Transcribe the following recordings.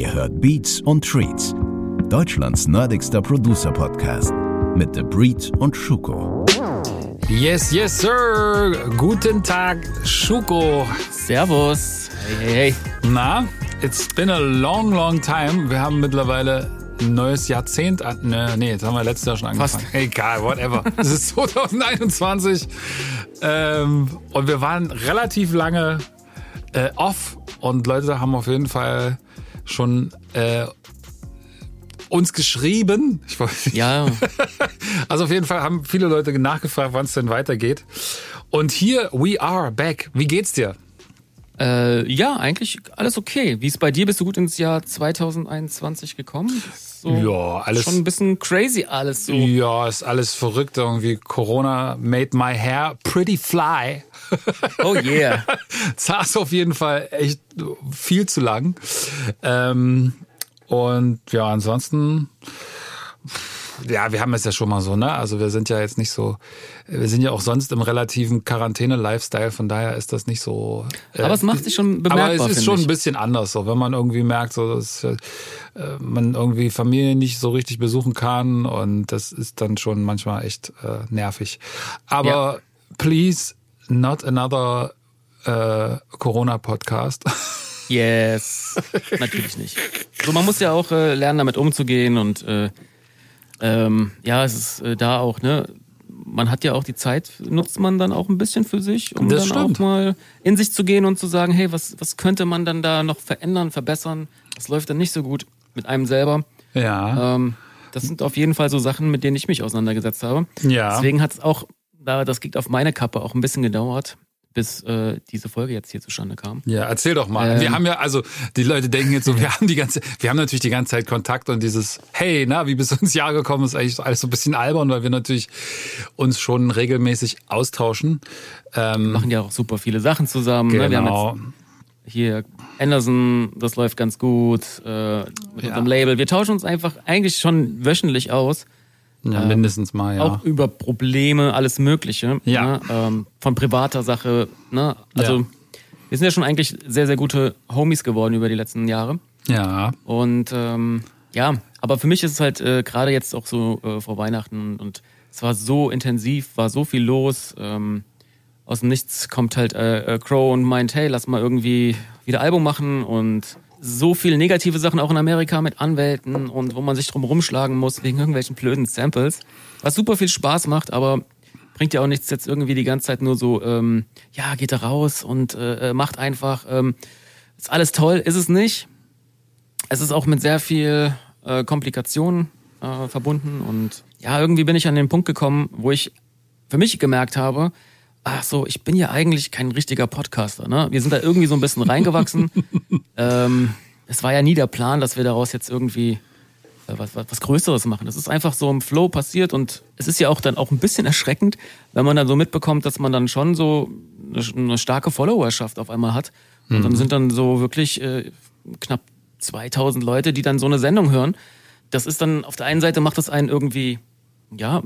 Ihr hört Beats und Treats, Deutschlands nerdigster Producer-Podcast mit The Breed und Schuko. Yes, yes, sir. Guten Tag, Schuko. Servus. Hey, hey, hey. Na, it's been a long, long time. Wir haben mittlerweile ein neues Jahrzehnt. an- Ne, nee, jetzt haben wir letztes Jahr schon angefangen. Fast. Egal, whatever. es ist 2021. Ähm, und wir waren relativ lange äh, off. Und Leute haben auf jeden Fall schon äh, uns geschrieben. Ich weiß, Ja, Also auf jeden Fall haben viele Leute nachgefragt, wann es denn weitergeht. Und hier, we are back. Wie geht's dir? äh, ja, eigentlich alles okay. Wie ist bei dir? Bist du gut ins Jahr 2021 gekommen? So Ja, alles- Schon ein bisschen crazy alles so. Ja, ist alles verrückt irgendwie. Corona made my hair pretty fly. Oh yeah. Saß auf jeden Fall echt viel zu lang. Ähm, und ja, ansonsten, ja, wir haben es ja schon mal so, ne? Also wir sind ja jetzt nicht so, wir sind ja auch sonst im relativen Quarantäne-Lifestyle, von daher ist das nicht so. äh, Aber es macht sich schon bemerkbar, Aber es ist schon ich. ein bisschen anders, so wenn man irgendwie merkt, so dass äh, man irgendwie Familie nicht so richtig besuchen kann und das ist dann schon manchmal echt äh, nervig. Aber Ja. please not another äh, Corona-Podcast. Yes. Natürlich nicht. So, man muss ja auch äh, lernen, damit umzugehen und äh, ähm, ja, es ist äh, da auch, ne? Man hat ja auch die Zeit, nutzt man dann auch ein bisschen für sich, um Das dann stimmt. auch mal in sich zu gehen und zu sagen, hey, was, was könnte man dann da noch verändern, verbessern? Das läuft dann nicht so gut mit einem selber. ja. Ähm, das sind auf jeden Fall so Sachen, mit denen ich mich auseinandergesetzt habe. Ja. Deswegen hat es auch, da das liegt auf meine Kappe, auch ein bisschen gedauert, bis äh, diese Folge jetzt hier zustande kam. Ja, erzähl doch mal. Ähm. wir haben ja, also die Leute denken jetzt so, wir haben die ganze, wir haben natürlich die ganze Zeit Kontakt und dieses, hey, na, wie bist du ins Jahr gekommen, ist eigentlich alles so ein bisschen albern, weil wir natürlich uns schon regelmäßig austauschen. Ähm, Machen ja auch super viele Sachen zusammen. Ne? Wir haben genau. jetzt hier Anderson, das läuft ganz gut äh, mit unserem Label. Wir tauschen uns einfach eigentlich schon wöchentlich aus. Ja, mindestens mal, ja. Auch über Probleme, alles Mögliche. Ja. Ne? Ähm, von privater Sache. Ne? Also Ja. wir sind ja schon eigentlich sehr, sehr gute Homies geworden über die letzten Jahre. ja. Und ähm, ja, aber für mich ist es halt äh, gerade jetzt auch so äh, vor Weihnachten und es war so intensiv, war so viel los. Ähm, aus dem Nichts kommt halt äh, äh, Crow und meint, hey, lass mal irgendwie wieder Album machen und so viele negative Sachen auch in Amerika mit Anwälten und wo man sich drum rumschlagen muss wegen irgendwelchen blöden Samples. Was super viel Spaß macht, aber bringt ja auch nichts jetzt irgendwie die ganze Zeit nur so, ähm, ja, geht da raus und äh, äh, macht einfach, ähm, ist alles toll, ist es nicht. Es ist auch mit sehr viel äh, Komplikationen äh, verbunden und ja, irgendwie bin ich an den Punkt gekommen, wo ich für mich gemerkt habe, ach so, ich bin ja eigentlich kein richtiger Podcaster. Ne? Wir sind da irgendwie so ein bisschen reingewachsen. ähm, es war ja nie der Plan, dass wir daraus jetzt irgendwie äh, was, was, was Größeres machen. Das ist einfach so im Flow passiert und es ist ja auch dann auch ein bisschen erschreckend, wenn man dann so mitbekommt, dass man dann schon so eine, eine starke Followerschaft auf einmal hat. Und dann sind dann so wirklich äh, knapp 2000 Leute, die dann so eine Sendung hören. Das ist dann, auf der einen Seite macht das einen irgendwie, ja,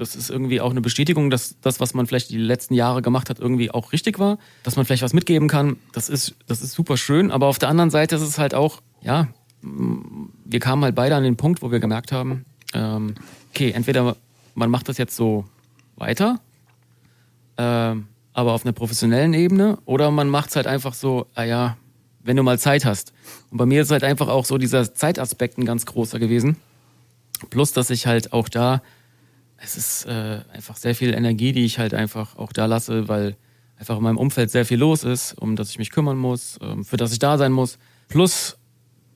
das ist irgendwie auch eine Bestätigung, dass das, was man vielleicht die letzten Jahre gemacht hat, irgendwie auch richtig war, dass man vielleicht was mitgeben kann. Das ist, das ist super schön. Aber auf der anderen Seite ist es halt auch, ja, wir kamen halt beide an den Punkt, wo wir gemerkt haben, ähm, okay, entweder man macht das jetzt so weiter, ähm, aber auf einer professionellen Ebene, oder man macht es halt einfach so, ah ja, wenn du mal Zeit hast. Und bei mir ist halt einfach auch so dieser Zeitaspekt ein ganz großer gewesen. Plus, dass ich halt auch da, es ist äh, einfach sehr viel Energie, die ich halt einfach auch da lasse, weil einfach in meinem Umfeld sehr viel los ist, um das ich mich kümmern muss, ähm, für das ich da sein muss. Plus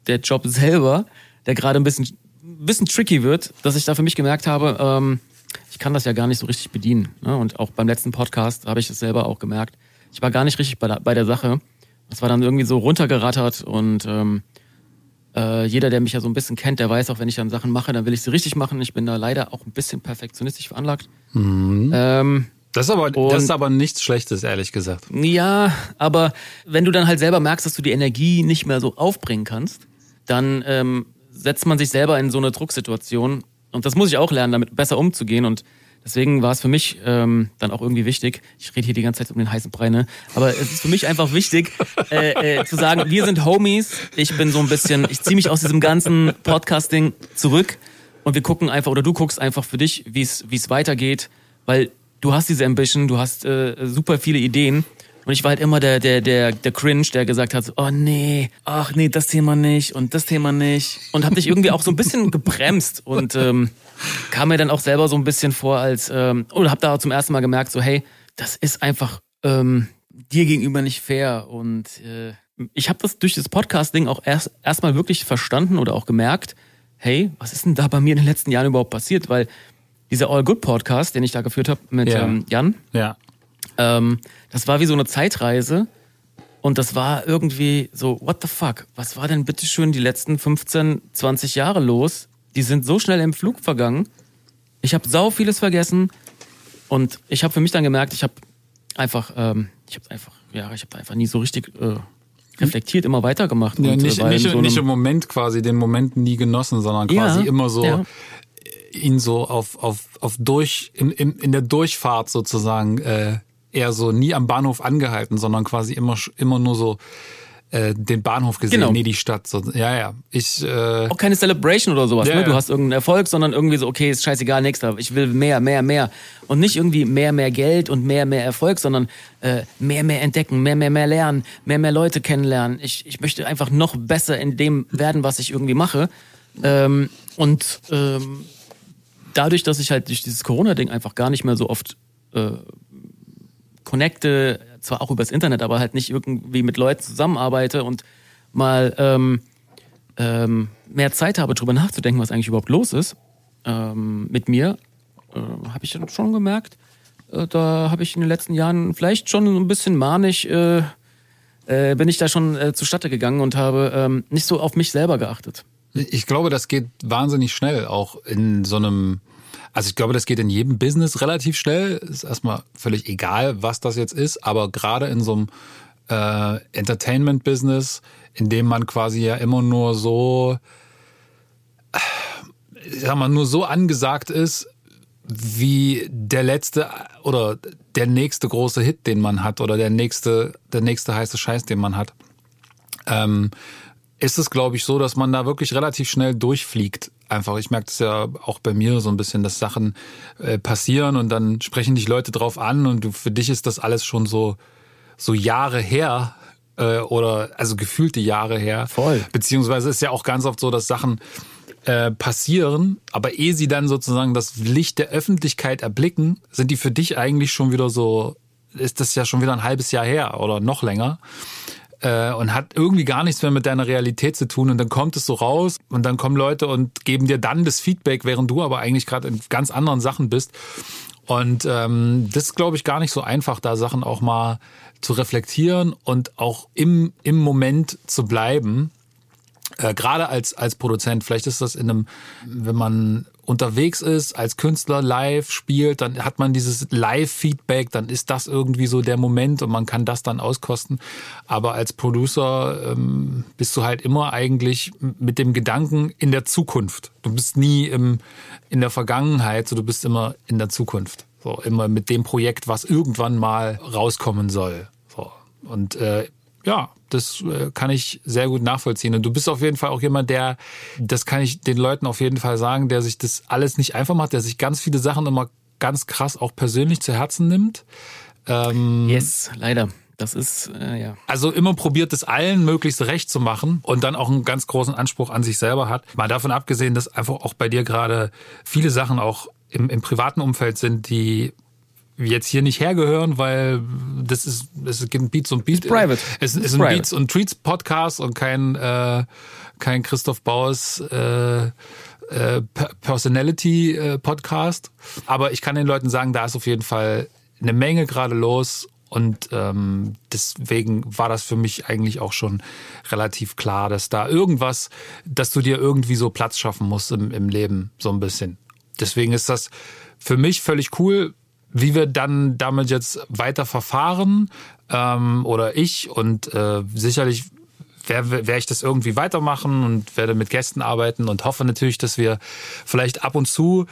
der Job selber, der gerade ein bisschen, ein bisschen tricky wird, dass ich da für mich gemerkt habe, ähm, ich kann das ja gar nicht so richtig bedienen. Ne? Und auch beim letzten Podcast habe ich es selber auch gemerkt. Ich war gar nicht richtig bei der, bei der Sache. Das war dann irgendwie so runtergerattert und ähm, äh, jeder, der mich ja so ein bisschen kennt, der weiß auch, wenn ich dann Sachen mache, dann will ich sie richtig machen. Ich bin da leider auch ein bisschen perfektionistisch veranlagt. Ähm, Das ist aber, Und- das ist aber nichts Schlechtes, ehrlich gesagt. ja, aber wenn du dann halt selber merkst, dass du die Energie nicht mehr so aufbringen kannst, dann ähm, setzt man sich selber in so eine Drucksituation. Und das muss ich auch lernen, damit besser umzugehen. Und Deswegen war es für mich ähm, dann auch irgendwie wichtig, ich rede hier die ganze Zeit um den heißen Brei, ne? aber es ist für mich einfach wichtig äh, äh, zu sagen, wir sind Homies, ich bin so ein bisschen, ich ziehe mich aus diesem ganzen Podcasting zurück und wir gucken einfach, oder du guckst einfach für dich, wie es weitergeht, weil du hast diese Ambition, du hast äh, super viele Ideen und ich war halt immer der, der, der, der Cringe, der gesagt hat, oh nee, ach nee, das Thema nicht und das Thema nicht. Und hab dich irgendwie auch so ein bisschen gebremst und ähm, kam mir dann auch selber so ein bisschen vor als, ähm, oder hab da zum ersten Mal gemerkt, so hey, das ist einfach ähm, dir gegenüber nicht fair. Und äh, ich habe das durch das Podcast-Ding auch erst erstmal wirklich verstanden oder auch gemerkt, hey, was ist denn da bei mir in den letzten Jahren überhaupt passiert? Weil dieser All Good Podcast, den ich da geführt habe mit Ja. ähm, Jan, Ja. Ähm, das war wie so eine Zeitreise. Und das war irgendwie so, what the fuck? Was war denn bitteschön die letzten 15, 20 Jahre los? Die sind so schnell im Flug vergangen. Ich habe sau vieles vergessen. Und ich habe für mich dann gemerkt, ich habe einfach, ähm, ich habe einfach, ja, ich habe einfach nie so richtig äh, reflektiert, immer weitergemacht. Ja, und, nicht, äh, nicht, so nicht im Moment quasi, den Moment nie genossen, sondern quasi Ja, immer so ja. ihn so auf, auf, auf durch, in, in, in der Durchfahrt sozusagen, äh, eher so nie am Bahnhof angehalten, sondern quasi immer, immer nur so äh, den Bahnhof gesehen, Genau. nee, die Stadt. So, ja, ja. Ich, äh, auch keine Celebration oder sowas, Ja, ne? ja. Du hast irgendeinen Erfolg, sondern irgendwie so, okay, ist scheißegal, nächster. Ich will mehr, mehr, mehr. Und nicht irgendwie mehr, mehr Geld und mehr, mehr Erfolg, sondern äh, mehr, mehr entdecken, mehr, mehr, mehr lernen, mehr, mehr Leute kennenlernen. Ich, ich möchte einfach noch besser in dem werden, was ich irgendwie mache. Ähm, und ähm, dadurch, dass ich halt durch dieses Corona-Ding einfach gar nicht mehr so oft äh, connecte, zwar auch übers Internet, aber halt nicht irgendwie mit Leuten zusammenarbeite und mal ähm, ähm, mehr Zeit habe, drüber nachzudenken, was eigentlich überhaupt los ist ähm, mit mir, äh, habe ich dann schon gemerkt, äh, da habe ich in den letzten Jahren vielleicht schon ein bisschen manisch, äh, äh, bin ich da schon äh, zustatte gegangen und habe ähm, nicht so auf mich selber geachtet. Ich glaube, das geht wahnsinnig schnell, auch in so einem, also ich glaube, das geht in jedem Business relativ schnell. Ist erstmal völlig egal, was das jetzt ist, aber gerade in so einem äh, Entertainment-Business, in dem man quasi ja immer nur so, äh, ich sag mal, nur so angesagt ist, wie der letzte oder der nächste große Hit, den man hat, oder der nächste, der nächste heiße Scheiß, den man hat. Ähm, ist es, glaube ich, so, dass man da wirklich relativ schnell durchfliegt. Einfach, ich merke das ja auch bei mir so ein bisschen, dass Sachen äh, passieren und dann sprechen dich Leute drauf an und du, für dich ist das alles schon so, so Jahre her äh, oder also gefühlte Jahre her. Voll. Beziehungsweise ist ja auch ganz oft so, dass Sachen äh, passieren, aber ehe sie dann sozusagen das Licht der Öffentlichkeit erblicken, sind die für dich eigentlich schon wieder so, ist das ja schon wieder ein halbes Jahr her oder noch länger äh, und hat irgendwie gar nichts mehr mit deiner Realität zu tun und dann kommt es so raus und dann kommen Leute und geben dir dann das Feedback, während du aber eigentlich gerade in ganz anderen Sachen bist. Und ähm, das ist, glaube ich, gar nicht so einfach, da Sachen auch mal zu reflektieren und auch im, im Moment zu bleiben. Äh, Gerade als, als Produzent, vielleicht ist das in einem, wenn man unterwegs ist, als Künstler live spielt, dann hat man dieses Live-Feedback, dann ist das irgendwie so der Moment und man kann das dann auskosten. Aber als Producer ähm, bist du halt immer eigentlich mit dem Gedanken in der Zukunft. Du bist nie im, in der Vergangenheit, so du bist immer in der Zukunft. So immer mit dem Projekt, was irgendwann mal rauskommen soll. So. Und äh, ja, das äh, kann ich sehr gut nachvollziehen. Und du bist auf jeden Fall auch jemand, der, das kann ich den Leuten auf jeden Fall sagen, der sich das alles nicht einfach macht, der sich ganz viele Sachen immer ganz krass auch persönlich zu Herzen nimmt. Ähm, Yes, leider. Das ist, äh, ja. also immer probiert, es allen möglichst recht zu machen und dann auch einen ganz großen Anspruch an sich selber hat. Mal davon abgesehen, dass einfach auch bei dir gerade viele Sachen auch im, im privaten Umfeld sind, die jetzt hier nicht hergehören, weil das ist, es gibt ein Beats und Beats. Private. Es Ist ein private. Beats und Treats Podcast und kein, äh, kein Christoph Baus, äh, äh, Per- Personality äh, Podcast. Aber ich kann den Leuten sagen, da ist auf jeden Fall eine Menge gerade los. Und ähm, deswegen war das für mich eigentlich auch schon relativ klar, dass da irgendwas, dass du dir irgendwie so Platz schaffen musst im, im Leben, so ein bisschen. Deswegen ist das für mich völlig cool, wie wir dann damit jetzt weiter verfahren ähm, oder ich und äh, sicherlich werde werde ich das irgendwie weitermachen und werde mit Gästen arbeiten und hoffe natürlich, dass wir vielleicht ab und zu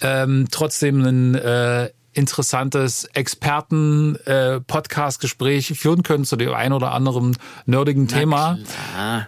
ähm, trotzdem ein äh, interessantes Experten-Podcast-Gespräch äh, führen können zu dem ein oder anderen nerdigen Thema.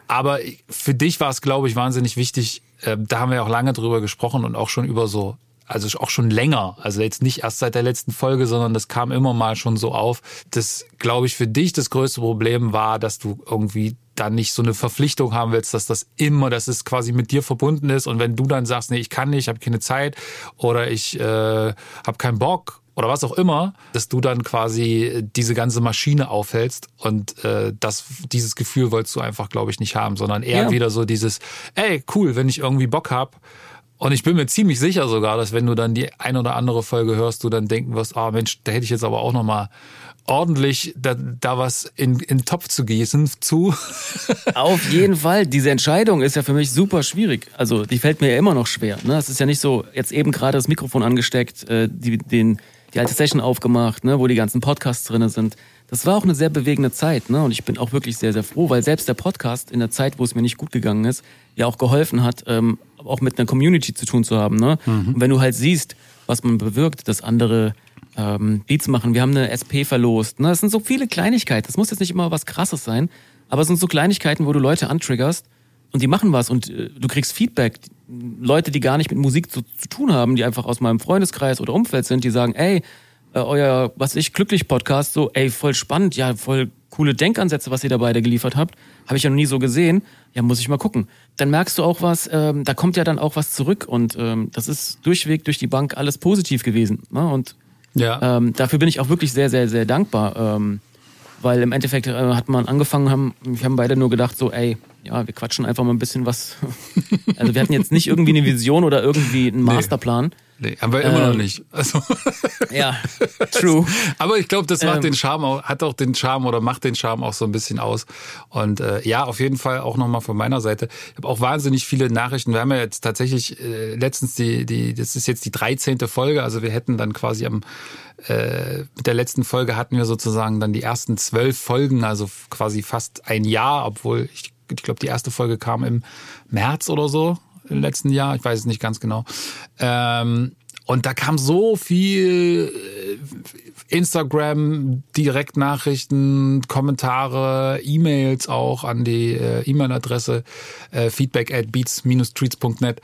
Aber für dich war es, glaube ich, wahnsinnig wichtig. Äh, da haben wir auch lange drüber gesprochen und auch schon über so also auch schon länger, also jetzt nicht erst seit der letzten Folge, sondern das kam immer mal schon so auf. Das, glaube ich, für dich das größte Problem war, dass du irgendwie dann nicht so eine Verpflichtung haben willst, dass das immer, dass es quasi mit dir verbunden ist. Und wenn du dann sagst, nee, ich kann nicht, ich habe keine Zeit oder ich äh, habe keinen Bock oder was auch immer, dass du dann quasi diese ganze Maschine aufhältst und äh, das, dieses Gefühl wolltest du einfach, glaube ich, nicht haben, sondern eher ja. wieder so dieses, ey, cool, wenn ich irgendwie Bock hab und ich bin mir ziemlich sicher sogar, dass wenn du dann die ein oder andere Folge hörst, du dann denken wirst, ah Mensch, da hätte ich jetzt aber auch noch mal ordentlich da, da was in, in den Topf zu gießen zu. Auf jeden Fall. Diese Entscheidung ist ja für mich super schwierig. Also die fällt mir ja immer noch schwer. Ne? Es ist ja nicht so, jetzt eben gerade das Mikrofon angesteckt, äh, die, den, die alte Session aufgemacht, ne, wo die ganzen Podcasts drinne sind. Das war auch eine sehr bewegende Zeit, ne? Und ich bin auch wirklich sehr, sehr froh, weil selbst der Podcast in der Zeit, wo es mir nicht gut gegangen ist, ja auch geholfen hat, ähm, auch mit einer Community zu tun zu haben. Ne? Mhm. Und wenn du halt siehst, was man bewirkt, dass andere ähm, Beats machen. Wir haben eine SP verlost. Ne? Das sind so viele Kleinigkeiten. Das muss jetzt nicht immer was Krasses sein, aber es sind so Kleinigkeiten, wo du Leute antriggerst und die machen was und äh, du kriegst Feedback. Leute, die gar nicht mit Musik zu, zu, tun haben, die einfach aus meinem Freundeskreis oder Umfeld sind, die sagen, ey, äh, euer, was ich, glücklich Podcast, so, ey, voll spannend, ja, voll coole Denkansätze, was ihr da beide geliefert habt. Habe ich ja noch nie so gesehen. Ja, muss ich mal gucken. Dann merkst du auch was, ähm, da kommt ja dann auch was zurück und ähm, das ist durchweg durch die Bank alles positiv gewesen. Ne? Und ja. Ähm, dafür bin ich auch wirklich sehr, sehr, sehr dankbar. Ähm, weil im Endeffekt äh, hat man angefangen, haben, wir haben beide nur gedacht, so, ey, ja, wir quatschen einfach mal ein bisschen was. also wir hatten jetzt nicht irgendwie eine Vision oder irgendwie einen Masterplan. Nee. Nee, haben wir immer ähm, noch nicht. Also. Ja, true. Aber ich glaube, das macht ähm, den Charme auch, hat auch den Charme oder macht den Charme auch so ein bisschen aus. Und äh, ja, auf jeden Fall auch nochmal von meiner Seite. Ich habe auch wahnsinnig viele Nachrichten. Wir haben ja jetzt tatsächlich äh, letztens die, die, das ist jetzt die 13. Folge, also wir hätten dann quasi am äh, mit der letzten Folge hatten wir sozusagen dann die ersten zwölf Folgen, also quasi fast ein Jahr, obwohl ich, ich glaube, die erste Folge kam im März oder so im letzten Jahr, ich weiß es nicht ganz genau. Ähm, und da kam so viel äh, Instagram, Direktnachrichten, Kommentare, E-Mails auch an die äh, E-Mail-Adresse äh, feedback at beats-treats.net.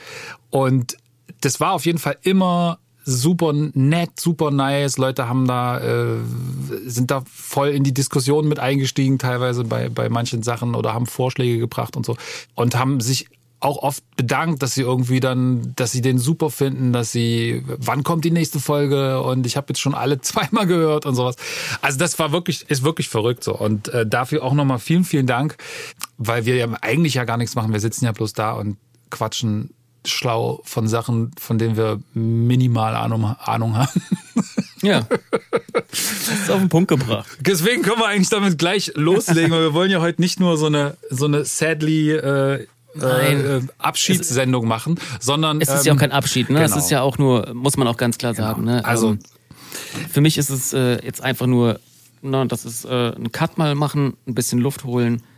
Und das war auf jeden Fall immer super nett, super nice. Leute haben da, äh, sind da voll in die Diskussion mit eingestiegen, teilweise bei, bei manchen Sachen oder haben Vorschläge gebracht und so. Und haben sich auch oft bedankt, dass sie irgendwie dann, dass sie den super finden, dass sie, wann kommt die nächste Folge und ich habe jetzt schon alle zweimal gehört und sowas. Also das war wirklich, ist wirklich verrückt so und äh, dafür auch nochmal vielen, vielen Dank, weil wir ja eigentlich ja gar nichts machen. Wir sitzen ja bloß da und quatschen schlau von Sachen, von denen wir minimal Ahnung, Ahnung haben. Ja. Das ist auf den Punkt gebracht. Deswegen können wir eigentlich damit gleich loslegen, weil wir wollen ja heute nicht nur so eine, so eine sadly äh, äh, Abschiedssendung machen, sondern es ist ähm, ja auch ähm, kein Abschied, ne? Genau. Es ist ja auch nur, muss man auch ganz klar genau. sagen. Ne? Also ähm, für mich ist es äh, jetzt einfach nur, ne, das ist äh, ein Cut mal machen, ein bisschen Luft holen, äh,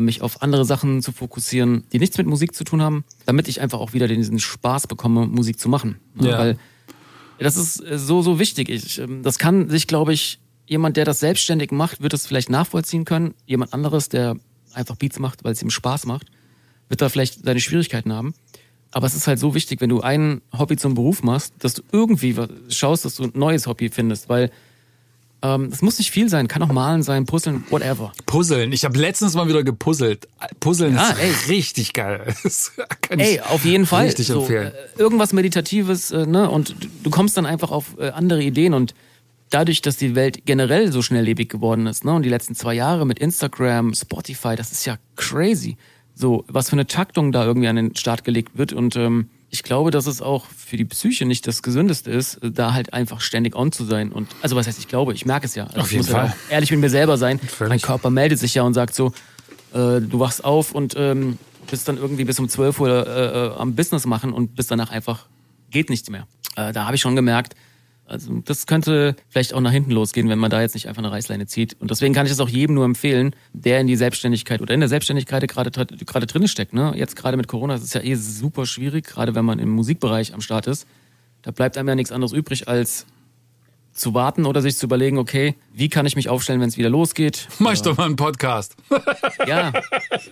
mich auf andere Sachen zu fokussieren, die nichts mit Musik zu tun haben, damit ich einfach auch wieder diesen Spaß bekomme, Musik zu machen. Ja. Weil das ist äh, so so wichtig. Ich, ähm, das kann sich, glaube ich, jemand, der das selbstständig macht, wird es vielleicht nachvollziehen können. Jemand anderes, der einfach Beats macht, weil es ihm Spaß macht wird da vielleicht seine Schwierigkeiten haben. Aber es ist halt so wichtig, wenn du ein Hobby zum Beruf machst, dass du irgendwie schaust, dass du ein neues Hobby findest, weil ähm, es muss nicht viel sein, kann auch malen sein, puzzeln, whatever. Puzzeln. Ich habe letztens mal wieder gepuzzelt. Puzzeln ja, ist ey. richtig geil. ey, auf jeden Fall. Richtig so, empfehlen. Äh, irgendwas Meditatives, äh, ne? Und du kommst dann einfach auf äh, andere Ideen und dadurch, dass die Welt generell so schnelllebig geworden ist, ne? Und die letzten zwei Jahre mit Instagram, Spotify, das ist ja crazy so, was für eine Taktung da irgendwie an den Start gelegt wird. Und ähm, ich glaube, dass es auch für die Psyche nicht das Gesündeste ist, da halt einfach ständig on zu sein. Und also was heißt, ich glaube, ich merke es ja. Also auf jeden Fall. Ja ehrlich mit mir selber sein. Völlig. Mein Körper meldet sich ja und sagt so, äh, du wachst auf und ähm, bist dann irgendwie bis um 12 Uhr äh, äh, am Business machen und bist danach einfach, geht nichts mehr. Äh, da habe ich schon gemerkt, also das könnte vielleicht auch nach hinten losgehen, wenn man da jetzt nicht einfach eine Reißleine zieht. Und deswegen kann ich es auch jedem nur empfehlen, der in die Selbstständigkeit oder in der Selbstständigkeit gerade gerade drin steckt. Ne? Jetzt gerade mit Corona ist es ja eh super schwierig, gerade wenn man im Musikbereich am Start ist. da bleibt einem ja nichts anderes übrig, als zu warten oder sich zu überlegen, okay, wie kann ich mich aufstellen, wenn es wieder losgeht? Mach ich doch mal einen Podcast. Ja,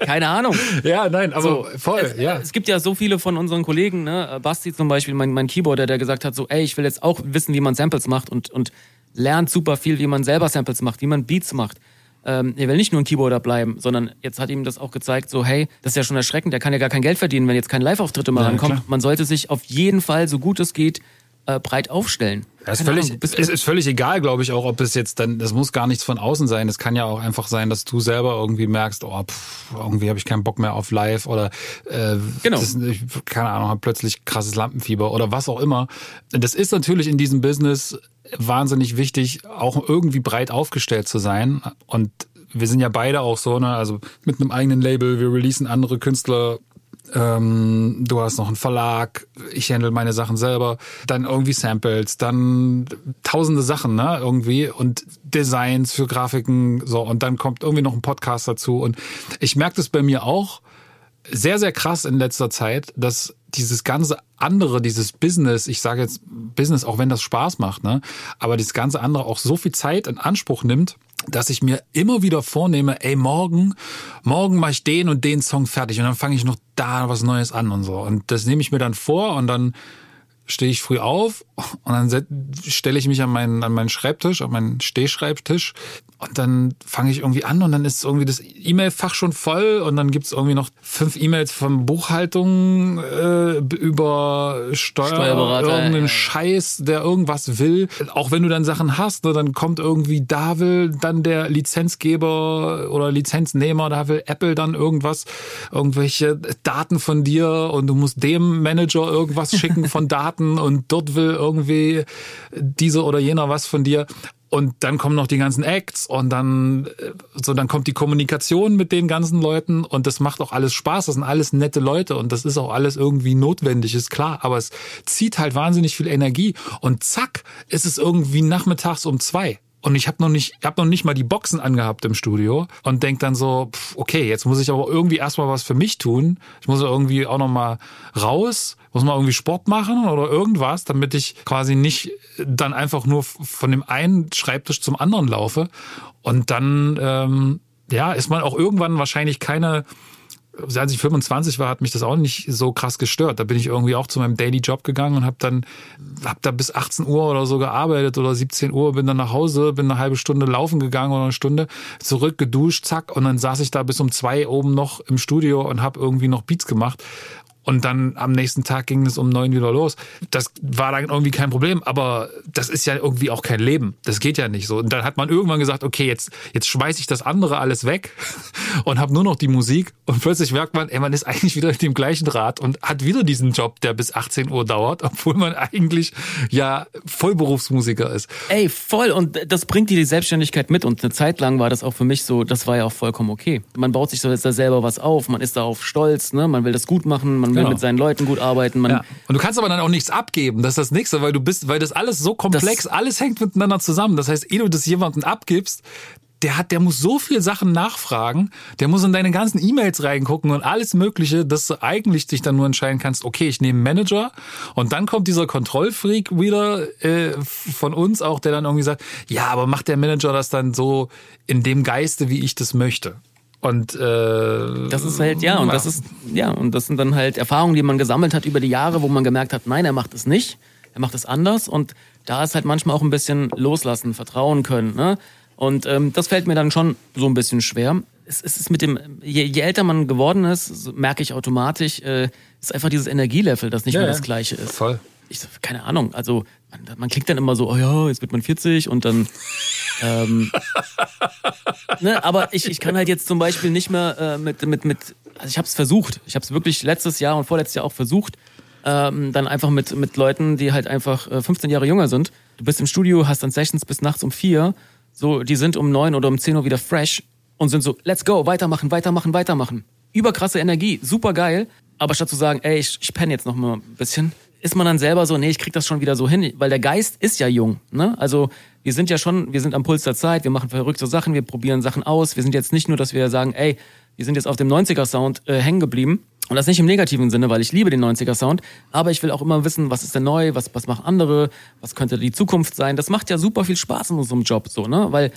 keine Ahnung. Ja, nein, aber So, voll, es, ja. Es gibt ja so viele von unseren Kollegen, ne? Basti zum Beispiel, mein, mein Keyboarder, der gesagt hat, so, ey, ich will jetzt auch wissen, wie man Samples macht und, und lernt super viel, wie man selber Samples macht, wie man Beats macht. Ähm, er will nicht nur ein Keyboarder bleiben, sondern jetzt hat ihm das auch gezeigt, so, hey, das ist ja schon erschreckend, der kann ja gar kein Geld verdienen, wenn jetzt keine Live-Auftritte mehr Ja, rankommt. Man sollte sich auf jeden Fall, so gut es geht, äh, breit aufstellen. Das ist völlig, es ist völlig egal, glaube ich, auch, ob es jetzt dann, das muss gar nichts von außen sein. Es kann ja auch einfach sein, dass du selber irgendwie merkst, oh, pff, irgendwie habe ich keinen Bock mehr auf live oder äh, Genau. das, ich, keine Ahnung, habe plötzlich krasses Lampenfieber oder was auch immer. Das ist natürlich in diesem Business wahnsinnig wichtig, auch irgendwie breit aufgestellt zu sein. Und wir sind ja beide auch so, ne, also mit einem eigenen Label, wir releasen andere Künstler ähm, du hast noch einen Verlag, ich handle meine Sachen selber, dann irgendwie Samples, dann tausende Sachen, ne, irgendwie und Designs für Grafiken, so und dann kommt irgendwie noch ein Podcast dazu und ich merke das bei mir auch sehr, sehr krass in letzter Zeit, dass dieses ganze andere, dieses Business, ich sage jetzt Business, auch wenn das Spaß macht, ne, aber das ganze andere auch so viel Zeit in Anspruch nimmt, dass ich mir immer wieder vornehme, ey, morgen, morgen mache ich den und den Song fertig und dann fange ich noch da was Neues an und so. Und das nehme ich mir dann vor und dann stehe ich früh auf und dann stelle ich mich an meinen, an meinen Schreibtisch, an meinen Stehschreibtisch und dann fange ich irgendwie an und dann ist irgendwie das E-Mail-Fach schon voll und dann gibt's irgendwie noch fünf E-Mails von Buchhaltung äh, über Steuer, Steuerberater, irgendeinen ja. Scheiß, der irgendwas will. Auch wenn du dann Sachen hast, ne, dann kommt irgendwie, da will dann der Lizenzgeber oder Lizenznehmer, da will Apple dann irgendwas, irgendwelche Daten von dir und du musst dem Manager irgendwas schicken von Daten und dort will irgendwie dieser oder jener was von dir. Und dann kommen noch die ganzen Acts und dann äh, so dann kommt die Kommunikation mit den ganzen Leuten und das macht auch alles Spaß. Das sind alles nette Leute und das ist auch alles irgendwie notwendig, ist klar. Aber es zieht halt wahnsinnig viel Energie und zack ist es irgendwie nachmittags um zwei. Und ich habe noch nicht, ich habe noch nicht mal die Boxen angehabt im Studio und denk dann so, pff, okay, jetzt muss ich aber irgendwie erstmal was für mich tun. Ich muss irgendwie auch noch mal raus, muss mal irgendwie Sport machen oder irgendwas, damit ich quasi nicht dann einfach nur von dem einen Schreibtisch zum anderen laufe. Und dann, ähm, ja, ist man auch irgendwann wahrscheinlich keine als ich 25 war, hat mich das auch nicht so krass gestört. Da bin ich irgendwie auch zu meinem Daily Job gegangen und habe dann hab da bis 18 Uhr oder so gearbeitet oder 17 Uhr, bin dann nach Hause, bin eine halbe Stunde laufen gegangen oder eine Stunde, zurück geduscht, zack und dann saß ich da bis um zwei oben noch im Studio und habe irgendwie noch Beats gemacht. Und dann am nächsten Tag ging es um neun wieder los. Das war dann irgendwie kein Problem, aber das ist ja irgendwie auch kein Leben. Das geht ja nicht so. Und dann hat man irgendwann gesagt, okay, jetzt, jetzt schmeiß ich das andere alles weg und habe nur noch die Musik. Und plötzlich merkt man, ey, man ist eigentlich wieder in dem gleichen Rad und hat wieder diesen Job, der bis 18 Uhr dauert, obwohl man eigentlich ja Vollberufsmusiker ist. Ey, voll. Und das bringt dir die Selbstständigkeit mit. Und eine Zeit lang war das auch für mich so, das war ja auch vollkommen okay. Man baut sich so jetzt da selber was auf, man ist darauf stolz, ne? man will das gut machen, man will Genau. mit seinen Leuten gut arbeiten. Man, Ja. Und du kannst aber dann auch nichts abgeben. Das ist das Nächste, weil du bist, weil das alles so komplex, Das- alles hängt miteinander zusammen. Das heißt, ehe du das jemandem abgibst, der hat, der muss so viel Sachen nachfragen, der muss in deine ganzen E-Mails reingucken und alles Mögliche, dass du eigentlich dich dann nur entscheiden kannst, okay, ich nehme einen Manager und dann kommt dieser Kontrollfreak wieder äh, von uns auch, der dann irgendwie sagt, ja, aber macht der Manager das dann so in dem Geiste, wie ich das möchte? Und äh, Das ist halt, ja, und das ist, ja, und das sind dann halt Erfahrungen, die man gesammelt hat über die Jahre, wo man gemerkt hat, nein, er macht es nicht, er macht es anders und da ist halt manchmal auch ein bisschen loslassen, vertrauen können, ne? Und ähm, das fällt mir dann schon so ein bisschen schwer. Es, es ist mit dem, je, je älter man geworden ist, merke ich automatisch, äh, ist einfach dieses Energielevel, das nicht Ja, mehr das gleiche ist. Voll. Ich, keine Ahnung, also man, man klingt dann immer so, oh ja, jetzt wird man 40 und dann ähm, ne, aber ich, ich kann halt jetzt zum Beispiel nicht mehr äh, mit, mit, mit, also ich habe es versucht. Ich habe es wirklich letztes Jahr und vorletztes Jahr auch versucht, ähm, dann einfach mit, mit Leuten, die halt einfach äh, 15 Jahre jünger sind. Du bist im Studio, hast dann Sessions bis nachts um vier, so, die sind um neun oder um 10 Uhr wieder fresh und sind so, let's go, weitermachen, weitermachen, weitermachen. Überkrasse Energie, super geil. Aber statt zu sagen, ey, ich, ich penne jetzt noch mal ein bisschen, ist man dann selber so, nee, ich krieg das schon wieder so hin, weil der Geist ist ja jung, ne? Also wir sind ja schon, wir sind am Puls der Zeit, wir machen verrückte Sachen, wir probieren Sachen aus. Wir sind jetzt nicht nur, dass wir sagen, ey, wir sind jetzt auf dem 90er Sound äh, hängen geblieben Und das nicht im negativen Sinne, weil ich liebe den 90er Sound, aber ich will auch immer wissen, was ist denn neu, was, was machen andere, was könnte die Zukunft sein. Das macht ja super viel Spaß in unserem Job, so, ne? Weil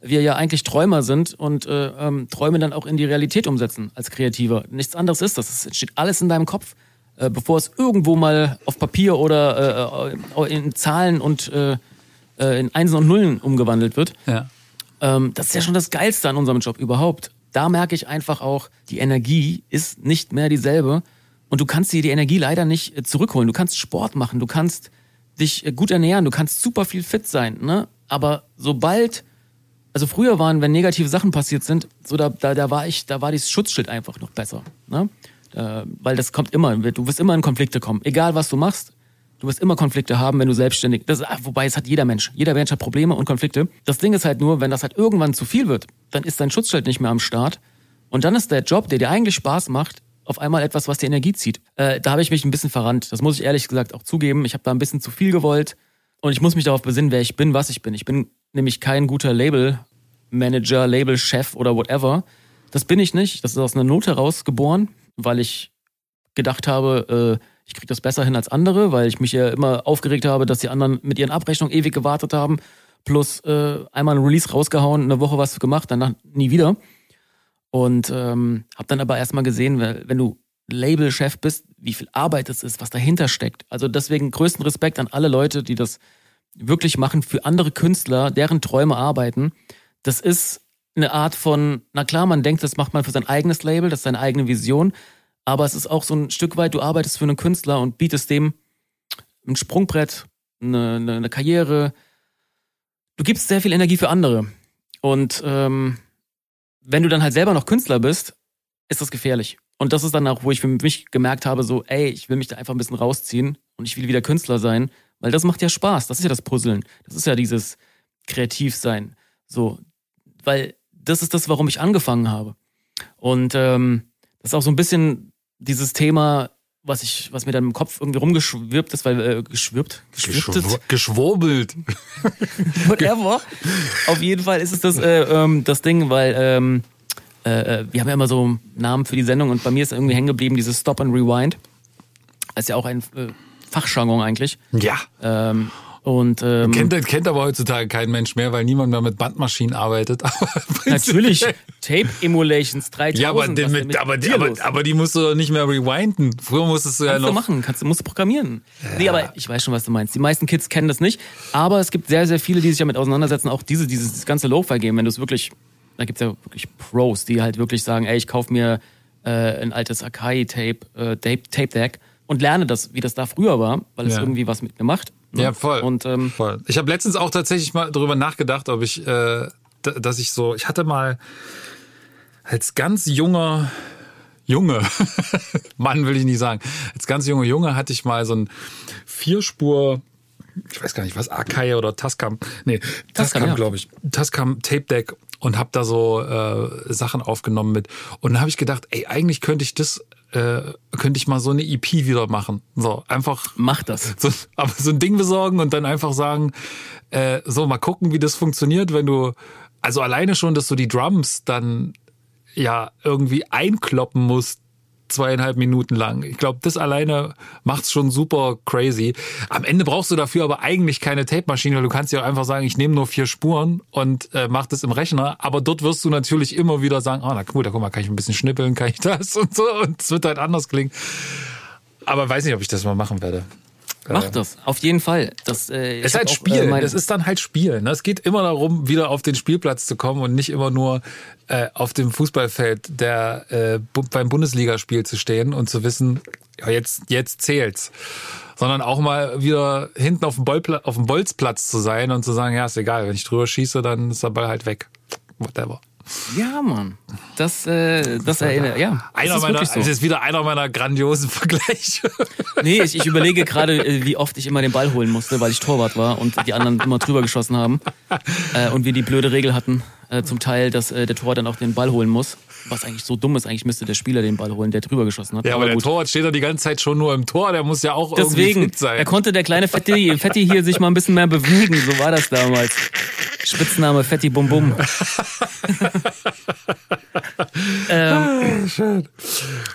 wir ja eigentlich Träumer sind und äh, ähm, Träume dann auch in die Realität umsetzen als Kreativer. Nichts anderes ist das. Es entsteht alles in deinem Kopf, äh, bevor es irgendwo mal auf Papier oder äh, äh in Zahlen und äh, äh, in Einsen und Nullen umgewandelt wird. Ja. Ähm, das ist ja schon das Geilste an unserem Job überhaupt da merke ich einfach auch, die Energie ist nicht mehr dieselbe und du kannst dir die Energie leider nicht zurückholen. Du kannst Sport machen, du kannst dich gut ernähren, du kannst super viel fit sein, ne? Aber sobald, also früher waren, wenn negative Sachen passiert sind, so da, da, da war ich, da war dieses Schutzschild einfach noch besser, ne? Äh, weil das kommt immer, du wirst immer in Konflikte kommen, egal was du machst. Du wirst immer Konflikte haben, wenn du selbstständig. Das, ah, wobei es hat jeder Mensch. Jeder Mensch hat Probleme und Konflikte. Das Ding ist halt nur, wenn das halt irgendwann zu viel wird, dann ist dein Schutzschild nicht mehr am Start. Und dann ist der Job, der dir eigentlich Spaß macht, auf einmal etwas, was dir Energie zieht. Äh, da habe ich mich ein bisschen verrannt. Das muss ich ehrlich gesagt auch zugeben. Ich habe da ein bisschen zu viel gewollt. Und ich muss mich darauf besinnen, wer ich bin, was ich bin. Ich bin nämlich kein guter Label-Manager, Label-Chef oder whatever. Das bin ich nicht. Das ist aus einer Not heraus geboren, weil ich gedacht habe, äh, ich kriege das besser hin als andere, weil ich mich ja immer aufgeregt habe, dass die anderen mit ihren Abrechnungen ewig gewartet haben, plus äh, einmal ein Release rausgehauen, eine Woche was gemacht, danach nie wieder. Und ähm, habe dann aber erstmal gesehen, wenn du Labelchef bist, wie viel Arbeit es ist, was dahinter steckt. Also deswegen größten Respekt an alle Leute, die das wirklich machen für andere Künstler, deren Träume arbeiten. Das ist eine Art von, na klar, man denkt, das macht man für sein eigenes Label, das ist seine eigene Vision, aber es ist auch so ein Stück weit, du arbeitest für einen Künstler und bietest dem ein Sprungbrett, eine, eine, eine Karriere. Du gibst sehr viel Energie für andere. Und ähm, wenn du dann halt selber noch Künstler bist, ist das gefährlich. Und das ist dann auch, wo ich für mich gemerkt habe, so, ey, ich will mich da einfach ein bisschen rausziehen und ich will wieder Künstler sein, weil das macht ja Spaß. Das ist ja das Puzzeln. Das ist ja dieses Kreativsein. So, weil das ist das, warum ich angefangen habe. Und ähm, das ist auch so ein bisschen dieses Thema, was ich, was mir dann im Kopf irgendwie rumgeschwirbt ist, weil äh, geschwirbt, geschwirbt Geschw geschwurbelt. Whatever. Auf jeden Fall ist es das, äh, ähm, das Ding, weil ähm, äh, äh, wir haben ja immer so Namen für die Sendung und bei mir ist irgendwie hängen geblieben dieses Stop and Rewind. Das ist ja auch ein äh, Fachjargon eigentlich. Ja. Ähm, und, ähm, kennt, kennt aber heutzutage kein Mensch mehr, weil niemand mehr mit Bandmaschinen arbeitet. Natürlich, Tape Emulations 3000. Ja, aber, mit, aber, die, aber, aber, die musst du doch nicht mehr rewinden. Früher musstest du kannst ja noch... Du machen, kannst, musst du programmieren. Ja. Nee, aber ich weiß schon, was du meinst. Die meisten Kids kennen das nicht, aber es gibt sehr, sehr viele, die sich damit auseinandersetzen. Auch diese, dieses ganze Lo-Fi-Game, wenn du es wirklich... Da gibt's ja wirklich Pros, die halt wirklich sagen, ey, ich kauf mir äh, ein altes Akai-Tape, äh, Tape-Deck und lerne das, wie das da früher war, weil es ja. irgendwie was mit mir macht. Ne? Ja, voll. Und, ähm, voll. Ich habe letztens auch tatsächlich mal darüber nachgedacht, ob ich, äh, dass ich so, ich hatte mal als ganz junger Junge, Mann will ich nicht sagen, als ganz junger Junge hatte ich mal so ein Vierspur, ich weiß gar nicht was, Akai oder Tascam, nee, Tascam, Tascam ja. glaube ich, Tascam Tape Deck und habe da so äh, Sachen aufgenommen mit. Und dann habe ich gedacht, ey, eigentlich könnte ich das äh, könnte ich mal so eine EP wieder machen. So, einfach. Mach das. So, aber so ein Ding besorgen und dann einfach sagen, äh, so, mal gucken, wie das funktioniert, wenn du, also alleine schon, dass du die Drums dann ja irgendwie einkloppen musst zweieinhalb Minuten lang. Ich glaube, das alleine macht's schon super crazy. Am Ende brauchst du dafür aber eigentlich keine Tape-Maschine, weil du kannst ja auch einfach sagen, ich nehme nur vier Spuren und äh, mach das im Rechner. Aber dort wirst du natürlich immer wieder sagen, oh, na cool, da guck mal, kann ich ein bisschen schnippeln, kann ich das und so. Und es wird halt anders klingen. Aber weiß nicht, ob ich das mal machen werde. Mach das, auf jeden Fall. Das äh, ist halt Spiel. Äh, das ist dann halt Spiel. Ne? Es geht immer darum, wieder auf den Spielplatz zu kommen und nicht immer nur äh, auf dem Fußballfeld der äh, beim Bundesligaspiel zu stehen und zu wissen, ja, jetzt jetzt zählt's, sondern auch mal wieder hinten auf dem, auf dem Bolzplatz zu sein und zu sagen, ja, ist egal, wenn ich drüber schieße, dann ist der Ball halt weg. Whatever. Ja, Mann. Das, äh, das erinnert, ja. Einer ist meiner, so. das ist wieder einer meiner grandiosen Vergleiche. Nee, ich, ich überlege gerade, äh, wie oft ich immer den Ball holen musste, weil ich Torwart war und die anderen immer drüber geschossen haben. Äh, und wir die blöde Regel hatten, äh, zum Teil, dass äh, der Tor dann auch den Ball holen muss. Was eigentlich so dumm ist, eigentlich müsste der Spieler den Ball holen, der drüber geschossen hat. Ja, aber, aber der Torwart steht da die ganze Zeit schon nur im Tor, der muss ja auch Deswegen, irgendwie fit sein. Er konnte der kleine Fetti, Fetti hier sich mal ein bisschen mehr bewegen, so war das damals. Spitzname Fetti Bum Bum. ähm, ah, schön.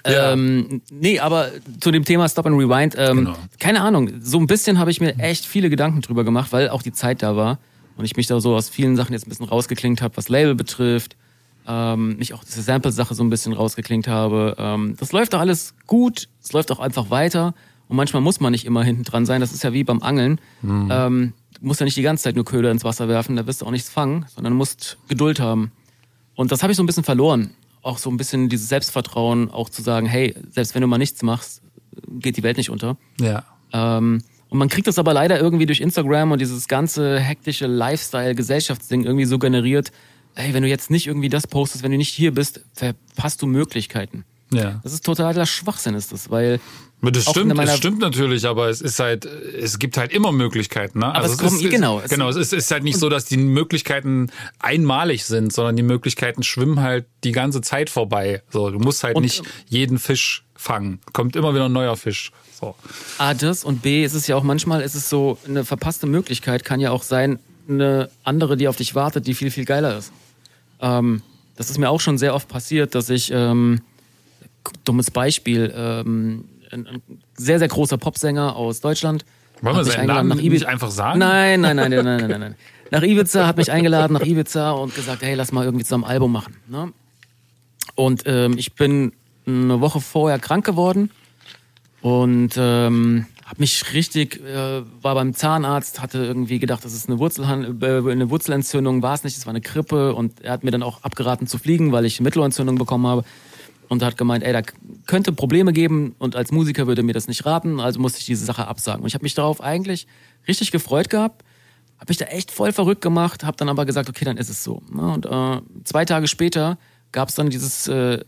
Ja. Ähm, nee, aber zu dem Thema Stop and Rewind, ähm, Genau. keine Ahnung, so ein bisschen habe ich mir echt viele Gedanken drüber gemacht, weil auch die Zeit da war und ich mich da so aus vielen Sachen jetzt ein bisschen rausgeklingt habe, was Label betrifft, ähm, mich auch diese Sample-Sache so ein bisschen rausgeklingt habe. Ähm, das läuft doch alles gut, es läuft auch einfach weiter und manchmal muss man nicht immer hinten dran sein, das ist ja wie beim Angeln. Ähm, du musst ja nicht die ganze Zeit nur Köder ins Wasser werfen, da wirst du auch nichts fangen, sondern du musst Geduld haben. Und das habe ich so ein bisschen verloren. Auch so ein bisschen dieses Selbstvertrauen, auch zu sagen, hey, selbst wenn du mal nichts machst, geht die Welt nicht unter. Ja. Ähm, und man kriegt das aber leider irgendwie durch Instagram und dieses ganze hektische Lifestyle-Gesellschaftsding irgendwie so generiert. Hey, wenn du jetzt nicht irgendwie das postest, wenn du nicht hier bist, verpasst du Möglichkeiten. Ja. Das ist totaler Schwachsinn, ist das, weil Das stimmt, das stimmt natürlich, aber es ist halt, es gibt halt immer Möglichkeiten, ne? Aber es ist, kommen- ist, genau, es- genau, es ist, ist halt nicht so, dass die Möglichkeiten einmalig sind, sondern die Möglichkeiten schwimmen halt die ganze Zeit vorbei. So, du musst halt nicht jeden Fisch fangen. Kommt immer wieder ein neuer Fisch. So. A, das und B, ist es ja auch manchmal, ist es so, eine verpasste Möglichkeit kann ja auch sein, eine andere, die auf dich wartet, die viel, viel geiler ist. Ähm, das ist mir auch schon sehr oft passiert, dass ich, ähm, dummes Beispiel, ähm, ein, ein sehr, sehr großer Popsänger aus Deutschland. Wollen wir seinen Namen nach Ibiza. nicht einfach sagen? Nein, nein, nein, nein, nein, nein, nein, nein. Nach Ibiza, hat mich eingeladen nach Ibiza und gesagt, hey, lass mal irgendwie zusammen ein Album machen. Ne? Und ähm, ich bin eine Woche vorher krank geworden und ähm, habe mich richtig, äh, war beim Zahnarzt, hatte irgendwie gedacht, das ist eine, Wurzelhan äh, eine Wurzelentzündung, war es nicht, es war eine Grippe und er hat mir dann auch abgeraten zu fliegen, weil ich Mittelohrentzündung bekommen habe und hat gemeint, ey, da könnte Probleme geben und als Musiker würde mir das nicht raten, also musste ich diese Sache absagen. Und ich habe mich darauf eigentlich richtig gefreut gehabt, habe mich da echt voll verrückt gemacht, habe dann aber gesagt, okay, dann ist es so. Ne? Und äh, zwei Tage später gab es dann dieses äh,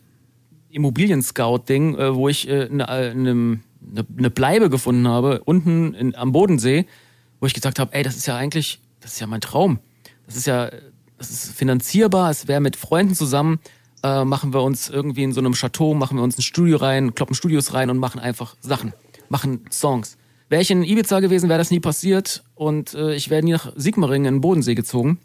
Immobilien-Scout-Ding, äh, wo ich eine äh, ne, äh, ne, ne, ne Bleibe gefunden habe, unten in, am Bodensee, wo ich gesagt habe, ey, das ist ja eigentlich, das ist ja mein Traum. Das ist ja, das ist finanzierbar, es wäre mit Freunden zusammen, äh, machen wir uns irgendwie in so einem Chateau, machen wir uns ein Studio rein, kloppen Studios rein und machen einfach Sachen, machen Songs. Wäre ich in Ibiza gewesen, wäre das nie passiert und äh, ich wäre nie nach Sigmaringen in den Bodensee gezogen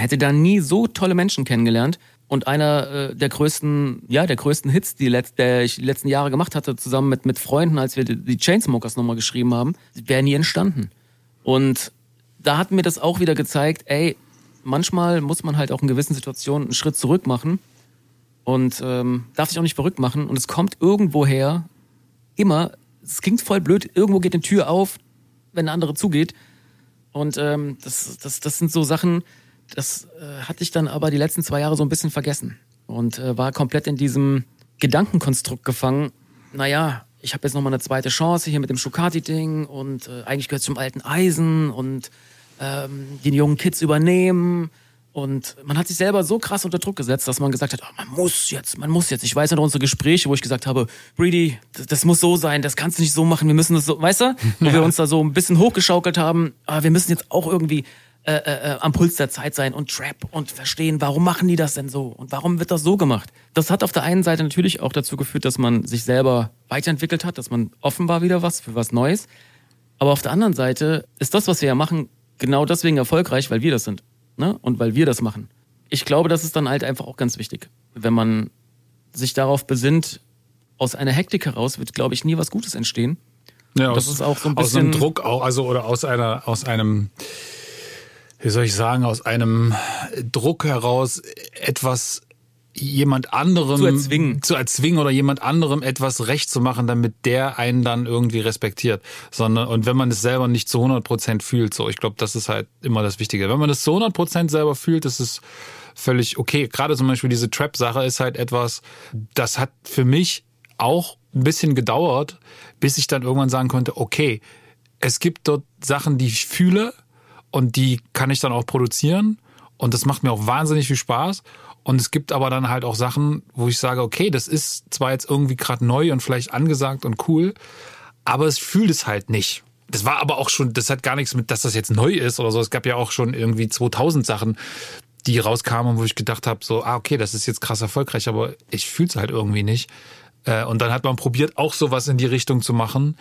hätte da nie so tolle Menschen kennengelernt. Und einer äh, der größten, ja, der größten Hits, die, letzt, der ich die letzten Jahre gemacht hatte, zusammen mit, mit Freunden, als wir die, Chainsmokers nochmal geschrieben haben, wäre nie entstanden. Und da hat mir das auch wieder gezeigt, ey, manchmal muss man halt auch in gewissen Situationen einen Schritt zurück machen und ähm, darf sich auch nicht verrückt machen. Und es kommt irgendwoher immer, es klingt voll blöd, irgendwo geht eine Tür auf, wenn eine andere zugeht. Und ähm, das, das, das sind so Sachen, das äh, hatte ich dann aber die letzten zwei Jahre so ein bisschen vergessen und äh, war komplett in diesem Gedankenkonstrukt gefangen. Naja, ich habe jetzt nochmal eine zweite Chance hier mit dem Schukati-Ding und äh, eigentlich gehört zum alten Eisen und ähm, die jungen Kids übernehmen. Und man hat sich selber so krass unter Druck gesetzt, dass man gesagt hat, oh, man muss jetzt, man muss jetzt. Ich weiß noch unsere Gespräche, wo ich gesagt habe, Breedy, das, das muss so sein, das kannst du nicht so machen, wir müssen das so, weißt du? Wo wir uns da so ein bisschen hochgeschaukelt haben, aber wir müssen jetzt auch irgendwie äh, äh, am Puls der Zeit sein und Trap und verstehen, warum machen die das denn so und warum wird das so gemacht. Das hat auf der einen Seite natürlich auch dazu geführt, dass man sich selber weiterentwickelt hat, dass man offen war wieder was für was Neues. Aber auf der anderen Seite ist das, was wir ja machen, genau deswegen erfolgreich, weil wir das sind. Ne? Und weil wir das machen. Ich glaube, das ist dann halt einfach auch ganz wichtig. Wenn man sich darauf besinnt, aus einer Hektik heraus wird, glaube ich, nie was Gutes entstehen. Ja, Das aus, ist auch so ein aus einem bisschen- Druck auch, also oder aus einer, aus einem, wie soll ich sagen, aus einem Druck heraus etwas jemand anderem Zu erzwingen. zu erzwingen oder jemand anderem etwas recht zu machen, damit der einen dann irgendwie respektiert. Sondern, und wenn man es selber nicht zu 100 Prozent fühlt, so, ich glaube, das ist halt immer das Wichtige. Wenn man es zu 100 Prozent selber fühlt, ist es völlig okay. Gerade zum Beispiel diese Trap-Sache ist halt etwas, das hat für mich auch ein bisschen gedauert, bis ich dann irgendwann sagen konnte, okay, es gibt dort Sachen, die ich fühle und die kann ich dann auch produzieren und das macht mir auch wahnsinnig viel Spaß. Und es gibt aber dann halt auch Sachen, wo ich sage, okay, das ist zwar jetzt irgendwie gerade neu und vielleicht angesagt und cool, aber es fühlt es halt nicht. Das war aber auch schon, das hat gar nichts mit, dass das jetzt neu ist oder so. Es gab ja auch schon irgendwie 2000 Sachen, die rauskamen, wo ich gedacht habe, so, ah, okay, das ist jetzt krass erfolgreich, aber ich fühle es halt irgendwie nicht. Äh, Und dann hat man probiert, auch sowas in die Richtung zu machen.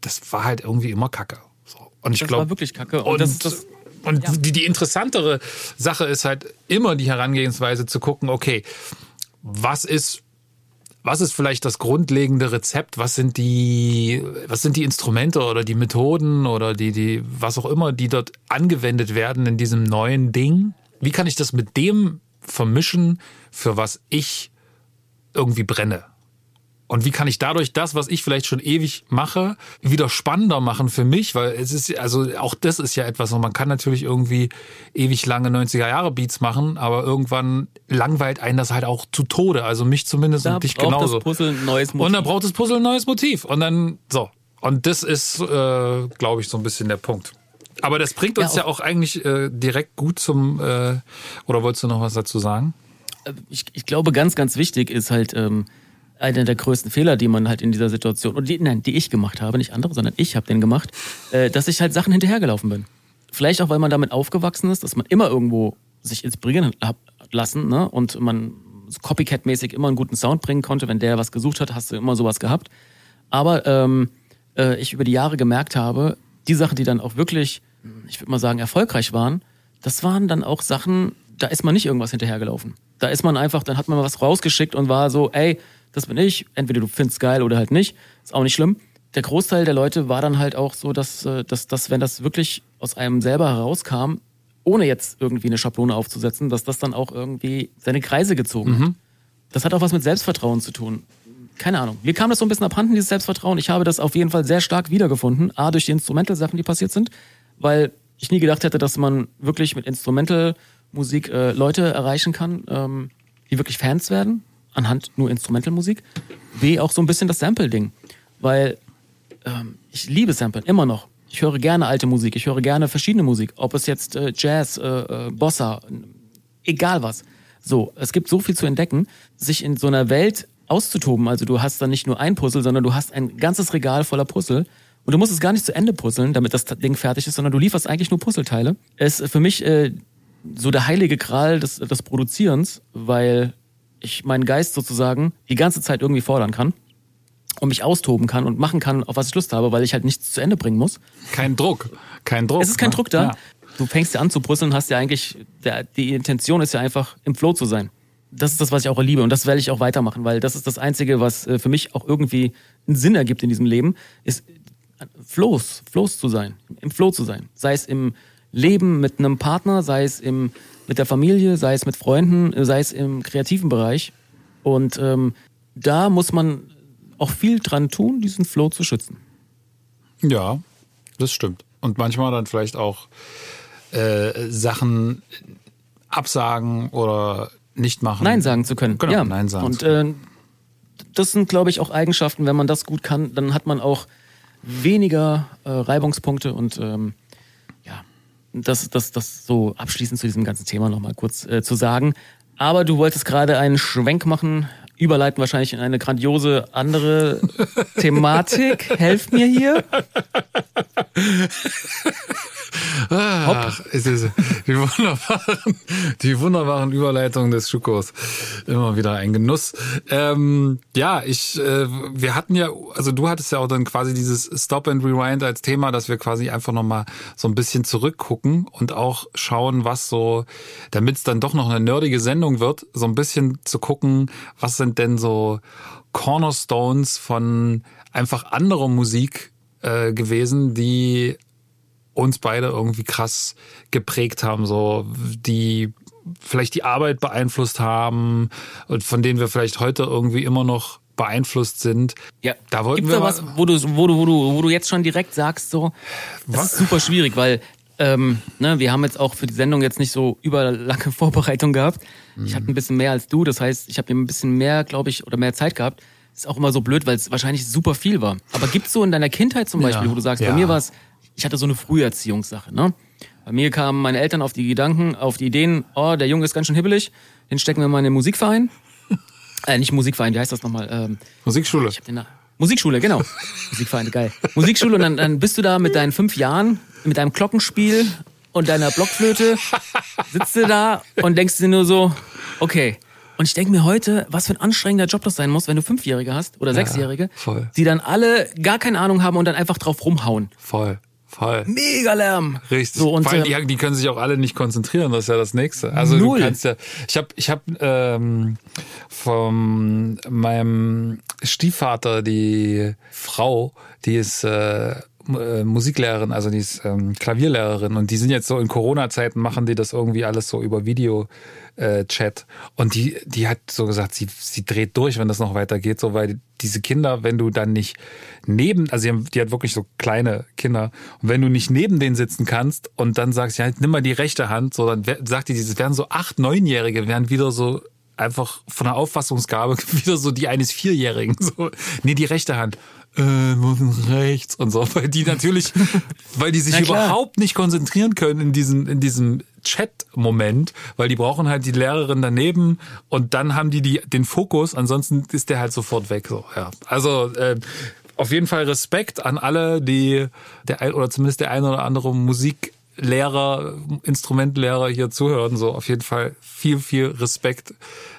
Das war halt irgendwie immer Kacke. So. Und ich Das glaube, war wirklich kacke. Und, und, das, das, und die, die interessantere Sache ist halt immer die Herangehensweise zu gucken, okay, was ist was ist vielleicht das grundlegende Rezept? Was sind die, was sind die Instrumente oder die Methoden oder die, die, was auch immer, die dort angewendet werden in diesem neuen Ding? Wie kann ich das mit dem vermischen, für was ich irgendwie brenne? Und wie kann ich dadurch das, was ich vielleicht schon ewig mache, wieder spannender machen für mich? Weil es ist, also auch das ist ja etwas, und man kann natürlich irgendwie ewig lange 90er Jahre Beats machen, aber irgendwann langweilt einen das halt auch zu Tode. Also mich zumindest Da und dich braucht genauso. das Puzzle ein neues Motiv. Und dann braucht das Puzzle ein neues Motiv. Und dann, so. Und das ist, äh, glaube ich, so ein bisschen der Punkt. Aber das bringt uns Ja, ja auch, eigentlich äh, direkt gut zum, äh, oder wolltest du noch was dazu sagen? ich, ich glaube, ganz, ganz wichtig ist halt ähm, einer der größten Fehler, die man halt in dieser Situation, und die, nein, die ich gemacht habe, nicht andere, sondern ich habe den gemacht, äh, dass ich halt Sachen hinterhergelaufen bin. Vielleicht auch, weil man damit aufgewachsen ist, dass man immer irgendwo sich inspirieren hat lassen ne? und man Copycat-mäßig immer einen guten Sound bringen konnte. Wenn der was gesucht hat, hast du immer sowas gehabt. Aber ähm, äh, ich über die Jahre gemerkt habe, die Sachen, die dann auch wirklich, ich würde mal sagen, erfolgreich waren, das waren dann auch Sachen, da ist man nicht irgendwas hinterhergelaufen. Da ist man einfach, dann hat man was rausgeschickt und war so, ey, das bin ich. Entweder du findest geil oder halt nicht. Ist auch nicht schlimm. Der Großteil der Leute war dann halt auch so, dass, äh, dass, dass wenn das wirklich aus einem selber herauskam, ohne jetzt irgendwie eine Schablone aufzusetzen, dass das dann auch irgendwie seine Kreise gezogen hat. Das hat auch was mit Selbstvertrauen zu tun. Keine Ahnung. Mir kam das so ein bisschen abhanden, dieses Selbstvertrauen. Ich habe das auf jeden Fall sehr stark wiedergefunden. A, durch die Instrumental-Sachen, die passiert sind, weil ich nie gedacht hätte, dass man wirklich mit Instrumental-Musik äh, Leute erreichen kann, ähm, die wirklich Fans werden, anhand nur Instrumental-Musik. B, auch so ein bisschen das Sample-Ding. Weil ähm, ich liebe Samplen, immer noch. Ich höre gerne alte Musik, ich höre gerne verschiedene Musik. Ob es jetzt äh, Jazz, äh, äh, Bossa, egal was. So, es gibt so viel zu entdecken, sich in so einer Welt auszutoben. Also du hast dann nicht nur ein Puzzle, sondern du hast ein ganzes Regal voller Puzzle. Und du musst es gar nicht zu Ende puzzeln, damit das Ding fertig ist, sondern du lieferst eigentlich nur Puzzleteile. Ist für mich äh, so der heilige Gral des, des Produzierens, weil ich meinen Geist sozusagen die ganze Zeit irgendwie fordern kann und mich austoben kann und machen kann, auf was ich Lust habe, weil ich halt nichts zu Ende bringen muss. Kein Druck. Kein Druck. Es ist kein ne? Druck da. Ja. Du fängst ja an zu brüsseln, hast ja eigentlich, der, die Intention ist ja einfach, im Flow zu sein. Das ist das, was ich auch liebe und das werde ich auch weitermachen, weil das ist das Einzige, was äh, für mich auch irgendwie einen Sinn ergibt in diesem Leben, ist äh, Flows, Flows zu sein, im Flow zu sein. Sei es im Leben mit einem Partner, sei es im, mit der Familie, sei es mit Freunden, sei es im kreativen Bereich. Und ähm, da muss man auch viel dran tun, diesen Flow zu schützen. Ja, das stimmt. Und manchmal dann vielleicht auch äh, Sachen absagen oder nicht machen. Nein sagen zu können. Genau, ja. Nein sagen Und zu können. äh, das sind, glaube ich, auch Eigenschaften, wenn man das gut kann, dann hat man auch weniger äh, Reibungspunkte und ähm, das, das, das so abschließend zu diesem ganzen Thema nochmal kurz äh, zu sagen. Aber du wolltest gerade einen Schwenk machen, überleiten wahrscheinlich in eine grandiose andere Thematik. Helft mir hier. Ach, es ist die wunderbaren, die wunderbaren Überleitungen des Schukos. Immer wieder ein Genuss. Ähm, ja, ich, äh, wir hatten ja, also du hattest ja auch dann quasi dieses Stop and Rewind als Thema, dass wir quasi einfach nochmal so ein bisschen zurückgucken und auch schauen, was so, damit es dann doch noch eine nerdige Sendung wird, so ein bisschen zu gucken, was sind denn so Cornerstones von einfach anderer Musik äh, gewesen, die uns beide irgendwie krass geprägt haben, so die vielleicht die Arbeit beeinflusst haben und von denen wir vielleicht heute irgendwie immer noch beeinflusst sind. Ja, Da wollten Gibt's wir da was, wo du, wo du, wo du, wo du jetzt schon direkt sagst, so, das Was? ist super schwierig, weil ähm, ne, wir haben jetzt auch für die Sendung jetzt nicht so überlange Vorbereitung gehabt. Ich Mhm. hatte ein bisschen mehr als du, das heißt, ich habe ein bisschen mehr, glaube ich, oder mehr Zeit gehabt. Ist auch immer so blöd, weil es wahrscheinlich super viel war. Aber gibt's so in deiner Kindheit zum Beispiel, Ja, wo du sagst, ja. bei mir war es, ich hatte so eine Früherziehungssache, ne? Bei mir kamen meine Eltern auf die Gedanken, auf die Ideen, oh, der Junge ist ganz schön hibbelig, den stecken wir mal in den Musikverein. Äh, nicht Musikverein, wie heißt das nochmal? Ähm, Musikschule. ich hab den Na Musikschule, genau. Musikverein, geil. Musikschule und dann, dann bist du da mit deinen fünf Jahren, mit deinem Glockenspiel und deiner Blockflöte, sitzt du da und denkst dir nur so, okay. Und ich denke mir heute, was für ein anstrengender Job das sein muss, wenn du Fünfjährige hast oder Sechsjährige, voll. die dann alle gar keine Ahnung haben und dann einfach drauf rumhauen. Voll, Voll. Mega Lärm. Richtig. So, und, Vor allem, äh, die, die können sich auch alle nicht konzentrieren, das ist ja das Nächste. Also Null. du kannst ja, ich habe ich hab, ähm, von meinem Stiefvater die Frau, die ist äh, äh, Musiklehrerin, also die ist ähm, Klavierlehrerin und die sind jetzt so in Corona-Zeiten machen die das irgendwie alles so über Video äh, Chat und die die hat so gesagt, sie sie dreht durch, wenn das noch weitergeht, so weil diese Kinder, wenn du dann nicht neben, also die, haben, die hat wirklich so kleine Kinder und wenn du nicht neben denen sitzen kannst und dann sagst, ja, nimm mal die rechte Hand, so dann sagt die, dieses werden so acht, neunjährige werden wieder so einfach von der Auffassungsgabe wieder so die eines Vierjährigen. So, nee, die rechte Hand. Äh, rechts und so, weil die natürlich, weil die sich überhaupt nicht konzentrieren können in diesem, in diesem Chat-Moment, weil die brauchen halt die Lehrerin daneben und dann haben die, die den Fokus, ansonsten ist der halt sofort weg. So, ja. Also äh, auf jeden Fall Respekt an alle, die der ein, oder zumindest der eine oder andere Musiklehrer, Instrumentlehrer hier zuhören. So auf jeden Fall viel, viel Respekt.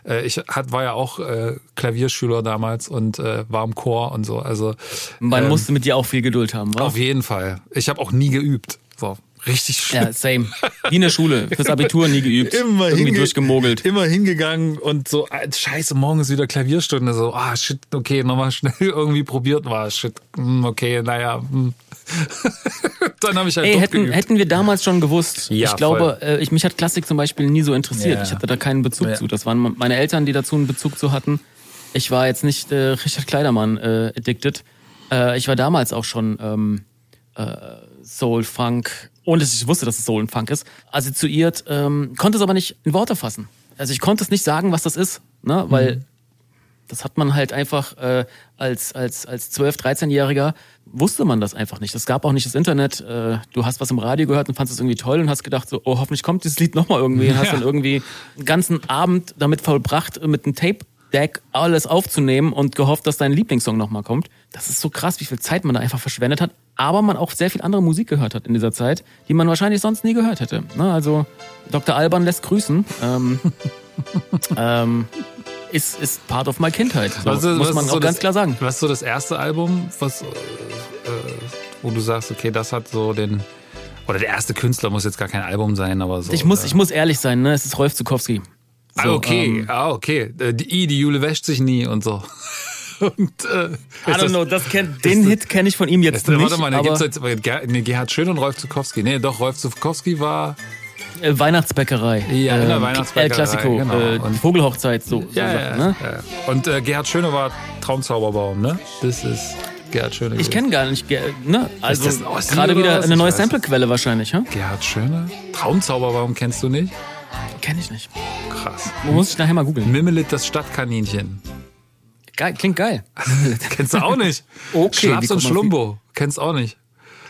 Äh, Ich hat, war ja auch äh, Klavierschüler damals und äh, war im Chor und so. Also Man ähm, musste mit dir auch viel Geduld haben, wa? auf jeden Fall. Ich habe auch nie geübt. So richtig schlimm. Ja, same. Wie in der Schule. Fürs Abitur nie geübt. Immer Irgendwie durchgemogelt. Immer hingegangen und so, ah, scheiße, morgen ist wieder Klavierstunde. So, ah, shit, okay, nochmal schnell irgendwie probiert. War shit, hm, okay, naja. hm. Dann habe ich halt Ey, hätten, geübt. hätten wir damals schon gewusst. Ja, ich glaube, äh, ich, mich hat Klassik zum Beispiel nie so interessiert. Ja. Ich hatte da keinen Bezug Ja. zu. Das waren meine Eltern, die dazu einen Bezug zu hatten. Ich war jetzt nicht äh, Richard Kleidermann äh, addicted. Äh, ich war damals auch schon ähm, äh, Soul, Funk, ohne dass ich wusste, dass es Soul und Funk ist, assoziiert, ähm, konnte es aber nicht in Worte fassen. Also ich konnte es nicht sagen, was das ist, ne? weil das hat man halt einfach äh, als, als, als 12-, 13-Jähriger wusste man das einfach nicht. Es gab auch nicht das Internet. Äh, du hast was im Radio gehört und fandest es irgendwie toll und hast gedacht, so, oh, hoffentlich kommt dieses Lied nochmal irgendwie. Und hast Ja. dann irgendwie einen ganzen Abend damit vollbracht, mit einem Tape-Deck alles aufzunehmen und gehofft, dass dein Lieblingssong nochmal kommt. Das ist so krass, wie viel Zeit man da einfach verschwendet hat. Aber man auch sehr viel andere Musik gehört hat in dieser Zeit, die man wahrscheinlich sonst nie gehört hätte. Ne? Also Dr. Alban lässt grüßen. Ähm, ähm, ist, ist part of my Kindheit. So, ist- muss man auch so ganz das, klar sagen. Was ist so das erste Album, was, äh, äh, wo du sagst, okay, das hat so den, oder der erste Künstler muss jetzt gar kein Album sein, aber so. Ich muss, äh, ich muss ehrlich sein, ne? Es ist Rolf Zukowski. ah, So, okay, ähm, ah, okay. Äh, Die, I, die Jule wäscht sich nie und so. Und, äh, I don't das- know, das kenn, den Hit kenne ich von ihm jetzt Ist, warte nicht, mal, da aber gibt's jetzt Ger nee, Gerhard Schön und Rolf Zukowski. Nee, doch, Rolf Zukowski war. äh, Weihnachtsbäckerei. Ja, der Ähm, Weihnachtsbäckerei, El Clasico, genau. äh, Und- Vogelhochzeit, so, so Ja, Sachen, ja, ne? ja. Und äh, Gerhard Schöne war Traumzauberbaum, ne? Das ist Gerhard Schöne. Ich kenne gar nicht, ne? Also das gerade wieder eine neue Samplequelle wahrscheinlich, hä? Gerhard Schöne? Traumzauberbaum kennst du nicht? Kenne ich nicht. Krass. Muss ich nachher mal googeln. Mimmelit, das Stadtkaninchen. Geil, klingt geil. Kennst du auch nicht? Okay, Schlaps und Schlumbo. Kennst auch nicht.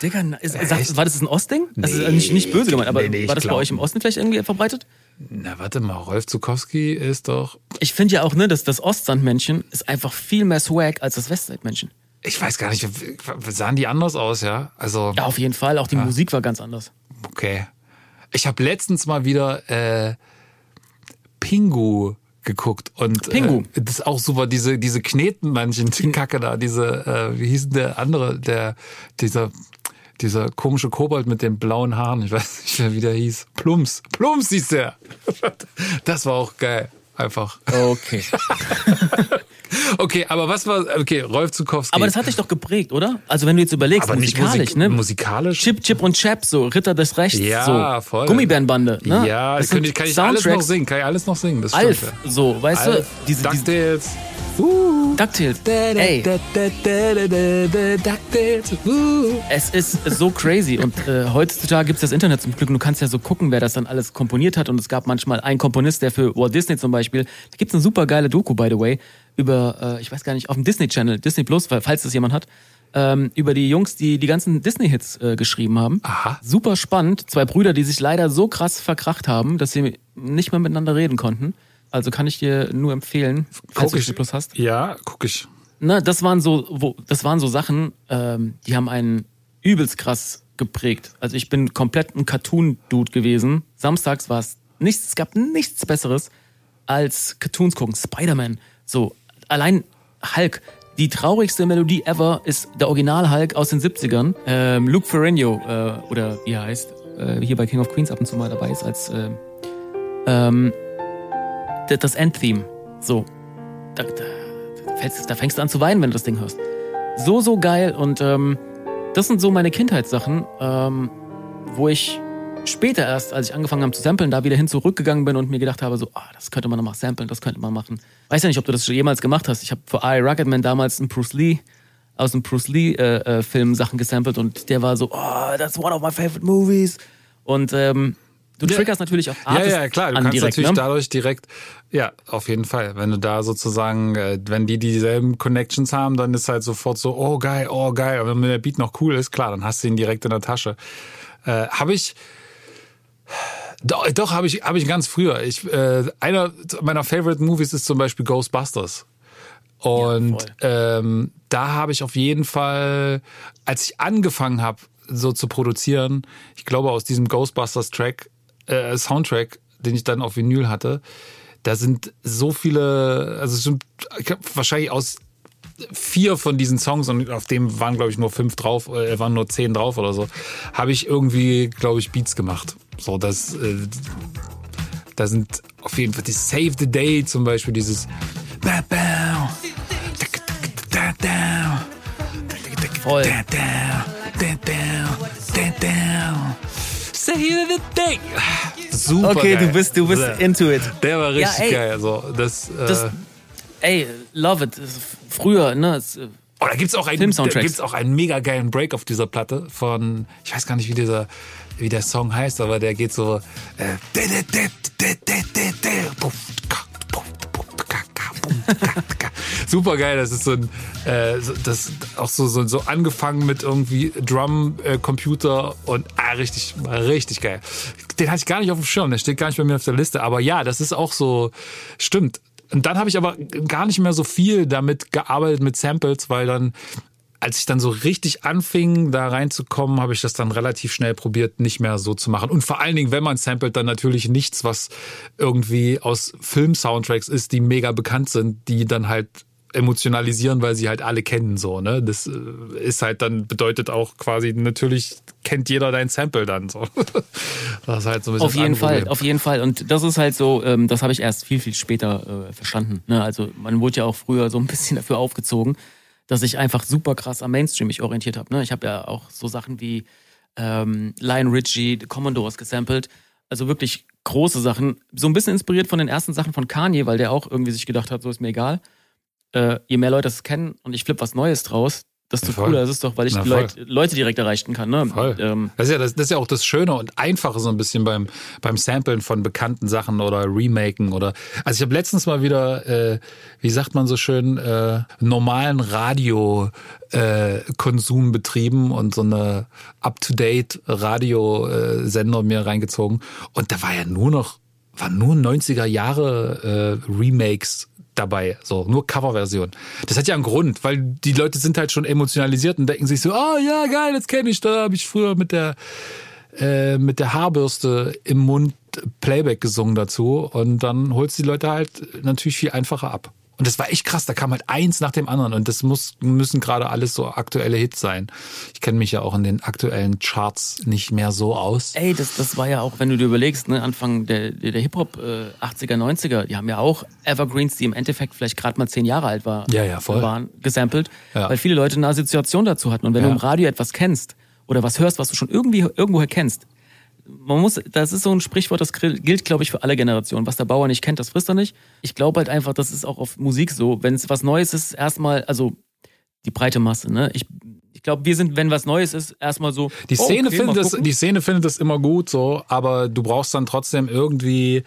Digga, ist, sagt, war das ein Ostding? Das ist Nee. nicht, nicht böse gemeint, aber Nee, nee, war das bei euch im Osten vielleicht irgendwie verbreitet? Na, warte mal, Rolf Zukowski ist doch. Ich finde ja auch, ne, dass das Ostsandmännchen ist einfach viel mehr Swag als das Westseitmännchen. Ich weiß gar nicht, sahen die anders aus, ja? Also, Ja, auf jeden Fall. Auch die Musik war ganz anders. okay. Ich habe letztens mal wieder äh, Pingu geguckt und Pingu. Äh, das ist auch super, diese, diese Knetenmännchen, die Kacke da, diese, äh, wie hieß denn der andere, der, dieser, dieser komische Kobold mit den blauen Haaren, ich weiß nicht mehr, wie der hieß. Plums. Plums hieß der. Das war auch geil. Einfach. Okay. Okay, aber was war, okay, Rolf Zukowski. Aber das hat dich doch geprägt, oder? Also wenn du jetzt überlegst, Aber musikalisch, Musik- ne? musikalisch? Chip, Chip und Chap, so Ritter des Rechts, Ja, so voll. Gummibärenbande, ne? Ja, das das kann ich, kann ich alles noch singen, kann ich alles noch singen. Das Alf, stimmt, ja. so, weißt Alf, du? Diese, DuckTales. Uh. DuckTales. Ey, DuckTales. Uh. es ist so crazy und äh, heutzutage gibt's das Internet zum Glück und du kannst ja so gucken, wer das dann alles komponiert hat und es gab manchmal einen Komponist, der für Walt Disney zum Beispiel, da gibt's eine super geile Doku, by the way, über, äh, ich weiß gar nicht, auf dem Disney Channel, Disney Plus, weil- falls das jemand hat, ähm, über die Jungs, die die ganzen Disney-Hits äh, geschrieben haben. Aha. Super spannend. Zwei Brüder, die sich leider so krass verkracht haben, dass sie nicht mehr miteinander reden konnten. Also kann ich dir nur empfehlen, falls du Guck ich. Disney Plus hast. Ja, guck ich. Na, das waren so, wo, das waren so Sachen, ähm, die haben einen übelst krass geprägt. Also ich bin komplett ein Cartoon-Dude gewesen. Samstags war es nichts, es gab nichts Besseres als Cartoons gucken. Spider-Man, so allein Hulk. Die traurigste Melodie ever ist der Original Hulk aus den 70ern. Ähm, Luke Ferrigno, äh, oder wie er heißt, äh, hier bei King of Queens ab und zu mal dabei ist als äh, ähm, das Endtheme. So. Da, da, da, fängst du an zu weinen, wenn du das Ding hörst. So, so geil und ähm, das sind so meine Kindheitssachen, ähm, wo ich später erst, als ich angefangen habe zu samplen, da wieder hin zurückgegangen bin und mir gedacht habe, so, ah, das könnte man noch mal samplen, das könnte man machen. Weiß ja nicht, ob du das schon jemals gemacht hast. Ich habe für I Rocketman damals einen Bruce Lee aus dem Bruce Lee äh, äh, Sachen gesampelt und der war so, oh, that's one of my favorite movies. Und ähm, du triggerst ja. natürlich auch Artists Ja, ja, klar, du kannst direkt, natürlich ne? dadurch direkt, ja, auf jeden Fall. Wenn du da sozusagen, äh, wenn die dieselben Connections haben, dann ist halt sofort so, oh geil, oh geil. Und wenn der Beat noch cool ist, klar, dann hast du ihn direkt in der Tasche. Äh, habe ich doch, doch habe ich, hab ich ganz früher. Ich, äh, einer meiner Favorite Movies ist zum Beispiel Ghostbusters. Und ja, ähm, da habe ich auf jeden Fall, als ich angefangen habe, so zu produzieren, ich glaube aus diesem Ghostbusters Track, äh, Soundtrack, den ich dann auf Vinyl hatte, da sind so viele, also sind wahrscheinlich aus vier von diesen Songs und auf dem waren glaube ich nur fünf drauf, äh, waren nur zehn drauf oder so, habe ich irgendwie glaube ich Beats gemacht. So, das, äh, da sind auf jeden Fall die Save the Day zum Beispiel, dieses Voll. Save the Day. Super Okay, geil. du bist, du bist into it. Der war richtig ja, geil. Also, das, das, äh, ey, love it. Früher, ne? Es, Oh, da gibt's auch einen, da gibt's auch einen mega geilen Break auf dieser Platte von, ich weiß gar nicht, wie dieser, wie der Song heißt, aber der geht so. Äh, Super geil, das ist so ein, äh, das auch so, so, so angefangen mit irgendwie Drum, äh, Computer und ah, richtig, richtig geil. Den hatte ich gar nicht auf dem Schirm, der steht gar nicht bei mir auf der Liste, aber ja, das ist auch so, stimmt. Und dann habe ich aber gar nicht mehr so viel damit gearbeitet mit Samples, weil dann als ich dann so richtig anfing, da reinzukommen, habe ich das dann relativ schnell probiert, nicht mehr so zu machen. Und vor allen Dingen, wenn man samplet, dann natürlich nichts, was irgendwie aus Film-Soundtracks ist, die mega bekannt sind, die dann halt emotionalisieren, weil sie halt alle kennen so, ne? Das äh, ist halt dann bedeutet auch quasi natürlich kennt jeder dein Sample dann so. Das ist halt so ein bisschen Auf jeden Fall, auf jeden Fall und das ist halt so, ähm, das habe ich erst viel viel später äh, verstanden, ne? Also man wurde ja auch früher so ein bisschen dafür aufgezogen dass ich einfach super krass am Mainstream mich orientiert habe. Ne? Ich habe ja auch so Sachen wie ähm, Lion Richie, The Commodores gesampelt. Also wirklich große Sachen. So ein bisschen inspiriert von den ersten Sachen von Kanye, weil der auch irgendwie sich gedacht hat, so ist mir egal. Äh, je mehr Leute es kennen und ich flippe was Neues draus, desto ja, cooler ist es doch, weil ich Na, die Leute, Leute direkt erreichen kann. Ne? Voll. Ähm, das, ist ja, das, das, ist ja auch das Schöne und Einfache so ein bisschen beim, beim Samplen von bekannten Sachen oder Remaken oder. Also ich habe letztens mal wieder, äh, wie sagt man so schön, äh, normalen Radio äh, Konsum betrieben und so eine up-to-date Radiosender mir reingezogen. Und da war ja nur noch, waren nur 90er Jahre äh, Remakes dabei, so nur Coverversion. Das hat ja einen Grund, weil die Leute sind halt schon emotionalisiert und denken sich so, oh ja geil, das kenne ich, da habe ich früher mit der äh, mit der Haarbürste im Mund Playback gesungen dazu und dann holst die Leute halt natürlich viel einfacher ab. Und das war echt krass. Da kam halt eins nach dem anderen. Und das muss, müssen gerade alles so aktuelle Hits sein. Ich kenne mich ja auch in den aktuellen Charts nicht mehr so aus. Ey, das, das war ja auch, wenn du dir überlegst, ne, Anfang der, der Hip-Hop äh, 80er, 90er, die haben ja auch Evergreens, die im Endeffekt vielleicht gerade mal zehn Jahre alt war, ja, ja, voll. waren, gesampelt, ja. weil viele Leute eine Assoziation dazu hatten. Und wenn ja. du im Radio etwas kennst oder was hörst, was du schon irgendwie irgendwoher kennst, man muss, das ist so ein Sprichwort, das gilt, glaube ich, für alle Generationen. Was der Bauer nicht kennt, das frisst er nicht. Ich glaube halt einfach, das ist auch auf Musik so. Wenn es was Neues ist, erstmal, also die breite Masse, ne? Ich, ich glaube, wir sind, wenn was Neues ist, erstmal so. Die oh, Szene, oh, okay, findet das, die Szene findet das immer gut, so, aber du brauchst dann trotzdem irgendwie,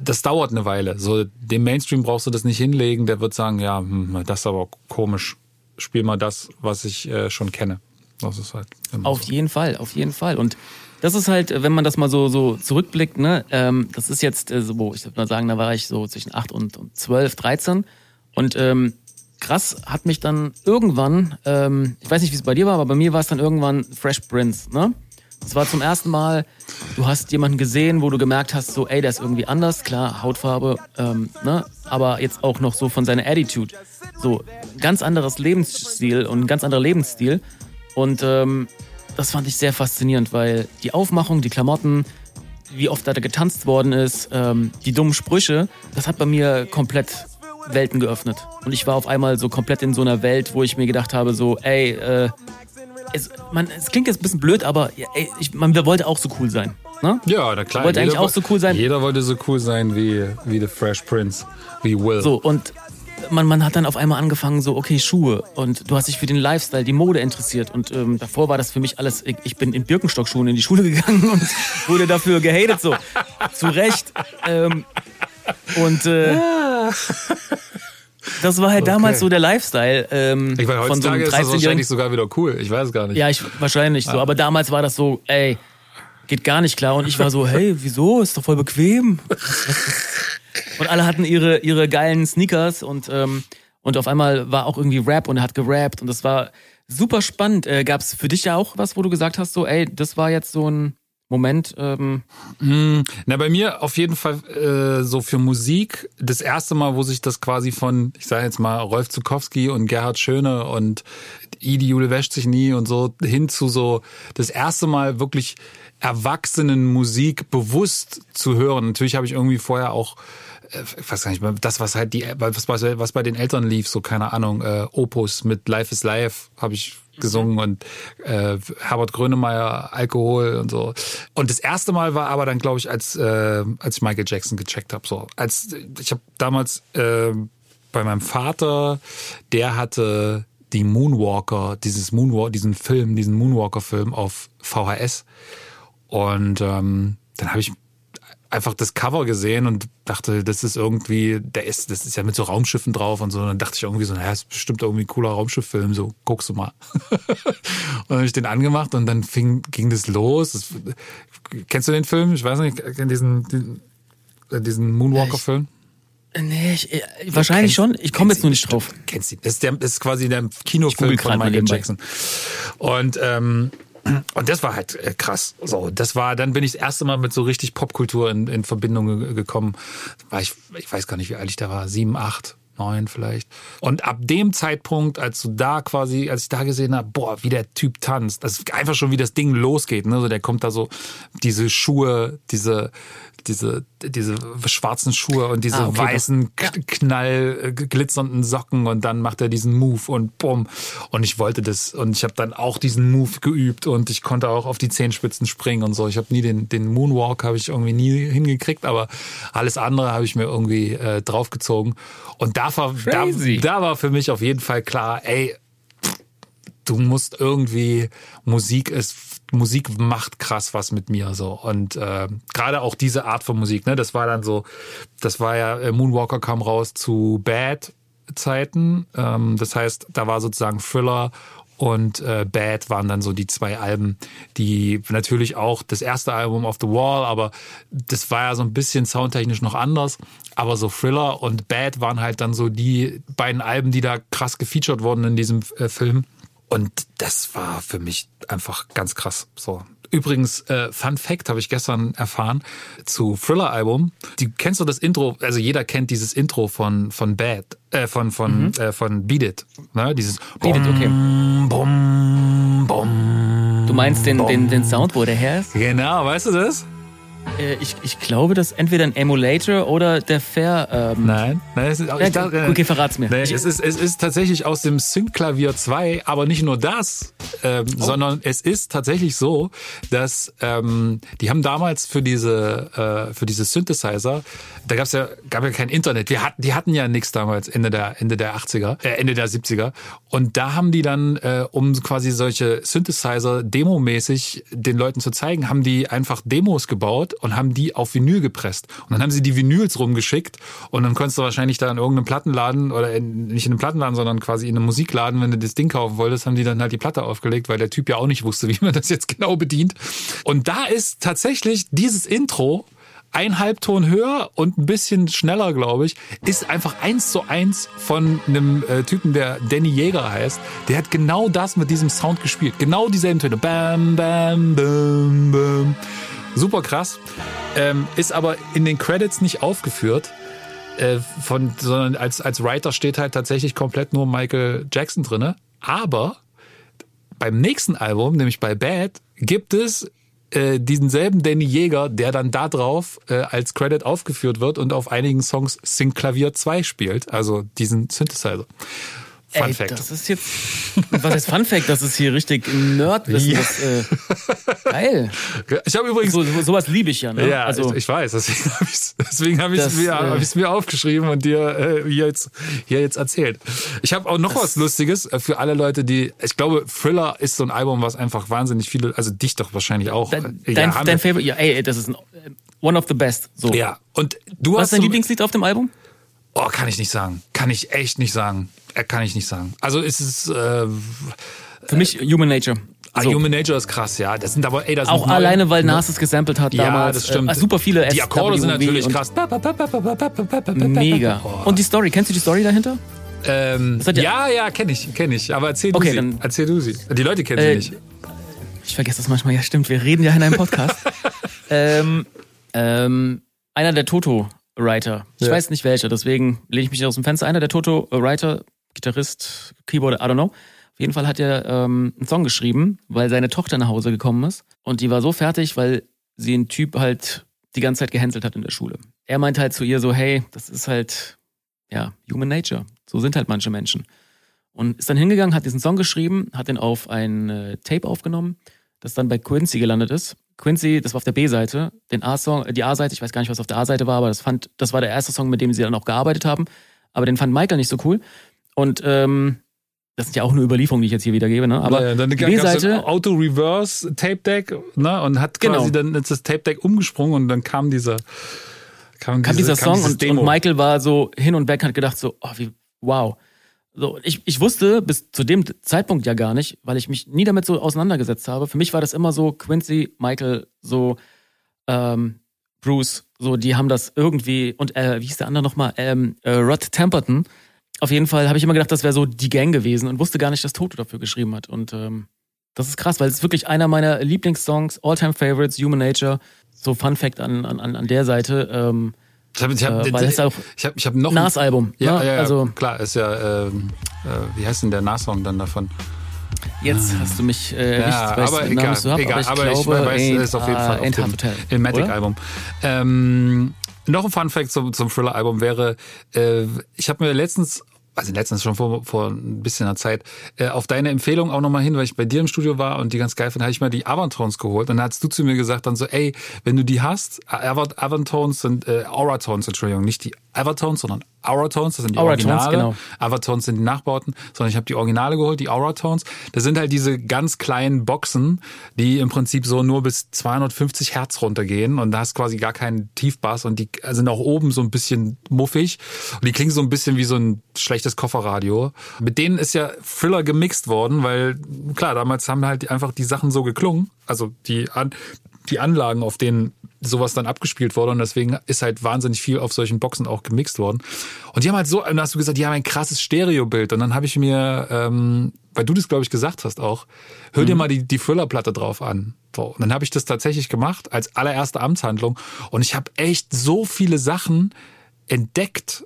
das dauert eine Weile. So, dem Mainstream brauchst du das nicht hinlegen, der wird sagen, ja, hm, das ist aber komisch. Spiel mal das, was ich äh, schon kenne. Das ist halt. Auf so. jeden Fall, auf jeden Fall. Und das ist halt, wenn man das mal so, so zurückblickt, ne, ähm, das ist jetzt äh, so, ich würde mal sagen, da war ich so zwischen 8 und, und 12, 13. Und ähm, krass hat mich dann irgendwann, ähm, ich weiß nicht, wie es bei dir war, aber bei mir war es dann irgendwann Fresh Prince, ne? Das war zum ersten Mal, du hast jemanden gesehen, wo du gemerkt hast, so, ey, der ist irgendwie anders, klar, Hautfarbe, ähm, ne? Aber jetzt auch noch so von seiner Attitude. So, ganz anderes Lebensstil und ein ganz anderer Lebensstil. Und ähm, das fand ich sehr faszinierend, weil die Aufmachung, die Klamotten, wie oft da getanzt worden ist, ähm, die dummen Sprüche, das hat bei mir komplett Welten geöffnet. Und ich war auf einmal so komplett in so einer Welt, wo ich mir gedacht habe, so, ey, äh, es, man, es klingt jetzt ein bisschen blöd, aber ey, ich, man wollte auch so cool sein. Ne? Ja, na klar. Wollte eigentlich auch so cool sein. Jeder wollte so cool sein wie, wie The Fresh Prince, wie Will. So, und man, man hat dann auf einmal angefangen, so, okay, Schuhe. Und du hast dich für den Lifestyle, die Mode interessiert. Und ähm, davor war das für mich alles, ich, ich bin in Birkenstockschuhen in die Schule gegangen und wurde dafür gehatet, so. Zu Recht. Ähm, und äh, das war halt Okay. damals so der Lifestyle. Ähm, ich meine, von so heutzutage ist das 13-Jährigen. wahrscheinlich sogar wieder cool. Ich weiß es gar nicht. Ja, ich, wahrscheinlich so. Aber damals war das so, ey, geht gar nicht klar. Und ich war so, hey, wieso? Ist doch voll bequem. Und alle hatten ihre, ihre geilen Sneakers und, ähm, und auf einmal war auch irgendwie Rap und er hat gerappt und das war super spannend. Äh, Gab es für dich ja auch was, wo du gesagt hast, so, ey, das war jetzt so ein Moment, ähm, Na, bei mir auf jeden Fall äh, so für Musik das erste Mal, wo sich das quasi von, ich sage jetzt mal, Rolf Zukowski und Gerhard Schöne und Idi Jule wäscht sich nie und so hin zu so das erste Mal wirklich erwachsenen Musik bewusst zu hören. Natürlich habe ich irgendwie vorher auch ich weiß gar nicht das, was halt die, was, was, was bei den Eltern lief, so keine Ahnung, äh, Opus mit Life is Life habe ich gesungen und äh, Herbert Grönemeyer Alkohol und so. Und das erste Mal war aber dann, glaube ich, als äh, als ich Michael Jackson gecheckt habe. So, als ich habe damals äh, bei meinem Vater, der hatte die Moonwalker, dieses Moonwalk, diesen Film, diesen Moonwalker-Film auf VHS. Und ähm, dann habe ich einfach das Cover gesehen und dachte, das ist irgendwie, der ist, das ist ja mit so Raumschiffen drauf und so. Und dann dachte ich irgendwie so, naja, ist bestimmt irgendwie ein cooler Raumschifffilm, so guckst du mal. und dann habe ich den angemacht und dann fing, ging das los. Das, kennst du den Film? Ich weiß nicht, diesen, diesen, diesen Moonwalker-Film? nee, ich, äh, wahrscheinlich schon. Ich komme jetzt nur nicht drauf. Kennst du ihn? Das ist, der, das ist quasi der Kinofilm von Michael. Jackson. Und ähm, und das war halt äh, krass. So, das war, dann bin ich das erste Mal mit so richtig Popkultur in, in Verbindung ge- gekommen. War ich, ich weiß gar nicht, wie alt ich da war, sieben, acht, neun vielleicht. Und ab dem Zeitpunkt, als du da quasi, als ich da gesehen habe, boah, wie der Typ tanzt, das ist einfach schon wie das Ding losgeht. Ne? So, der kommt da so, diese Schuhe, diese, diese, diese schwarzen Schuhe und diese Ah, okay, weißen, k- knall äh, glitzernden Socken und dann macht er diesen Move und bumm. Und ich wollte das und ich habe dann auch diesen Move geübt und ich konnte auch auf die Zehenspitzen springen und so. Ich habe nie den, den Moonwalk habe ich irgendwie nie hingekriegt, aber alles andere habe ich mir irgendwie äh, draufgezogen. Und da war, da, da war für mich auf jeden Fall klar, ey, du musst irgendwie Musik ist Musik macht krass was mit mir so und äh, gerade auch diese Art von Musik ne das war dann so das war ja äh, Moonwalker kam raus zu Bad Zeiten ähm, das heißt da war sozusagen Thriller und äh, Bad waren dann so die zwei Alben, die natürlich auch das erste Album Off the Wall, aber das war ja so ein bisschen soundtechnisch noch anders. Aber so Thriller und Bad waren halt dann so die beiden Alben, die da krass gefeatured wurden in diesem äh, Film. Und das war für mich einfach ganz krass. So. Übrigens, äh, Fun Fact habe ich gestern erfahren zu Thriller-Album. Die kennst du das Intro? Also jeder kennt dieses Intro von von Bad, äh, von von äh, von Beat It, ne? Dieses Beat It, okay. Bum, bum, Du meinst den, den, den Sound, wo der her ist? Genau, weißt du das? Äh, ich, ich glaube, das ist entweder ein Emulator oder der Fair. Ähm, Nein, nein es ist, auch- ich dachte, okay, verrat's mir. Nee, es, ist, es ist tatsächlich aus dem Sync-Klavier 2, aber nicht nur das, ähm, Oh. sondern es ist tatsächlich so, dass ähm, die haben damals für diese äh, für diese Synthesizer, da gab's ja gab ja kein Internet. Wir hatten, die hatten ja nichts damals Ende der Ende der 80er, äh, Ende der 70er und da haben die dann äh, um quasi solche Synthesizer demomäßig den Leuten zu zeigen, haben die einfach Demos gebaut und haben die auf Vinyl gepresst. Und dann haben sie die Vinyls rumgeschickt und dann konntest du wahrscheinlich da in irgendeinem Plattenladen oder in, nicht in einem Plattenladen, sondern quasi in einem Musikladen, wenn du das Ding kaufen wolltest, haben die dann halt die Platte aufgelegt, weil der Typ ja auch nicht wusste, wie man das jetzt genau bedient. Und da ist tatsächlich dieses Intro ein Halbton höher und ein bisschen schneller, glaube ich, ist einfach eins zu eins von einem äh, Typen, der Danny Jäger heißt. Der hat genau das mit diesem Sound gespielt. Genau dieselben Töne. Bam, bam, bam, bam. Super krass. Ähm, ist aber in den Credits nicht aufgeführt. äh, von, sondern als, als Writer steht halt tatsächlich komplett nur Michael Jackson drinne. Aber beim nächsten Album, nämlich bei Bad, gibt es äh, diesen selben Danny Jäger, der dann da drauf äh, als Credit aufgeführt wird und auf einigen Songs Synclavier 2 spielt, also diesen Synthesizer. Fun Ey, Fact. Das ist jetzt, was ist Fun Fact? Das ist hier richtig Nerdwissen. Ja. Das, äh, geil. Ich habe übrigens so, so, sowas liebe ich ja. Ne? Ja, also, ich, ich weiß. Deswegen habe ich es deswegen hab ich's mir, äh, hab mir aufgeschrieben und dir äh, hier jetzt hier jetzt erzählt. Ich habe auch noch was Lustiges äh, für alle Leute, die. Ich glaube, Thriller ist so ein Album, was einfach wahnsinnig viele, also dich doch wahrscheinlich auch. Dein, ja, dein, dein Favorite, ja, ey, das ist ein, one of the best. So. Ja. Und du was hast ist dein Lieblingslied auf dem Album? Oh, kann ich nicht sagen. Kann ich echt nicht sagen. Äh, kann ich nicht sagen. Also ist es äh, für mich Human Nature. Ah, so. Human Nature ist krass, ja. Das sind aber, ey, das Auch alleine, weil Nas es gesampelt hat ja, damals. das stimmt. Äh, super viele Die Akkorde sind natürlich krass. Mega. Und die Story, kennst du die Story dahinter? Ähm, ja, ja, ja kenne ich, kenne ich. Aber erzähl okay, du sie. Dann, erzähl du sie. Die Leute kennen äh, sie nicht. Ich vergesse das manchmal. Ja, stimmt. Wir reden ja in einem Podcast. ähm, ähm, einer der Toto Writer. Ich ja. weiß nicht welcher, deswegen lehne ich mich aus dem Fenster. Einer der Toto Writer, Gitarrist, Keyboard, I don't know. Auf jeden Fall hat er ähm, einen Song geschrieben, weil seine Tochter nach Hause gekommen ist. Und die war so fertig, weil sie einen Typ halt die ganze Zeit gehänselt hat in der Schule. Er meinte halt zu ihr so, hey, das ist halt, ja, human nature. So sind halt manche Menschen. Und ist dann hingegangen, hat diesen Song geschrieben, hat den auf ein äh, Tape aufgenommen, das dann bei Quincy gelandet ist. Quincy, das war auf der B-Seite, den A-Song, die A-Seite, ich weiß gar nicht, was auf der A-Seite war, aber das fand, das war der erste Song, mit dem sie dann auch gearbeitet haben. Aber den fand Michael nicht so cool. Und ähm, das sind ja auch nur Überlieferungen, die ich jetzt hier wiedergebe, ne? Aber ja, dann die B-Seite Auto Reverse Tape Deck, ne? Und hat quasi genau. dann das Tape Deck umgesprungen und dann kam dieser kam, kam diese, dieser Song kam und, und, Michael war so hin und weg hat gedacht so, oh, wie wow. So, ich, ich wusste bis zu dem Zeitpunkt ja gar nicht, weil ich mich nie damit so auseinandergesetzt habe. Für mich war das immer so Quincy, Michael, so ähm, Bruce, so die haben das irgendwie und äh, wie hieß der andere nochmal? Ähm, äh, Rod Temperton. Auf jeden Fall habe ich immer gedacht, das wäre so die Gang gewesen und wusste gar nicht, dass Toto dafür geschrieben hat. Und ähm, das ist krass, weil es ist wirklich einer meiner Lieblingssongs, All-Time Favorites, Human Nature. So Fun Fact an, an, an der Seite. Ähm, ich habe ich hab, äh, ich hab, ich hab noch Nas-Album. Ja, ne? ja, ja, also, klar, ist ja, ähm, äh, wie heißt denn der Nas-Song dann davon? Jetzt hast du mich äh, erwischt, ja, aber egal, hab, egal, aber ich, glaube, weiß, es ist auf jeden Fall auf dem Ilmatic-Album. Ähm, noch ein Fun Fact zum, zum Thriller-Album wäre, äh, ich habe mir letztens also letztens schon vor, vor ein bisschen einer Zeit, äh, auf deine Empfehlung auch nochmal hin, weil ich bei dir im Studio war und die ganz geil fand, habe ich mal die Avantones geholt. Und dann hast du zu mir gesagt dann so, ey, wenn du die hast, Avantones sind, äh, Auratones, Entschuldigung, nicht die Avatons, sondern Auratones, das sind die Auratones, Originale. Genau. Avatons sind die Nachbauten, sondern ich habe die Originale geholt, die Auratones. Das sind halt diese ganz kleinen Boxen, die im Prinzip so nur bis 250 Hertz runtergehen und da hast quasi gar keinen Tiefbass und die sind auch oben so ein bisschen muffig und die klingen so ein bisschen wie so ein schlechtes Kofferradio. Mit denen ist ja Thriller gemixt worden, weil klar, damals haben halt einfach die Sachen so geklungen, also die An die Anlagen, auf denen sowas dann abgespielt wurde und deswegen ist halt wahnsinnig viel auf solchen Boxen auch gemixt worden. Und die haben halt so, dann hast du gesagt, die haben ein krasses Stereobild und dann habe ich mir, ähm, weil du das glaube ich gesagt hast auch, hör dir mhm. mal die, die Thriller-Platte drauf an. So, und dann habe ich das tatsächlich gemacht als allererste Amtshandlung und ich habe echt so viele Sachen entdeckt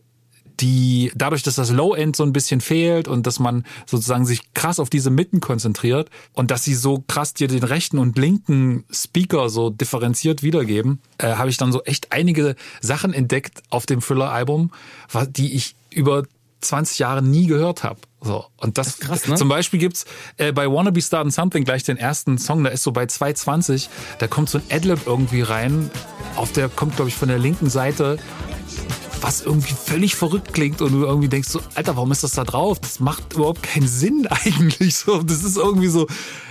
die dadurch, dass das Low-End so ein bisschen fehlt und dass man sozusagen sich krass auf diese Mitten konzentriert und dass sie so krass dir den rechten und linken Speaker so differenziert wiedergeben, äh, habe ich dann so echt einige Sachen entdeckt auf dem Thriller-Album, die ich über 20 Jahre nie gehört habe. So. Und das, das krass, ne? zum Beispiel gibt's äh, bei Wanna Be Starting Something gleich den ersten Song, der ist so bei 220, da kommt so ein Adlib irgendwie rein, auf der kommt, glaube ich, von der linken Seite was irgendwie völlig verrückt klingt und du irgendwie denkst so, Alter, warum ist das da drauf? Das macht überhaupt keinen Sinn eigentlich. So, das ist irgendwie so,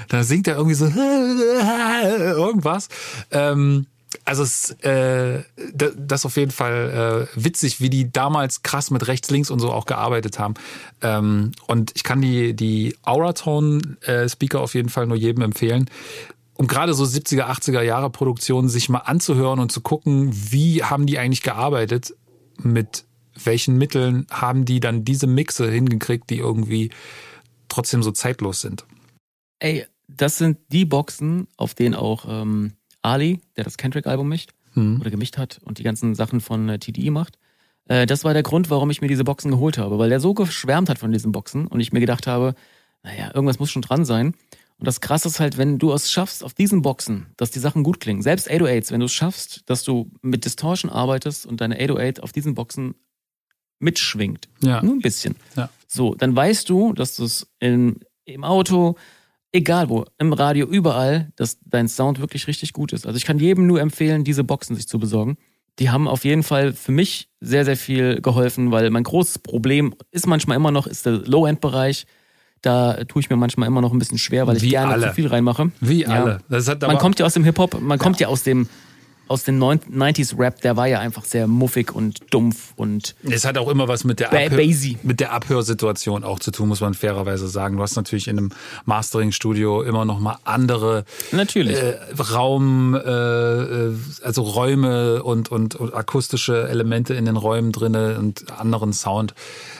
da singt er irgendwie so irgendwas. Ähm, also es, äh, das ist auf jeden Fall äh, witzig, wie die damals krass mit rechts, links und so auch gearbeitet haben. Ähm, und ich kann die, die Auratone-Speaker auf jeden Fall nur jedem empfehlen um gerade so 70er, 80er Jahre Produktionen sich mal anzuhören und zu gucken, wie haben die eigentlich gearbeitet, mit welchen Mitteln haben die dann diese Mixe hingekriegt, die irgendwie trotzdem so zeitlos sind? Ey, das sind die Boxen, auf denen auch ähm, Ali, der das Kendrick-Album mischt, mhm. oder gemischt hat und die ganzen Sachen von äh, TDI macht, Äh, das war der Grund, warum ich mir diese Boxen geholt habe, weil der so geschwärmt hat von diesen Boxen und ich mir gedacht habe, naja, irgendwas muss schon dran sein. Und das Krasse ist halt, wenn du es schaffst, auf diesen Boxen, dass die Sachen gut klingen, selbst 808s, wenn du es schaffst, dass du mit Distortion arbeitest und deine 808 auf diesen Boxen mitschwingt, Ja. nur ein bisschen, Ja. so, dann weißt du, dass du es im Auto, egal wo, im Radio, überall, dass dein Sound wirklich richtig gut ist. Also ich kann jedem nur empfehlen, diese Boxen sich zu besorgen. Die haben auf jeden Fall für mich sehr, sehr viel geholfen, weil mein großes Problem ist manchmal immer noch, ist der Low-End-Bereich. Da tue ich mir manchmal immer noch ein bisschen schwer, weil ich Wie gerne alle. zu viel reinmache. Wie Ja. alle. Das hat Man kommt ja aus dem Hip-Hop, man kommt ja aus dem aus dem 90s-Rap, der war ja einfach sehr muffig und dumpf und Es hat auch immer was mit der, Abhör mit der Abhörsituation auch zu tun, muss man fairerweise sagen. Du hast natürlich in einem Mastering-Studio immer noch mal andere natürlich. äh, Raum, äh, äh, also Räume und, und, und akustische Elemente in den Räumen drinne und anderen Sound.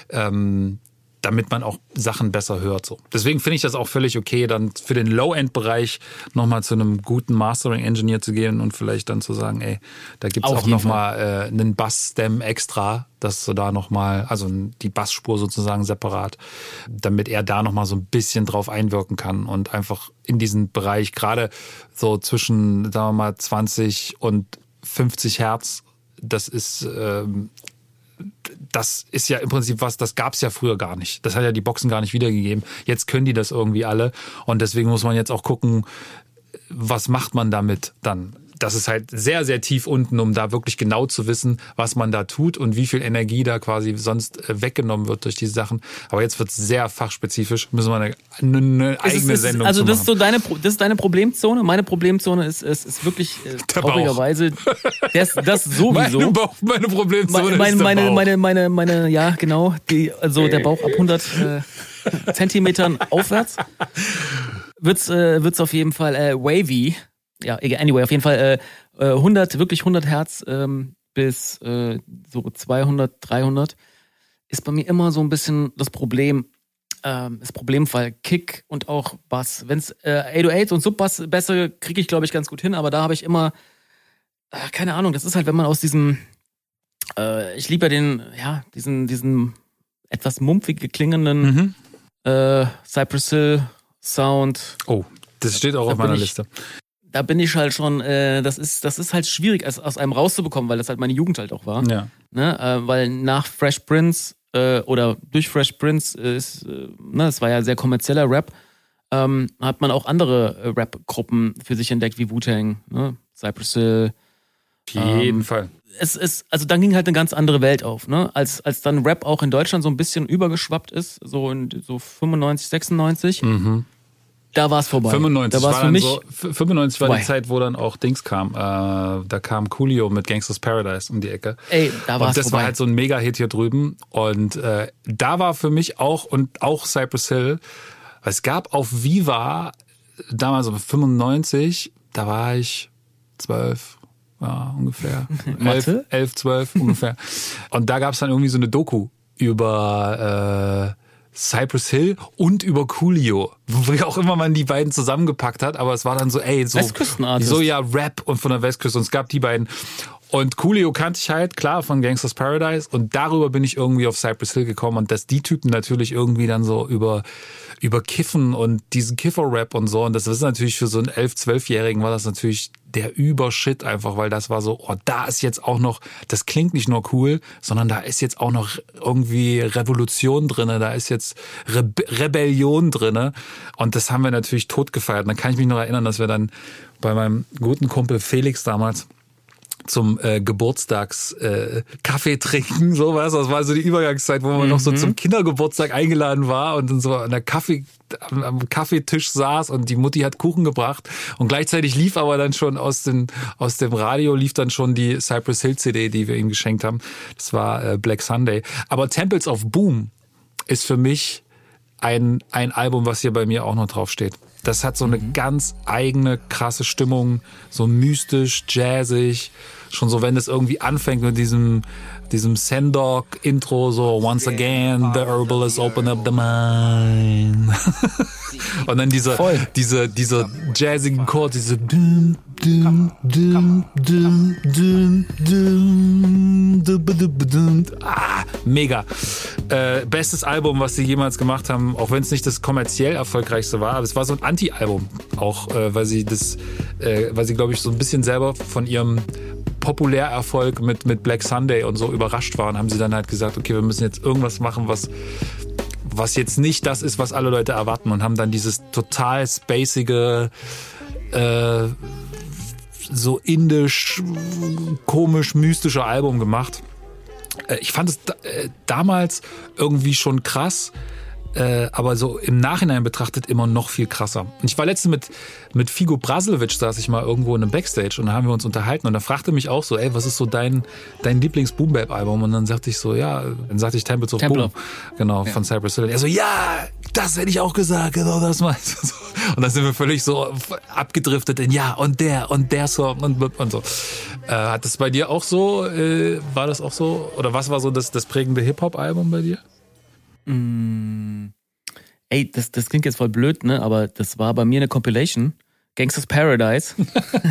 Ähm, damit man auch Sachen besser hört. So. Deswegen finde ich das auch völlig okay, dann für den Low-End-Bereich nochmal zu einem guten Mastering-Engineer zu gehen und vielleicht dann zu sagen, ey, da gibt's Auf auch nochmal äh, einen Bass-Stem extra, dass du da nochmal, also die Bassspur sozusagen separat, damit er da nochmal so ein bisschen drauf einwirken kann und einfach in diesen Bereich, gerade so zwischen, sagen wir mal, 20 und 50 Hertz, das ist ähm, das ist ja im Prinzip was, das gab's ja früher gar nicht. Das hat ja die Boxen gar nicht wiedergegeben. Jetzt können die das irgendwie alle. Und deswegen muss man jetzt auch gucken, was macht man damit dann? Das ist halt sehr, sehr tief unten, um da wirklich genau zu wissen, was man da tut und wie viel Energie da quasi sonst äh, weggenommen wird durch diese Sachen. Aber jetzt wird's sehr fachspezifisch. Müssen wir eine, eine Es eigene es ist- Sendung Also das machen. ist so deine, das ist deine Problemzone. Meine Problemzone ist, ist, ist wirklich äh, traurigerweise das, das sowieso. meine, Bauch, meine Problemzone meine, ist der meine, Bauch. meine, meine, meine, ja, genau. Die, also der Bauch ab 100 äh, Zentimetern aufwärts wird's, äh, wird's auf jeden Fall äh, wavy. Ja, egal, anyway, auf jeden Fall äh, äh, 100, wirklich 100 Hertz ähm, bis äh, so 200, 300 ist bei mir immer so ein bisschen das Problem. Ähm, das Problemfall Kick und auch Bass. Wenn's äh, 808 und Subbass besser kriege ich glaube ich ganz gut hin, aber da habe ich immer äh, keine Ahnung. Das ist halt, wenn man aus diesem äh, ich liebe ja den, ja, diesen, diesen etwas mumpfig klingenden Mhm. äh, Cypress Hill Sound. Oh, das steht auch Da auf meiner Liste. Da bin ich halt schon, äh, das ist, das ist halt schwierig, aus, aus einem rauszubekommen, weil das halt meine Jugend halt auch war. Ja. Ne? Äh, weil nach Fresh Prince äh, oder durch Fresh Prince äh, ist, äh, ne, es war ja sehr kommerzieller Rap, ähm, hat man auch andere äh, Rap-Gruppen für sich entdeckt, wie Wu-Tang, ne? Cypress Hill, Auf jeden Ähm, Fall. es ist, also dann ging halt eine ganz andere Welt auf, ne? Als, als dann Rap auch in Deutschland so ein bisschen übergeschwappt ist, so in so 95, 96, da war es vorbei. 95 da war war für mich. so, f- 95 war die. Zeit, wo dann auch Dings kam. Äh, da kam Coolio mit Gangsters Paradise um die Ecke. Ey, da war und es das vorbei. war halt so ein Mega-Hit hier drüben. Und äh, da war für mich auch, und auch Cypress Hill, es gab auf Viva, damals um 95, da war ich zwölf, ja, ungefähr. elf, Mathe? elf, zwölf ungefähr. Und da gab es dann irgendwie so eine Doku über äh, Cypress Hill und über Coolio, wie auch immer man die beiden zusammengepackt hat, aber es war dann so, ey, so, so ja Rap und von der Westküste und es gab die beiden. Und Coolio kannte ich halt, klar, von Gangsters Paradise. Und darüber bin ich irgendwie auf Cypress Hill gekommen. Und dass die Typen natürlich irgendwie dann so über, über Kiffen und diesen Kiffer-Rap und so. Und das ist natürlich für so einen 11-, 12-Jährigen war das natürlich der Übershit einfach, weil das war so, oh, da ist jetzt auch noch, das klingt nicht nur cool, sondern da ist jetzt auch noch irgendwie Revolution drinne, da ist jetzt Rebe Rebellion drinne. Und das haben wir natürlich tot gefeiert. Und dann kann ich mich noch erinnern, dass wir dann bei meinem guten Kumpel Felix damals zum äh, Geburtstags äh, Kaffee trinken, sowas. Das war so die Übergangszeit, wo man noch so zum Kindergeburtstag eingeladen war und dann so an der Kaffee am, am Kaffeetisch saß und die Mutti hat Kuchen gebracht und gleichzeitig lief aber dann schon aus dem aus dem Radio lief dann schon die Cypress Hill CD, die wir ihm geschenkt haben. Das war äh, Black Sunday. Aber Temples of Boom ist für mich ein, ein Album, was hier bei mir auch noch drauf steht. Das hat so eine ganz eigene, krasse Stimmung, so mystisch, jazzig. Schon so, wenn es irgendwie anfängt mit diesem, diesem Sendog-Intro, so Once again, the herbalist open up the mind. Und dann dieser, Voll. dieser, dieser jazzigen Chord, diese Dum, dum, dum, dum, dum, dum, dum, dum. Ah, mega. Äh, bestes Album, was sie jemals gemacht haben, auch wenn es nicht das kommerziell erfolgreichste war, aber es war so ein Anti-Album. Auch äh, weil sie das, äh, weil sie, glaube ich, so ein bisschen selber von ihrem Populärerfolg mit, mit Black Sunday und so überrascht waren, haben sie dann halt gesagt, okay, wir müssen jetzt irgendwas machen, was was jetzt nicht das ist, was alle Leute erwarten und haben dann dieses total spacige äh, so indisch, komisch, mystische Album gemacht. Äh, ich fand es äh, damals irgendwie schon krass, äh, aber so im Nachhinein betrachtet immer noch viel krasser. Und ich war letztens mit, mit Figo Brasilowitsch, saß ich mal irgendwo in einem Backstage und da haben wir uns unterhalten und er fragte mich auch so, ey, was ist so dein, dein Lieblings-Boom-Bap-Album? Und dann sagte ich so, ja, dann sagte ich Temples of Templar. Boom. Genau, Ja. von Cypress Hill. Er so, ja, das hätte ich auch gesagt, genau das meinst du. Und dann sind wir völlig so abgedriftet in, ja, und der, und der Song und, und so. Äh, hat das bei dir auch so, äh, war das auch so, oder was war so das, das prägende Hip-Hop-Album bei dir? Ey, das, das klingt jetzt voll blöd, ne? Aber das war bei mir eine Compilation. Gangsters Paradise.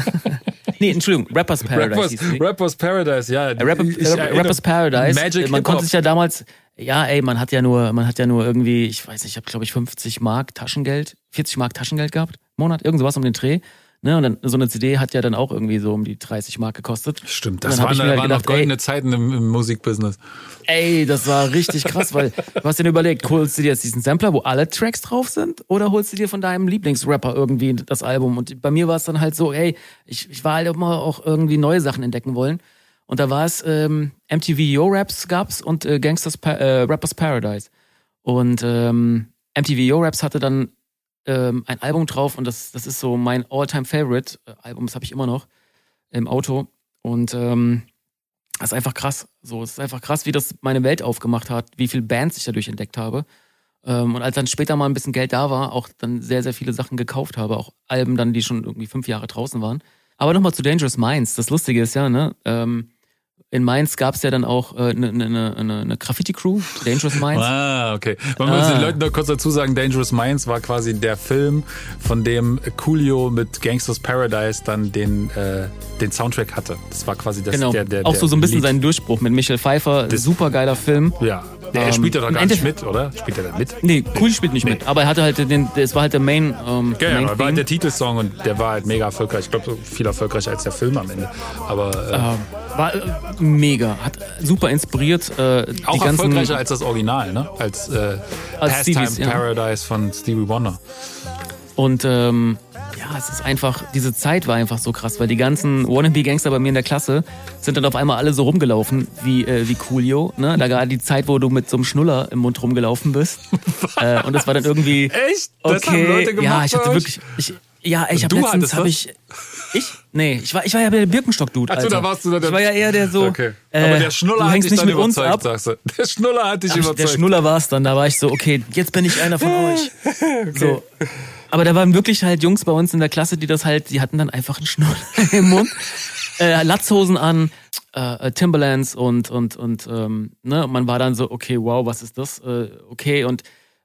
nee, Entschuldigung, Rappers Paradise. Rappers, hieß. Rappers Paradise, ja. Äh, Rapper, erinnere- Rappers Paradise. Magic Äh, man konnte sich ja damals, ja, ey, man hat ja nur, man hat ja nur irgendwie, ich weiß nicht, ich habe glaube ich 50 Mark Taschengeld, 40 Mark Taschengeld gehabt, im Monat, irgend sowas um den Dreh. Ne, und dann so eine CD hat ja dann auch irgendwie so um die 30 Mark gekostet. Stimmt, das waren, halt waren noch gedacht, goldene ey, Zeiten im, im Musikbusiness. Ey, das war richtig krass, weil du hast dir überlegt, holst du dir jetzt diesen Sampler, wo alle Tracks drauf sind, oder holst du dir von deinem Lieblingsrapper irgendwie das Album? Und bei mir war es dann halt so, ey, ich, ich war halt immer auch irgendwie neue Sachen entdecken wollen. Und da war es ähm, MTV Yo Raps gab's und äh, Gangsters pa äh, Rappers Paradise. Und ähm, MTV Yo Raps hatte dann ähm, ein Album drauf und das, das ist so mein All-Time Favorite äh, das habe ich immer noch im Auto. Und ähm, das ist einfach krass. So, es ist einfach krass, wie das meine Welt aufgemacht hat, wie viele Bands ich dadurch entdeckt habe. Ähm, und als dann später mal ein bisschen Geld da war, auch dann sehr, sehr viele Sachen gekauft habe, auch Alben dann, die schon irgendwie fünf Jahre draußen waren. Aber nochmal zu Dangerous Minds. Das Lustige ist ja, ne, ähm, in Mainz gab es ja dann auch eine äh, ne, ne, ne, ne, ne Graffiti-Crew, Dangerous Minds. Ah, okay. Man muss Ah. den Leuten noch kurz dazu sagen, Dangerous Minds war quasi der Film, von dem Coolio mit Gangsters Paradise dann den, äh, den Soundtrack hatte. Das war quasi das, genau. der, der, auch so, so ein bisschen Lied. sein Durchbruch mit Michael Pfeiffer. Das- Super geiler Film. Ja, der, er Ähm, spielt ja doch im gar nicht mit, oder? Spielt er da mit? Nee, Cool spielt nicht mit, aber er hatte halt den, es war halt der Main, ähm, Ja, Main ja, war halt der Titelsong und der war halt mega erfolgreich. Ich glaube, so viel erfolgreicher als der Film am Ende. Aber äh, Ähm, war äh, mega, hat super inspiriert. Äh, auch ganzen, erfolgreicher als das Original, ne? Als, äh, Als Pastime Stevies, ja. Paradise von Stevie Wonder. Und ähm, ja, es ist einfach, diese Zeit war einfach so krass, weil die ganzen Wannabe-Gangster bei mir in der Klasse sind dann auf einmal alle so rumgelaufen wie, äh, wie Coolio. Ne? Da war die Zeit, wo du mit so einem Schnuller im Mund rumgelaufen bist. äh, und das war dann irgendwie. Echt? Okay, Das haben Leute gemacht ja, ich hatte wirklich. Ich, ja, ich habe Du letztens habe ich. Ich? Nee, ich war, ich war ja der Birkenstock-Dude. Ach so, Alter. da warst du dann der- Ich war ja eher der so. Okay. äh, Aber der Schnuller hat dich nicht dann mit uns überzeugt, ab. sagst du. Der Schnuller hat dich Ach, der überzeugt. Schnuller war es dann. Da war ich so, okay, jetzt bin ich einer von euch. So. Aber da waren wirklich halt Jungs bei uns in der Klasse, die das halt, die hatten dann einfach einen Schnuller im Mund, äh, Latzhosen an, äh, Timberlands und und und ähm, ne, man war dann so, okay, wow, was ist das? Äh, okay und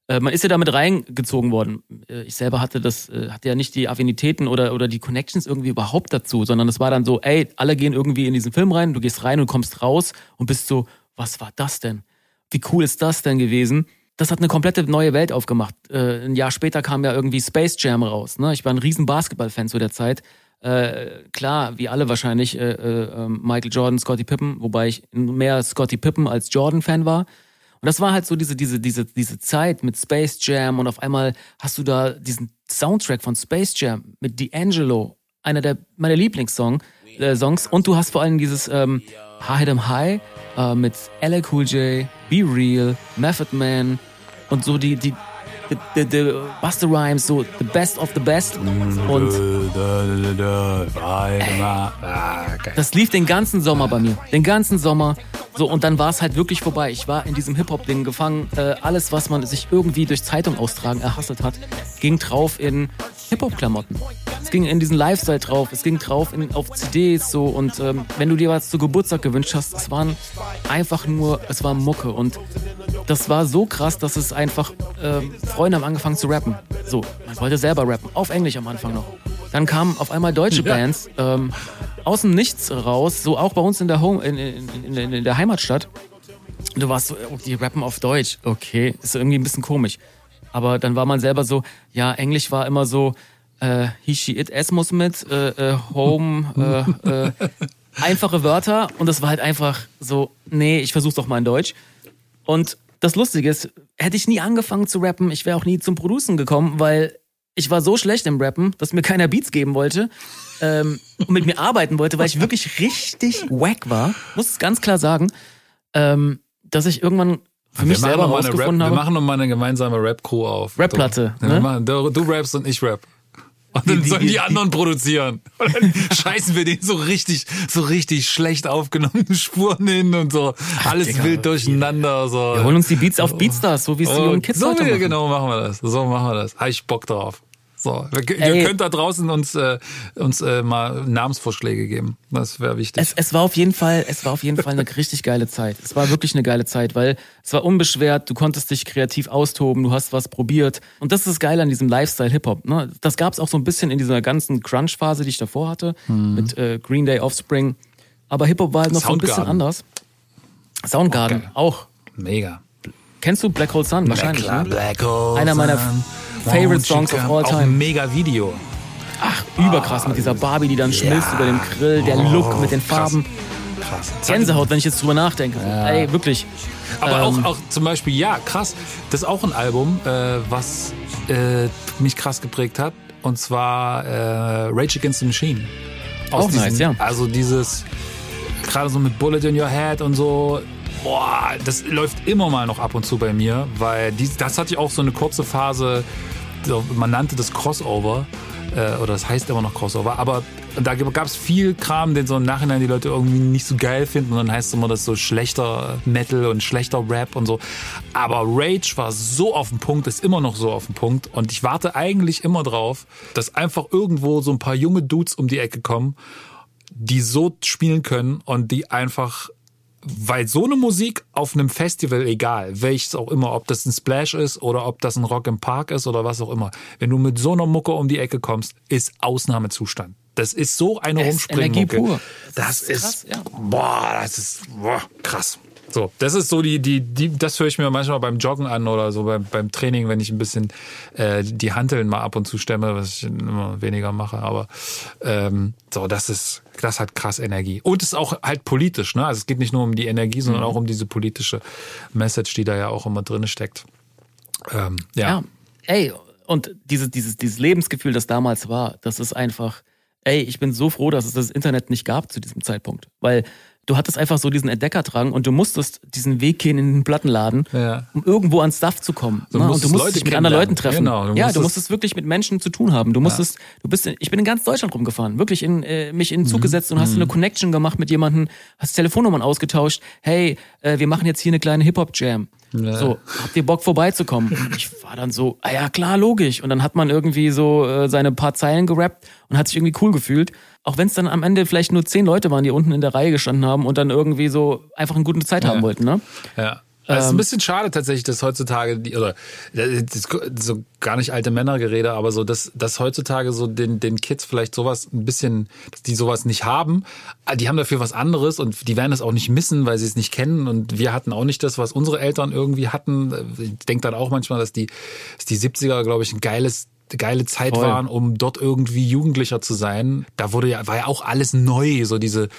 äh, man ist ja damit reingezogen worden. Äh, Ich selber hatte das, äh, hatte ja nicht die Affinitäten oder, oder die Connections irgendwie überhaupt dazu, sondern es war dann so, ey, alle gehen irgendwie in diesen Film rein, du gehst rein und kommst raus und bist so, was war das denn? Wie cool ist das denn gewesen? Das hat eine komplette neue Welt aufgemacht. Äh, ein Jahr später kam ja irgendwie Space Jam raus. Ne? Ich war ein riesen Basketball-Fan zu der Zeit. Äh, klar, wie alle wahrscheinlich, äh, äh, ähm, Michael Jordan, Scottie Pippen, wobei ich mehr Scottie Pippen als Jordan-Fan war. Und das war halt so diese, diese, diese, diese Zeit mit Space Jam und auf einmal hast du da diesen Soundtrack von Space Jam mit D'Angelo, einer der meiner Lieblingssongs. Äh, Songs. Und du hast vor allem dieses ähm, High Them High äh, mit LL Cool J, Be Real, Method Man und so die, die, die, die, die Buster Rhymes, so the best of the best. Und geil. Das lief den ganzen Sommer bei mir. Den ganzen Sommer. So, und dann war es halt wirklich vorbei. Ich war in diesem Hip-Hop-Ding gefangen. Äh, alles, was man sich irgendwie durch Zeitung austragen erhasselt hat, ging drauf in Hip-Hop-Klamotten. Es ging in diesen Lifestyle drauf, es ging drauf in, auf CDs so und ähm, wenn du dir was zu Geburtstag gewünscht hast, es waren einfach nur, es war Mucke und das war so krass, dass es einfach, ähm, Freunde haben angefangen zu rappen. So, man wollte selber rappen, auf Englisch am Anfang noch. Dann kamen auf einmal deutsche Ja. Bands ähm, aus dem Nichts raus, so auch bei uns in der Home, in, in, in, in der Heimatstadt. Und du warst so, oh, die rappen auf Deutsch. Okay, ist so irgendwie ein bisschen komisch. Aber dann war man selber so, ja, Englisch war immer so, äh, he, she, it, es muss mit, äh, äh, home, äh, äh, einfache Wörter. Und das war halt einfach so, nee, ich versuch's doch mal in Deutsch. Und das Lustige ist, hätte ich nie angefangen zu rappen, ich wäre auch nie zum Producen gekommen, weil ich war so schlecht im Rappen, dass mir keiner Beats geben wollte ähm, und mit mir arbeiten wollte, weil ich wirklich richtig wack war, muss es ganz klar sagen, ähm, dass ich irgendwann für mich wir machen selber eine Rap, rausgefunden wir habe. machen noch mal eine gemeinsame Rap-Crew auf. Rap-Platte, ne? Du rappst und ich rap. Und dann sollen die, anderen produzieren. Und dann scheißen wir den so richtig, so richtig schlecht aufgenommenen Spuren hin und so. Alles Digga, wild durcheinander. So. Wir holen uns die Beats auf Beatstars, so wie es die jungen Kids so heute machen. genau machen wir das. So machen wir das. Habe ich Bock drauf. So, wir, Ey. ihr könnt da draußen uns, äh, uns äh, mal Namensvorschläge geben. Das wäre wichtig. Es, es war auf jeden Fall, es war auf jeden Fall eine richtig geile Zeit. Es war wirklich eine geile Zeit, weil es war unbeschwert, du konntest dich kreativ austoben, du hast was probiert. Und das ist das Geile an diesem Lifestyle Hip-Hop. Ne? Das gab es auch so ein bisschen in dieser ganzen Crunch-Phase, die ich davor hatte, Mhm. mit äh, Green Day Offspring. Aber Hip-Hop war halt noch so ein bisschen anders. Soundgarden, geil. auch. Mega. Kennst du Black Hole Sun? Wahrscheinlich. Klar, Ne? Black Hole Einer meiner Sun. Favorite Songs of come? all Auch time. ein mega Video. Ach, überkrass mit dieser Barbie, die dann schmilzt über dem Grill, der Look mit den Farben. Krass. Gänsehaut, wenn ich jetzt drüber nachdenke. Ey, wirklich. Aber Ähm, auch, auch zum Beispiel, ja, krass. Das ist auch ein Album, äh, was äh, mich krass geprägt hat. Und zwar äh, Rage Against the Machine. Aus Auch nice, ja. Also dieses, gerade so mit Bullet in Your Head und so. Boah, das läuft immer mal noch ab und zu bei mir, weil dies, das hatte ich auch so eine kurze Phase, man nannte das Crossover, äh, oder das heißt immer noch Crossover, aber da gab es viel Kram, den so im Nachhinein die Leute irgendwie nicht so geil finden und dann heißt es immer, das so schlechter Metal und schlechter Rap und so. Aber Rage war so auf dem Punkt, ist immer noch so auf dem Punkt und ich warte eigentlich immer drauf, dass einfach irgendwo so ein paar junge Dudes um die Ecke kommen, die so spielen können und die einfach weil so eine Musik auf einem Festival, egal welches auch immer, ob das ein Splash ist oder ob das ein Rock im Park ist oder was auch immer, wenn du mit so einer Mucke um die Ecke kommst, ist Ausnahmezustand. Das ist so eine Rumspringmucke. Das, ist, krass, ja. boah, das ist boah, krass. So, das ist so die, die, die, das höre ich mir manchmal beim Joggen an oder so beim, beim Training, wenn ich ein bisschen äh, die Hanteln mal ab und zu stemme, was ich immer weniger mache. Aber ähm, so, das ist, das hat krass Energie. Und es ist auch halt politisch, ne? Also es geht nicht nur um die Energie, sondern Mhm. auch um diese politische Message, die da ja auch immer drin steckt. Ähm, ja. Ja. Ey, und dieses, dieses, dieses Lebensgefühl, das damals war, das ist einfach, ey, ich bin so froh, dass es das Internet nicht gab zu diesem Zeitpunkt. Weil du hattest einfach so diesen Entdeckerdrang und du musstest diesen Weg gehen in den Plattenladen, Ja. um irgendwo ans Stuff zu kommen. Du ne? Und musstest du musstest Leute dich mit anderen Leuten treffen. Genau, du ja, du musstest- wirklich mit Menschen zu tun haben. Du musstest, du bist, in, ich bin in ganz Deutschland rumgefahren, wirklich in, äh, mich in den Mhm. Zug gesetzt und hast eine Connection gemacht mit jemandem, hast Telefonnummern ausgetauscht. Hey, äh, wir machen jetzt hier eine kleine Hip-Hop-Jam. So, habt ihr Bock vorbeizukommen? Ich war dann so, ah ja klar, logisch. Und dann hat man irgendwie so äh, seine paar Zeilen gerappt und hat sich irgendwie cool gefühlt. Auch wenn es dann am Ende vielleicht nur zehn Leute waren, die unten in der Reihe gestanden haben und dann irgendwie so einfach eine gute Zeit haben wollten, ne? Ja. Es ist ein Ähm, bisschen schade tatsächlich, dass heutzutage, die, oder das ist so gar nicht alte Männergerede, aber so, dass, dass heutzutage so den, den Kids vielleicht sowas ein bisschen, dass die sowas nicht haben. Ah, Die haben dafür was anderes und die werden das auch nicht missen, weil sie es nicht kennen. Und wir hatten auch nicht das, was unsere Eltern irgendwie hatten. Ich denke dann auch manchmal, dass die, dass die 70er, glaube ich, ein geiles geile Zeit Voll. waren, um dort irgendwie Jugendlicher zu sein. Da wurde ja, war ja auch alles neu, so diese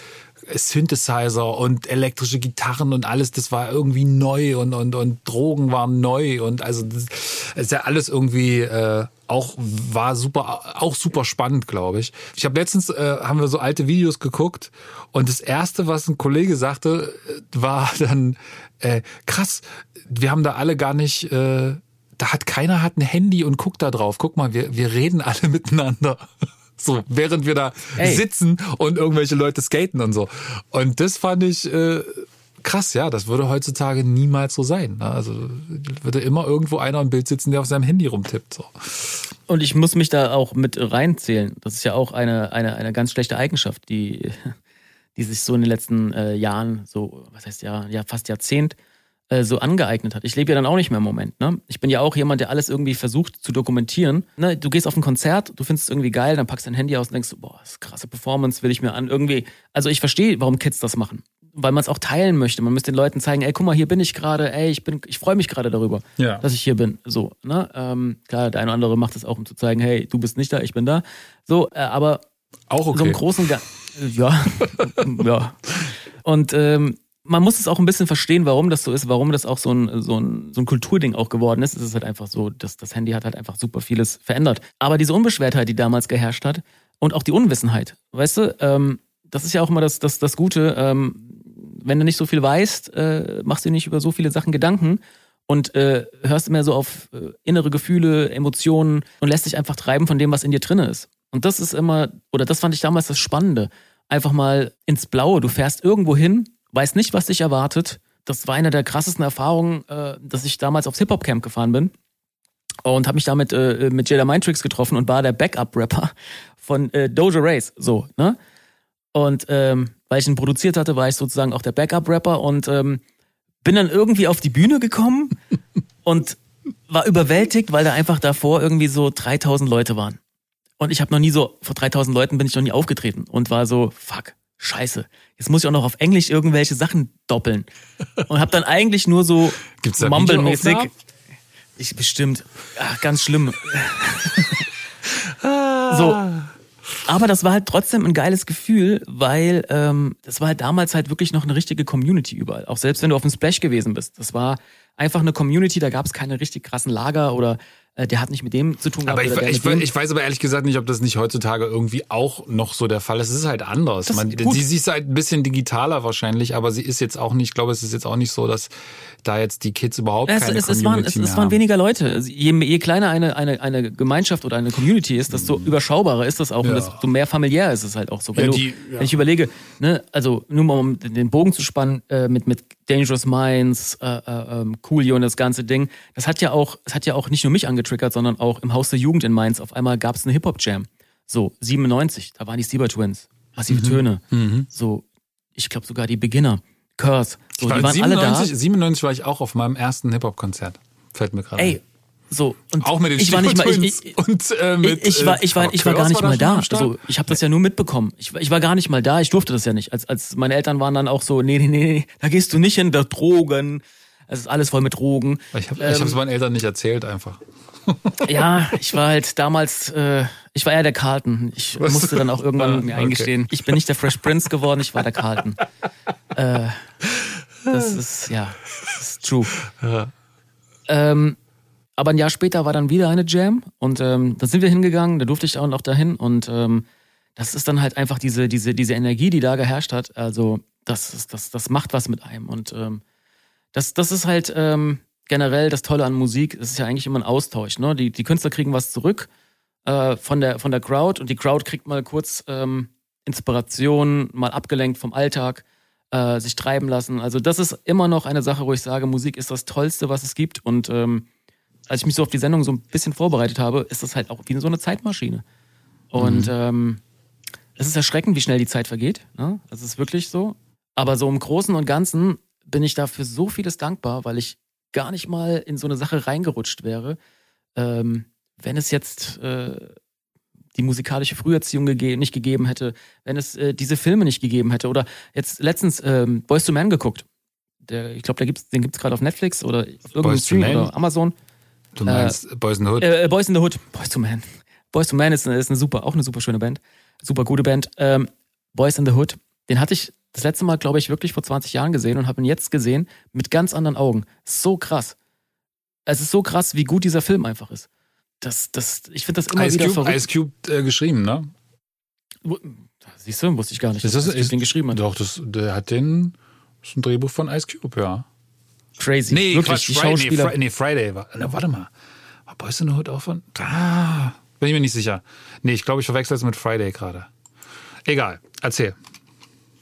Synthesizer und elektrische Gitarren und alles, das war irgendwie neu und, und, und Drogen waren neu und also das ist ja alles irgendwie äh, auch war super auch super spannend, glaube ich. Ich habe letztens äh, haben wir so alte Videos geguckt und das erste, was ein Kollege sagte, äh, war dann äh, krass, wir haben da alle gar nicht äh, da hat keiner hat ein Handy und guckt da drauf. Guck mal, wir, wir reden alle miteinander. So, während wir da Ey. sitzen und irgendwelche Leute skaten und so. Und das fand ich äh, krass, ja. Das würde heutzutage niemals so sein. Ne? Also würde immer irgendwo einer im Bild sitzen, der auf seinem Handy rumtippt. So. Und ich muss mich da auch mit reinzählen. Das ist ja auch eine, eine, eine ganz schlechte Eigenschaft, die, die sich so in den letzten äh, Jahren, so, was heißt ja, ja, fast Jahrzehnt, äh, so angeeignet hat. Ich lebe ja dann auch nicht mehr im Moment. Ne? Ich bin ja auch jemand, der alles irgendwie versucht zu dokumentieren. Ne? Du gehst auf ein Konzert, du findest es irgendwie geil, dann packst dein Handy aus und denkst, boah, das ist krasse Performance, will ich mir an. Irgendwie, also ich verstehe, warum Kids das machen. Weil man es auch teilen möchte. Man müsste den Leuten zeigen, ey, guck mal, hier bin ich gerade, ey, ich bin, ich freue mich gerade darüber, Ja. dass ich hier bin. So, ne? Ähm, klar, der eine oder andere macht es auch, um zu zeigen, hey, du bist nicht da, ich bin da. So, äh, aber Auch so im okay. Großen Ganzen. Ja. ja. Und ähm, man muss es auch ein bisschen verstehen, warum das so ist, warum das auch so ein, so ein, so ein Kulturding auch geworden ist. Es ist halt einfach so, dass das Handy hat halt einfach super vieles verändert. Aber diese Unbeschwertheit, die damals geherrscht hat und auch die Unwissenheit, weißt du, ähm, das ist ja auch immer das, das, das Gute. Ähm, wenn du nicht so viel weißt, äh, machst du nicht über so viele Sachen Gedanken und äh, hörst immer so auf äh, innere Gefühle, Emotionen und lässt dich einfach treiben von dem, was in dir drinne ist. Und das ist immer, oder das fand ich damals das Spannende. Einfach mal ins Blaue. Du fährst irgendwo hin, weißt nicht, was dich erwartet. Das war eine der krassesten Erfahrungen, äh, dass ich damals aufs Hip-Hop-Camp gefahren bin und habe mich damit äh, mit Jada Mindtricks getroffen und war der Backup-Rapper von äh, Doja Race. So, ne? Und ähm, weil ich ihn produziert hatte, war ich sozusagen auch der Backup-Rapper und ähm, bin dann irgendwie auf die Bühne gekommen und war überwältigt, weil da einfach davor irgendwie so 3000 Leute waren. Und ich habe noch nie so, vor 3000 Leuten bin ich noch nie aufgetreten und war so, fuck, scheiße. Jetzt muss ich auch noch auf Englisch irgendwelche Sachen doppeln. Und habe dann eigentlich nur so Mumble-mäßig. Ich bestimmt. Ach, ganz schlimm. so. Aber das war halt trotzdem ein geiles Gefühl, weil ähm, das war halt damals halt wirklich noch eine richtige Community überall. Auch selbst wenn du auf dem Splash gewesen bist. Das war einfach eine Community, da gab es keine richtig krassen Lager oder der hat nicht mit dem zu tun gehabt. Aber ich, ich, ich weiß aber ehrlich gesagt nicht, ob das nicht heutzutage irgendwie auch noch so der Fall ist. Es ist halt anders. Das- Man, gut. sie, sie ist halt ein bisschen digitaler wahrscheinlich, aber sie ist jetzt auch nicht, ich glaube, es ist jetzt auch nicht so, dass da jetzt die Kids überhaupt Es, keine es, es, waren, es, mehr es waren weniger Leute. Je, je kleiner eine, eine, eine Gemeinschaft oder eine Community ist, desto überschaubarer ist das auch und Ja. desto mehr familiär ist es halt auch so. Wenn, Ja, du, die- ja. wenn ich überlege, ne, also nur mal um den Bogen zu spannen, äh, mit, mit Dangerous Minds, äh, äh, ähm, Coolio und das ganze Ding, das hat ja auch, es hat ja auch nicht nur mich angetriggert, sondern auch im Haus der Jugend in Mainz. Auf einmal gab es eine Hip-Hop-Jam. So, 97, da waren die Stieber Twins, massive Mhm. Töne. So, ich glaube sogar die Beginner, Curse. So, war die waren alle da. 97, 97 war ich auch auf meinem ersten Hip-Hop-Konzert. Fällt mir gerade Ey, ein. so und Auch mit den ich war nicht mal ich, ich, und äh, mit, ich, ich war ich war äh, ich war gar nicht mal schon da. Also ich habe das ja nur mitbekommen. Ich, war- ich war gar nicht mal da. Ich durfte das ja nicht. Als als meine Eltern waren dann auch so, nee nee nee, da gehst du nicht hin, da Drogen. Es ist alles voll mit Drogen. ich habe Ähm, ich hab's meinen Eltern nicht erzählt einfach. Ja, ich war halt damals, äh, ich war eher der Carlton. Ich Was? musste dann auch irgendwann Ah, mir okay. eingestehen, ich bin nicht der Fresh Prince geworden, ich war der Carlton. Äh, das ist, ja, das ist true. Ähm, aber ein Jahr später war dann wieder eine Jam und ähm, da sind wir hingegangen, da durfte ich auch noch dahin und ähm, das ist dann halt einfach diese, diese, diese Energie, die da geherrscht hat. Also das, ist, das, das macht was mit einem und ähm, das, das ist halt ähm, generell das Tolle an Musik. Es ist ja eigentlich immer ein Austausch. Ne? Die, die Künstler kriegen was zurück äh, von, der, von der Crowd und die Crowd kriegt mal kurz ähm, Inspiration, mal abgelenkt vom Alltag, äh, sich treiben lassen. Also das ist immer noch eine Sache, wo ich sage, Musik ist das Tollste, was es gibt. Und ähm, als ich mich so auf die Sendung so ein bisschen vorbereitet habe, ist das halt auch wie so eine Zeitmaschine. Und ähm, es ist erschreckend, wie schnell die Zeit vergeht. Ne? Das ist wirklich so. Aber so im Großen und Ganzen bin ich dafür so vieles dankbar, weil ich gar nicht mal in so eine Sache reingerutscht wäre, ähm, wenn es jetzt äh, die musikalische Früherziehung gege nicht gegeben hätte, wenn es äh, diese Filme nicht gegeben hätte. Oder jetzt letztens ähm, Boys to Man geguckt. Der, ich glaube, gibt's, den gibt's gerade auf Netflix oder auf irgendeinem Stream oder Amazon. Du meinst Boys in the Hood? Äh, äh, Boys in the Hood. Boys to Man. Boys to Man ist eine, ist eine super, auch eine super schöne Band. Super gute Band. Ähm, Boys in the Hood. Den hatte ich das letzte Mal, glaube ich, wirklich vor 20 Jahren gesehen und habe ihn jetzt gesehen mit ganz anderen Augen. So krass. Es ist so krass, wie gut dieser Film einfach ist. Das, das, ich finde das immer Ice wieder Cube, verrückt. Ice Cube äh, geschrieben, ne? Siehst du, wusste ich gar nicht, Ist das, Ice Cube den geschrieben hat. Doch, das, der hat den. Das ist ein Drehbuch von Ice Cube, ja. Crazy. Nee, Wirklich, Quatsch, die Friday, nee, Schauspieler. Fri nee, Friday war. Na, warte mal. War Boys in the Hood auch von. Ah, bin ich mir nicht sicher. Nee, ich glaube, ich verwechsel es mit Friday gerade. Egal, erzähl.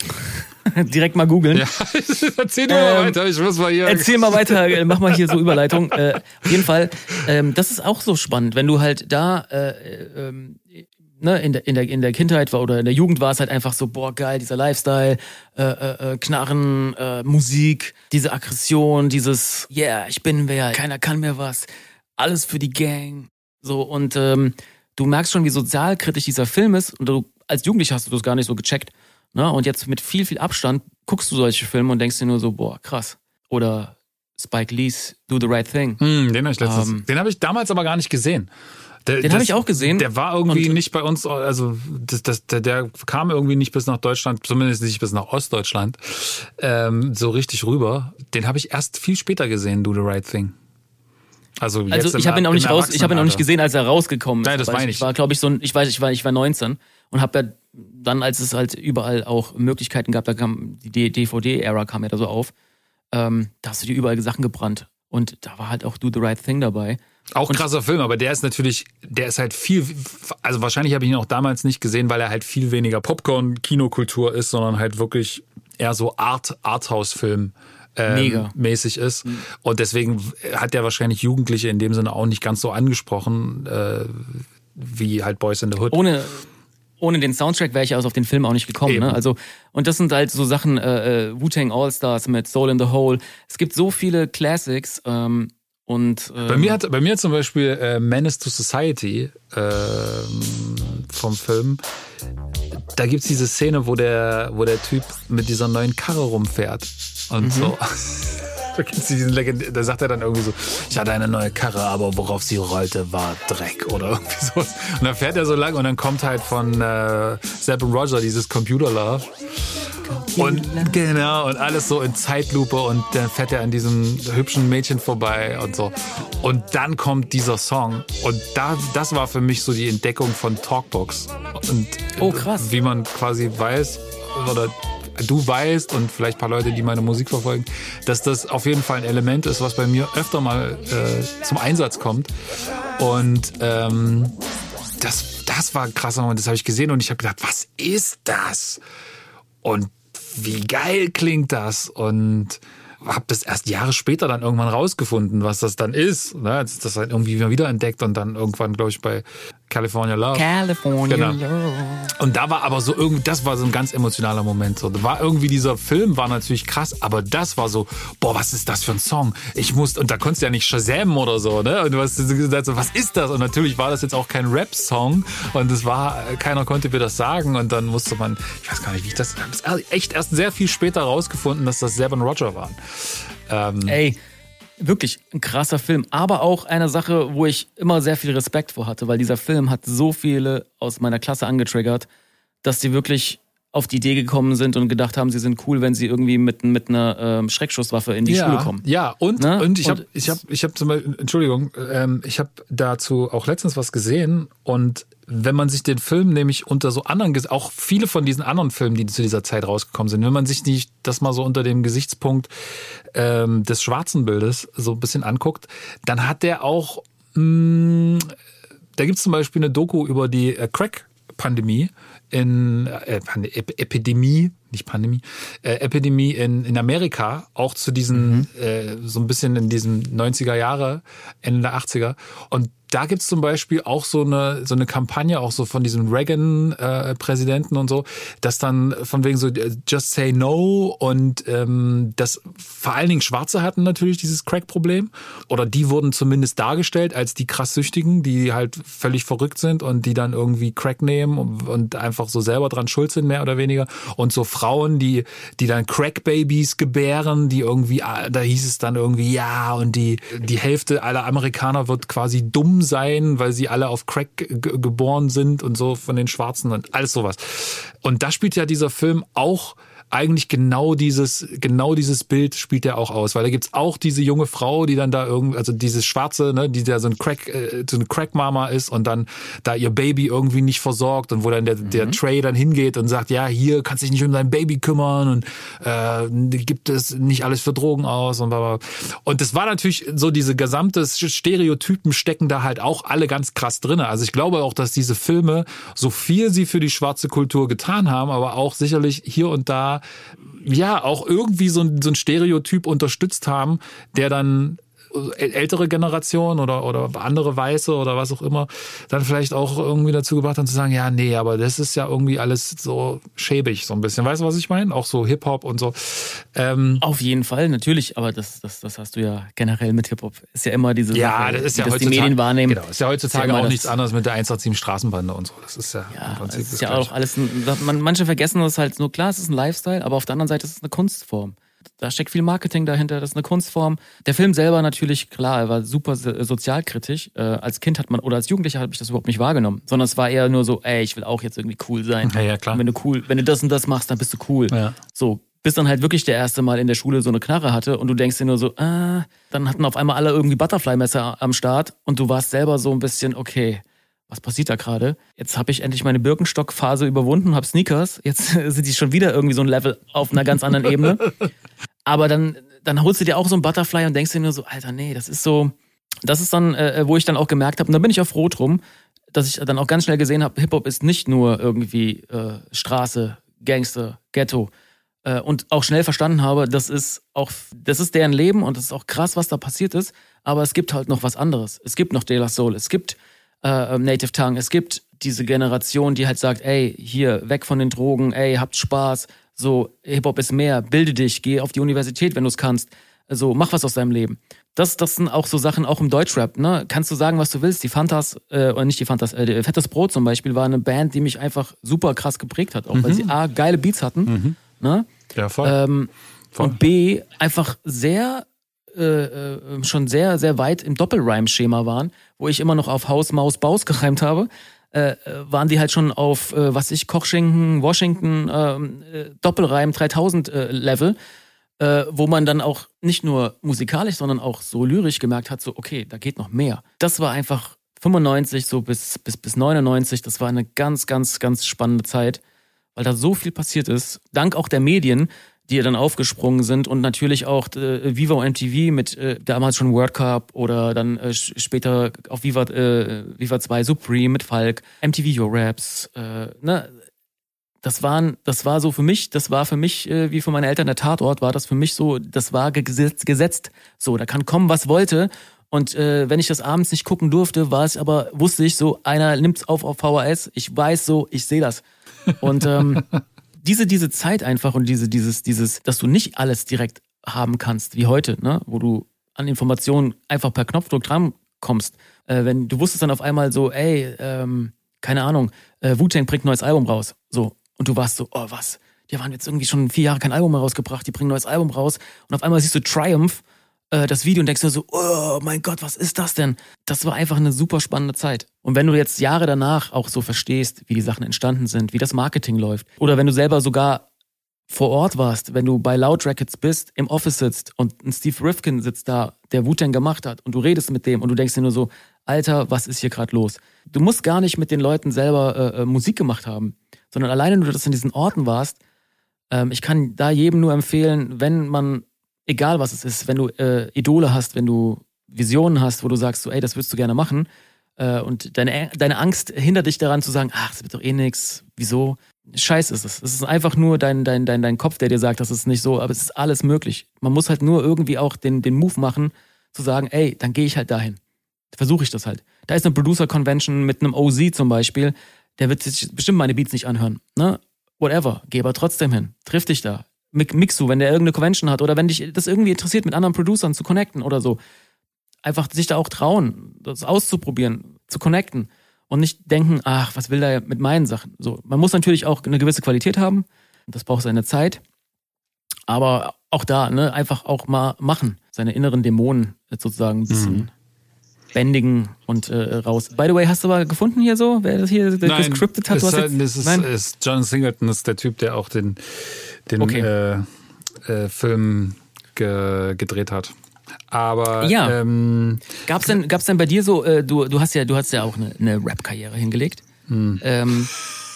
Direkt mal googeln. Ja, erzähl du mal Ähm, weiter, ich muss mal hier. Erzähl mal weiter, äh, mach mal hier so Überleitung. Äh, auf jeden Fall, ähm, das ist auch so spannend, wenn du halt da, äh, äh, ähm, ne, in der, in der, in der Kindheit war oder in der Jugend war es halt einfach so, boah, geil, dieser Lifestyle, äh, äh, äh, Knarren, äh, Musik, diese Aggression, dieses, yeah, ich bin wer, keiner kann mir was, alles für die Gang. So, und ähm, du merkst schon, wie sozialkritisch dieser Film ist und du, als Jugendlicher hast du das gar nicht so gecheckt. Ne? Und jetzt mit viel, viel Abstand guckst du solche Filme und denkst dir nur so, boah, krass. Oder Spike Lee's Do the Right Thing. Hm, den habe ich letztens, um, den habe ich damals aber gar nicht gesehen. Der, den habe ich auch gesehen. Der war irgendwie nicht bei uns, also das, das, der, der kam irgendwie nicht bis nach Deutschland, zumindest nicht bis nach Ostdeutschland, ähm, so richtig rüber. Den habe ich erst viel später gesehen, Do the Right Thing. Also, jetzt also ich habe ihn auch nicht raus, ich habe ihn auch nicht gesehen, als er rausgekommen ist. Nein, das meine ich. Ich war, glaube ich, so ein, ich weiß, ich war, ich war 19 und habe ja dann, als es halt überall auch Möglichkeiten gab, da kam die DVD-Ära kam ja da so auf, ähm, da hast du dir überall Sachen gebrannt und da war halt auch Do the Right Thing dabei. Auch krasser Film, aber der ist natürlich, der ist halt viel, also wahrscheinlich habe ich ihn auch damals nicht gesehen, weil er halt viel weniger Popcorn-Kinokultur ist, sondern halt wirklich eher so Art, Arthouse-Film. Ähm, mäßig ist. Mhm. Und deswegen hat der wahrscheinlich Jugendliche in dem Sinne auch nicht ganz so angesprochen, äh, wie halt Boys in the Hood. Ohne, ohne den Soundtrack wäre ich also auf den Film auch nicht gekommen. Ne? Also und das sind halt so Sachen äh, äh, Wu-Tang All Stars mit Soul in the Hole. Es gibt so viele Classics. Ähm, und, ähm, bei mir hat bei mir zum Beispiel äh, Menace to Society äh, vom Film. Da gibt's diese Szene, wo der wo der Typ mit dieser neuen Karre rumfährt und mhm. so. Da, diesen Legend da sagt er dann irgendwie so, ich hatte eine neue Karre, aber worauf sie rollte, war Dreck oder irgendwie so. Und dann fährt er so lang und dann kommt halt von äh, Sepp Roger dieses Computer Love. Und genau, und alles so in Zeitlupe und dann fährt er an diesem hübschen Mädchen vorbei und so. Und dann kommt dieser Song. Und da, das war für mich so die Entdeckung von Talkbox. Und oh, krass. wie man quasi weiß, oder du weißt und vielleicht ein paar Leute, die meine Musik verfolgen, dass das auf jeden Fall ein Element ist, was bei mir öfter mal äh, zum Einsatz kommt. Und ähm, das, das war ein krasser Moment, das habe ich gesehen und ich habe gedacht, was ist das? Und wie geil klingt das? Und habe das erst Jahre später dann irgendwann rausgefunden, was das dann ist. Ne? Das, das halt irgendwie wieder entdeckt und dann irgendwann, glaube ich, bei California Love. California genau. Love. Und da war aber so irgendwie, das war so ein ganz emotionaler Moment. So, war irgendwie dieser Film war natürlich krass, aber das war so, boah, was ist das für ein Song? Ich musste, und da konntest du ja nicht Shazam oder so, ne? Und du hast gesagt, so, was ist das? Und natürlich war das jetzt auch kein Rap-Song und es war, keiner konnte mir das sagen und dann musste man, ich weiß gar nicht, wie ich das, ich habe echt erst sehr viel später rausgefunden, dass das Seven Roger waren. Ähm, Ey, wirklich ein krasser Film, aber auch eine Sache, wo ich immer sehr viel Respekt vor hatte, weil dieser Film hat so viele aus meiner Klasse angetriggert, dass die wirklich auf die Idee gekommen sind und gedacht haben, sie sind cool, wenn sie irgendwie mit, mit einer ähm, Schreckschusswaffe in die ja, Schule kommen. Ja, und, ne? und ich habe ich hab, ich hab zum Beispiel, Entschuldigung, ähm, ich habe dazu auch letztens was gesehen und wenn man sich den Film nämlich unter so anderen, auch viele von diesen anderen Filmen, die zu dieser Zeit rausgekommen sind, wenn man sich nicht das mal so unter dem Gesichtspunkt ähm, des schwarzen Bildes so ein bisschen anguckt, dann hat der auch, mh, mm, da gibt's zum Beispiel eine Doku über die äh, Crack-Pandemie in äh, Epidemie, nicht Pandemie, äh, Epidemie in, in Amerika, auch zu diesen, mhm. äh, so ein bisschen in diesen 90er Jahre, Ende der 80er. Und da gibt's zum Beispiel auch so eine, so eine Kampagne, auch so von diesem Reagan-Präsidenten äh, und so, dass dann von wegen so äh, Just Say No und ähm, das vor allen Dingen Schwarze hatten natürlich dieses Crack-Problem. Oder die wurden zumindest dargestellt als die krass Süchtigen, die halt völlig verrückt sind und die dann irgendwie Crack nehmen und, und einfach so selber dran schuld sind, mehr oder weniger. Und so Frauen, die, die dann Crack-Babys gebären, die irgendwie, ah, da hieß es dann irgendwie, ja, und die, die Hälfte aller Amerikaner wird quasi dumm sein, weil sie alle auf Crack geboren sind und so von den Schwarzen und alles sowas. Und da spielt ja dieser Film auch eigentlich genau dieses, genau dieses Bild spielt er auch aus, weil da gibt's auch diese junge Frau, die dann da irgendwie, also dieses Schwarze, ne, die da so ein Crack, äh, so eine Crack-Mama ist und dann da ihr Baby irgendwie nicht versorgt und wo dann der, mhm. der Trey dann hingeht und sagt, ja, hier kannst dich nicht um dein Baby kümmern und äh, gibt es nicht alles für Drogen aus und bla, bla. Und das war natürlich so diese gesamte Stereotypen stecken da halt auch alle ganz krass drinne. Also ich glaube auch, dass diese Filme, so viel sie für die schwarze Kultur getan haben, aber auch sicherlich hier und da ja auch irgendwie so ein, so ein Stereotyp unterstützt haben, der dann ältere Generation oder, oder andere Weiße oder was auch immer dann vielleicht auch irgendwie dazu gebracht haben zu sagen, ja, nee, aber das ist ja irgendwie alles so schäbig so ein bisschen. Weißt du, was ich meine? Auch so Hip-Hop und so. Ähm, Auf jeden Fall, natürlich, aber das, das, das hast du ja generell mit Hip-Hop. Ist ja immer diese Ja, Sache, das ist ja heutzutage, die Medien wahrnehmen. Genau, ist ja heutzutage ist ja auch nichts anderes mit der 187 Straßenbande und so. Das ist ja, ja im Prinzip das ist ja auch alles, man, manche vergessen das halt nur, klar, es ist ein Lifestyle, aber auf der anderen Seite ist es eine Kunstform da steckt viel Marketing dahinter, das ist eine Kunstform. Der Film selber natürlich, klar, er war super sozialkritisch. Äh, als Kind hat man, oder als Jugendlicher habe ich das überhaupt nicht wahrgenommen, sondern es war eher nur so, ey, ich will auch jetzt irgendwie cool sein. Ja, ja klar. Und wenn du cool, wenn du das und das machst, dann bist du cool. Ja. So, bis dann halt wirklich der erste Mal in der Schule so eine Knarre hatte und du denkst dir nur so, ah, dann hatten auf einmal alle irgendwie Butterfly-Messer am Start und du warst selber so ein bisschen, okay, was passiert da gerade? Jetzt habe ich endlich meine Birkenstock-Phase überwunden, habe Sneakers. Jetzt sind die schon wieder irgendwie so ein Level auf einer ganz anderen Ebene. Aber dann, dann holst du dir auch so ein Butterfly und denkst dir nur so, Alter, nee, das ist so. Das ist dann, äh, wo ich dann auch gemerkt habe, und da bin ich auch froh drum, dass ich dann auch ganz schnell gesehen habe, Hip-Hop ist nicht nur irgendwie äh, Straße, Gangster, Ghetto. Äh, und auch schnell verstanden habe, das ist auch, das ist deren Leben und das ist auch krass, was da passiert ist. Aber es gibt halt noch was anderes. Es gibt noch De La Soul, es gibt äh, ähm, Native Tongue. Es gibt diese Generation, die halt sagt, ey, hier, weg von den Drogen, ey, habt Spaß, so, Hip-Hop ist mehr, bilde dich, geh auf die Universität, wenn du es kannst, so, mach was aus deinem Leben. Das, das sind auch so Sachen, auch im Deutschrap, ne? Kannst du sagen, was du willst. Die Fantas, äh, oder nicht die Fantas, äh, Fettes Brot zum Beispiel war eine Band, die mich einfach super krass geprägt hat, auch mhm. weil sie A, geile Beats hatten, mhm. ne? Ja, voll. Ähm, voll. Und B, einfach sehr äh, äh, schon sehr, sehr weit im Doppelreim-Schema waren, wo ich immer noch auf Haus, Maus, Baus gereimt habe, äh, äh, waren die halt schon auf, äh, was ich, Kochschinken, Washington, ähm, äh, Doppelreim 3000 äh, Level, wo man dann auch nicht nur musikalisch, sondern auch so lyrisch gemerkt hat, so, okay, da geht noch mehr. Das war einfach 95 so bis, bis, bis 99, das war eine ganz, ganz, ganz spannende Zeit, weil da so viel passiert ist. Dank auch der Medien, die dann aufgesprungen sind und natürlich auch äh, Viva MTV mit äh, damals schon World Cup oder dann äh, später auf Viva äh, Viva 2 Supreme mit Falk, MTV Your Raps, äh, ne? Das waren, das war so für mich, das war für mich, äh, wie für meine Eltern der Tatort, war das für mich so, das war gesetzt, gesetzt. So, da kann kommen, was wollte. Und äh, wenn ich das abends nicht gucken durfte, war es aber, wusste ich so, einer nimmt's auf auf VHS, ich weiß so, ich sehe das. Und ähm, diese, diese Zeit einfach und diese, dieses, dieses, dass du nicht alles direkt haben kannst, wie heute, ne, wo du an Informationen einfach per Knopfdruck dran kommst. Äh, wenn du wusstest dann auf einmal so, ey, ähm, keine Ahnung, äh, Wu-Tang bringt ein neues Album raus. So. Und du warst so, oh, was? Die haben jetzt irgendwie schon vier Jahre kein Album mehr rausgebracht, die bringen ein neues Album raus. Und auf einmal siehst du Triumph äh, das Video und denkst dir so, oh mein Gott, was ist das denn? Das war einfach eine super spannende Zeit. Und wenn du jetzt Jahre danach auch so verstehst, wie die Sachen entstanden sind, wie das Marketing läuft, oder wenn du selber sogar vor Ort warst, wenn du bei Loud Records bist, im Office sitzt und ein Steve Rifkin sitzt da, der Wu-Tang gemacht hat und du redest mit dem und du denkst dir nur so, Alter, was ist hier gerade los? Du musst gar nicht mit den Leuten selber äh, äh, Musik gemacht haben, sondern alleine nur, dass du in diesen Orten warst. Ähm, ich kann da jedem nur empfehlen, wenn man egal was es ist, wenn du äh, Idole hast, wenn du Visionen hast, wo du sagst, so, ey, das würdest du gerne machen, äh, und deine, deine Angst hindert dich daran zu sagen, ach, das wird doch eh nix, wieso? Scheiß ist es. Es ist einfach nur dein, dein, dein, dein Kopf, der dir sagt, das ist nicht so, aber es ist alles möglich. Man muss halt nur irgendwie auch den, den Move machen, zu sagen, ey, dann gehe ich halt dahin. Versuche ich das halt. Da ist eine Producer-Convention mit einem OZ zum Beispiel, der wird sich bestimmt meine Beats nicht anhören. Ne? Whatever. Geh aber trotzdem hin. Triff dich da. Mixu, wenn der irgendeine Convention hat oder wenn dich das irgendwie interessiert, mit anderen Producern zu connecten oder so. Einfach sich da auch trauen, das auszuprobieren, zu connecten und nicht denken, ach, was will der mit meinen Sachen? So, man muss natürlich auch eine gewisse Qualität haben, das braucht seine Zeit, aber auch da, ne, einfach auch mal machen, seine inneren Dämonen sozusagen ein bisschen mhm. bändigen und äh, raus. By the way, hast du aber gefunden hier so, wer das hier Nein, gescriptet hat? Halt, das ist, Nein? ist John Singleton, ist der Typ, der auch den den okay. äh, äh, Film ge gedreht hat. Aber ja. Ähm, gab's denn gab's denn bei dir so äh, du du hast ja du hast ja auch eine, eine Rap Karriere hingelegt. Hm. Ähm,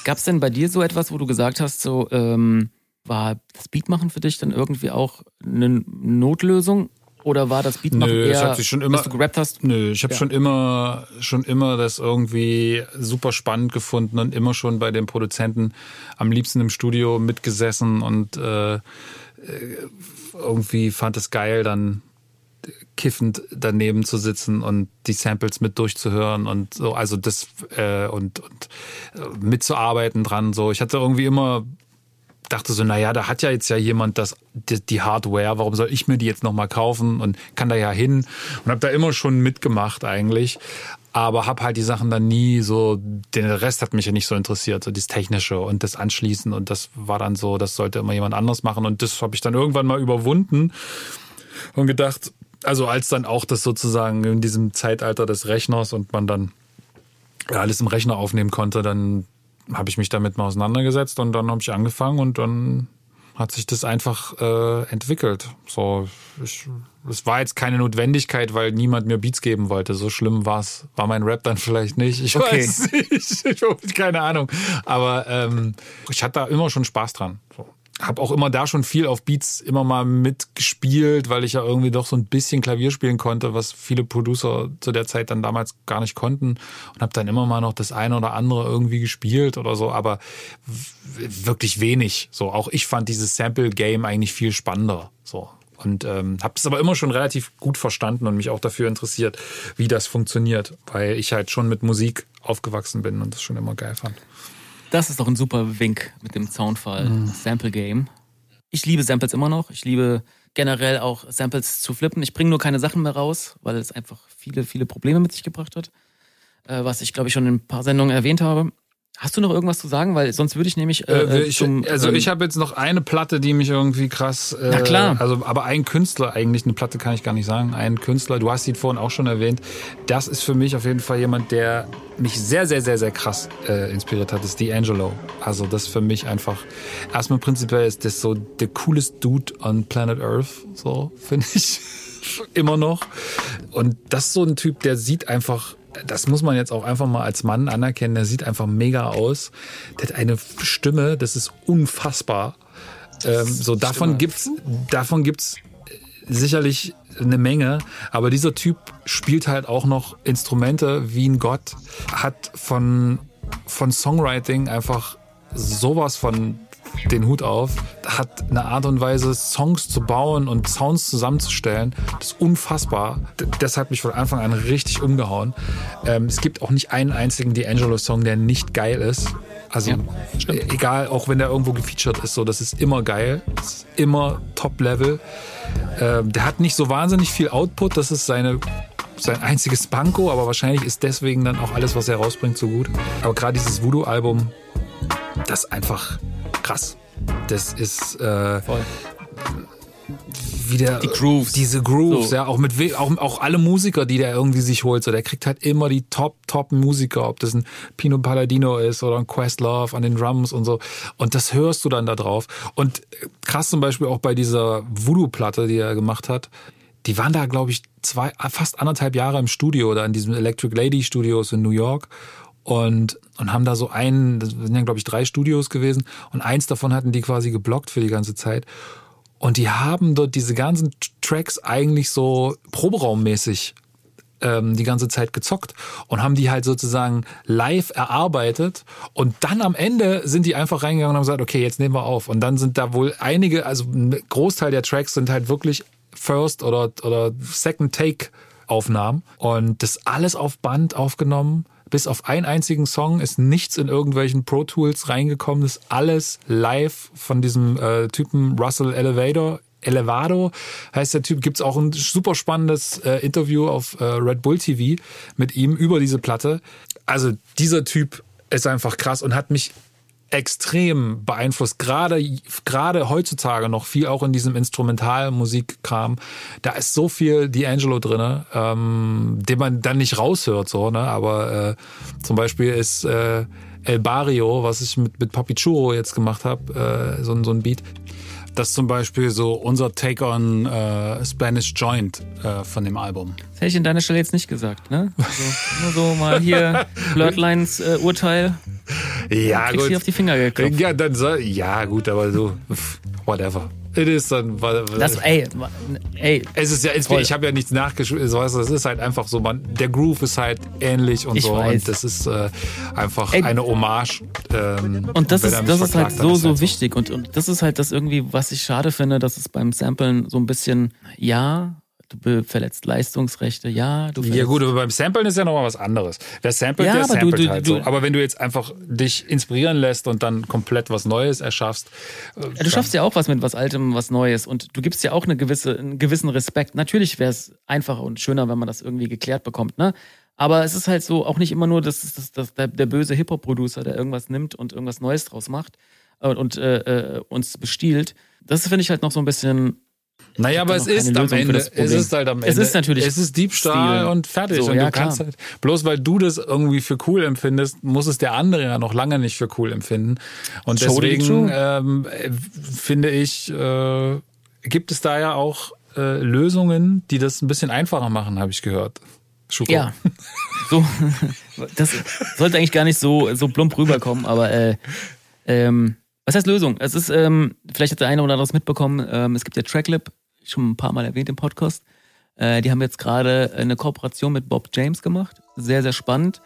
gab's denn bei dir so etwas, wo du gesagt hast so ähm, war das Beatmachen für dich dann irgendwie auch eine Notlösung oder war das Beatmachen nö, eher, ich schon immer, dass du gerappt hast? Nö, ich habe ja. schon immer, schon immer das irgendwie super spannend gefunden und immer schon bei den Produzenten am liebsten im Studio mitgesessen und äh, irgendwie fand es geil, dann kiffend daneben zu sitzen und die Samples mit durchzuhören und so, also das äh, und, und äh, mitzuarbeiten dran. So, ich hatte irgendwie immer dachte so, naja, da hat ja jetzt ja jemand das, die, die Hardware, warum soll ich mir die jetzt nochmal kaufen und kann da ja hin? Und habe da immer schon mitgemacht eigentlich, aber habe halt die Sachen dann nie so, den Rest hat mich ja nicht so interessiert, so das Technische und das Anschließen und das war dann so, das sollte immer jemand anders machen und das habe ich dann irgendwann mal überwunden und gedacht, also als dann auch das sozusagen in diesem Zeitalter des Rechners und man dann alles im Rechner aufnehmen konnte, dann habe ich mich damit mal auseinandergesetzt und dann habe ich angefangen und dann hat sich das einfach äh, entwickelt. So, ich, es war jetzt keine Notwendigkeit, weil niemand mir Beats geben wollte. So schlimm war's, war mein Rap dann vielleicht nicht. Ich okay. weiß nicht, ich habe keine Ahnung. Aber ähm, ich hatte da immer schon Spaß dran. So habe auch immer da schon viel auf Beats immer mal mitgespielt, weil ich ja irgendwie doch so ein bisschen Klavier spielen konnte, was viele Producer zu der Zeit dann damals gar nicht konnten und habe dann immer mal noch das eine oder andere irgendwie gespielt oder so, aber wirklich wenig. So auch ich fand dieses Sample Game eigentlich viel spannender. So und ähm, habe es aber immer schon relativ gut verstanden und mich auch dafür interessiert, wie das funktioniert, weil ich halt schon mit Musik aufgewachsen bin und das schon immer geil fand. Das ist doch ein super Wink mit dem Soundfall. Mhm. Sample Game. Ich liebe Samples immer noch. Ich liebe generell auch Samples zu flippen. Ich bringe nur keine Sachen mehr raus, weil es einfach viele, viele Probleme mit sich gebracht hat. Äh, was ich, glaube ich, schon in ein paar Sendungen erwähnt habe. Hast du noch irgendwas zu sagen? Weil sonst würde ich nämlich. Äh, äh, ich, zum, also ähm, ich habe jetzt noch eine Platte, die mich irgendwie krass. Äh, Na klar. Also, aber ein Künstler eigentlich, eine Platte kann ich gar nicht sagen. Ein Künstler, du hast ihn vorhin auch schon erwähnt. Das ist für mich auf jeden Fall jemand, der mich sehr, sehr, sehr, sehr krass äh, inspiriert hat. Ist D'Angelo. Also das für mich einfach. Erstmal prinzipiell ist das so der coolest Dude on Planet Earth. So finde ich immer noch. Und das ist so ein Typ, der sieht einfach das muss man jetzt auch einfach mal als Mann anerkennen, der sieht einfach mega aus. Der hat eine Stimme, das ist unfassbar. Ähm, so davon gibt's, davon gibt's sicherlich eine Menge, aber dieser Typ spielt halt auch noch Instrumente wie ein Gott, hat von, von Songwriting einfach sowas von den Hut auf, hat eine Art und Weise, Songs zu bauen und Sounds zusammenzustellen. Das ist unfassbar. Das hat mich von Anfang an richtig umgehauen. Ähm, es gibt auch nicht einen einzigen D'Angelo-Song, der nicht geil ist. Also ja, egal, auch wenn der irgendwo gefeatured ist, so, das ist immer geil. Das ist immer Top-Level. Ähm, der hat nicht so wahnsinnig viel Output, das ist seine sein einziges Banko, aber wahrscheinlich ist deswegen dann auch alles, was er rausbringt, so gut. Aber gerade dieses Voodoo-Album, das ist einfach krass. Das ist äh, Voll. wieder die Grooves. diese Grooves, so. ja, auch mit auch, auch alle Musiker, die der irgendwie sich holt, so der kriegt halt immer die Top Top Musiker, ob das ein Pino Palladino ist oder ein Questlove an den Drums und so und das hörst du dann da drauf und krass zum Beispiel auch bei dieser Voodoo Platte, die er gemacht hat. Die waren da, glaube ich, zwei, fast anderthalb Jahre im Studio oder in diesem Electric Lady Studios in New York und, und haben da so einen, das sind ja, glaube ich, drei Studios gewesen und eins davon hatten die quasi geblockt für die ganze Zeit. Und die haben dort diese ganzen Tracks eigentlich so proberaummäßig ähm, die ganze Zeit gezockt und haben die halt sozusagen live erarbeitet und dann am Ende sind die einfach reingegangen und haben gesagt, okay, jetzt nehmen wir auf. Und dann sind da wohl einige, also ein Großteil der Tracks sind halt wirklich First oder, oder Second Take Aufnahmen und das alles auf Band aufgenommen bis auf einen einzigen Song ist nichts in irgendwelchen Pro Tools reingekommen. Das ist alles live von diesem äh, Typen Russell Elevator. Elevado heißt der Typ. Gibt's auch ein super spannendes äh, Interview auf äh, Red Bull TV mit ihm über diese Platte. Also dieser Typ ist einfach krass und hat mich extrem beeinflusst, gerade gerade heutzutage noch viel auch in diesem Instrumentalmusikkram. Da ist so viel D'Angelo drinne, ähm, den man dann nicht raushört, so ne. Aber äh, zum Beispiel ist äh, El Barrio, was ich mit mit Papi Churro jetzt gemacht habe, äh, so, so ein Beat. Das ist zum Beispiel so unser Take on äh, Spanish Joint äh, von dem Album. Das hätte ich in deiner Stelle jetzt nicht gesagt, ne? Also, nur so mal hier Blurtlines äh, Urteil. Ja, gut. Hier auf die Finger geklopft. Ja, dann soll, ja, gut, aber so, whatever. Es ist dann. Das, ey, ey. Es ist ja, es, ich habe ja nichts nachgeschrieben. Es ist halt einfach so, man, der Groove ist halt ähnlich und ich so. Weiß. Und das ist äh, einfach ey. eine Hommage. Ähm, und das ist, das ist halt so, so halt wichtig. Und, und das ist halt das irgendwie, was ich schade finde, dass es beim Samplen so ein bisschen, ja, du verletzt Leistungsrechte, ja, du Ja gut, aber beim Samplen ist ja nochmal was anderes. Wer samplet, Ja, der aber samplet du- halt du- so. Aber wenn du jetzt einfach dich inspirieren lässt und dann komplett was Neues erschaffst. äh, Ja, du schaffst ja auch was mit was Altem, was Neues und du gibst ja auch eine gewisse, einen gewissen Respekt. Natürlich wäre es einfacher und schöner, wenn man das irgendwie geklärt bekommt, ne? Aber es ist halt so auch nicht immer nur das, das, das, der, der böse Hip-Hop-Producer, der irgendwas nimmt und irgendwas Neues draus macht äh, und äh, äh, uns bestiehlt. Das finde ich halt noch so ein bisschen. Naja, aber es ist am Lösung für Ende, es ist halt am Ende. Es ist natürlich Es ist Diebstahl Stil. und fertig. So, und ja, du kannst klar. halt, bloß weil du das irgendwie für cool empfindest, muss es der andere ja noch lange nicht für cool empfinden. Und Totally deswegen ähm, äh, finde ich, äh, gibt es da ja auch äh, Lösungen, die das ein bisschen einfacher machen, habe ich gehört. Schuko. Ja. So, das sollte eigentlich gar nicht so, so plump rüberkommen, aber äh, ähm, was heißt Lösung? Es ist, ähm, vielleicht hat der eine oder andere es mitbekommen, ähm, es gibt ja Tracklip, schon ein paar Mal erwähnt im Podcast. Äh, die haben jetzt gerade eine Kooperation mit Bob James gemacht. Sehr, sehr spannend.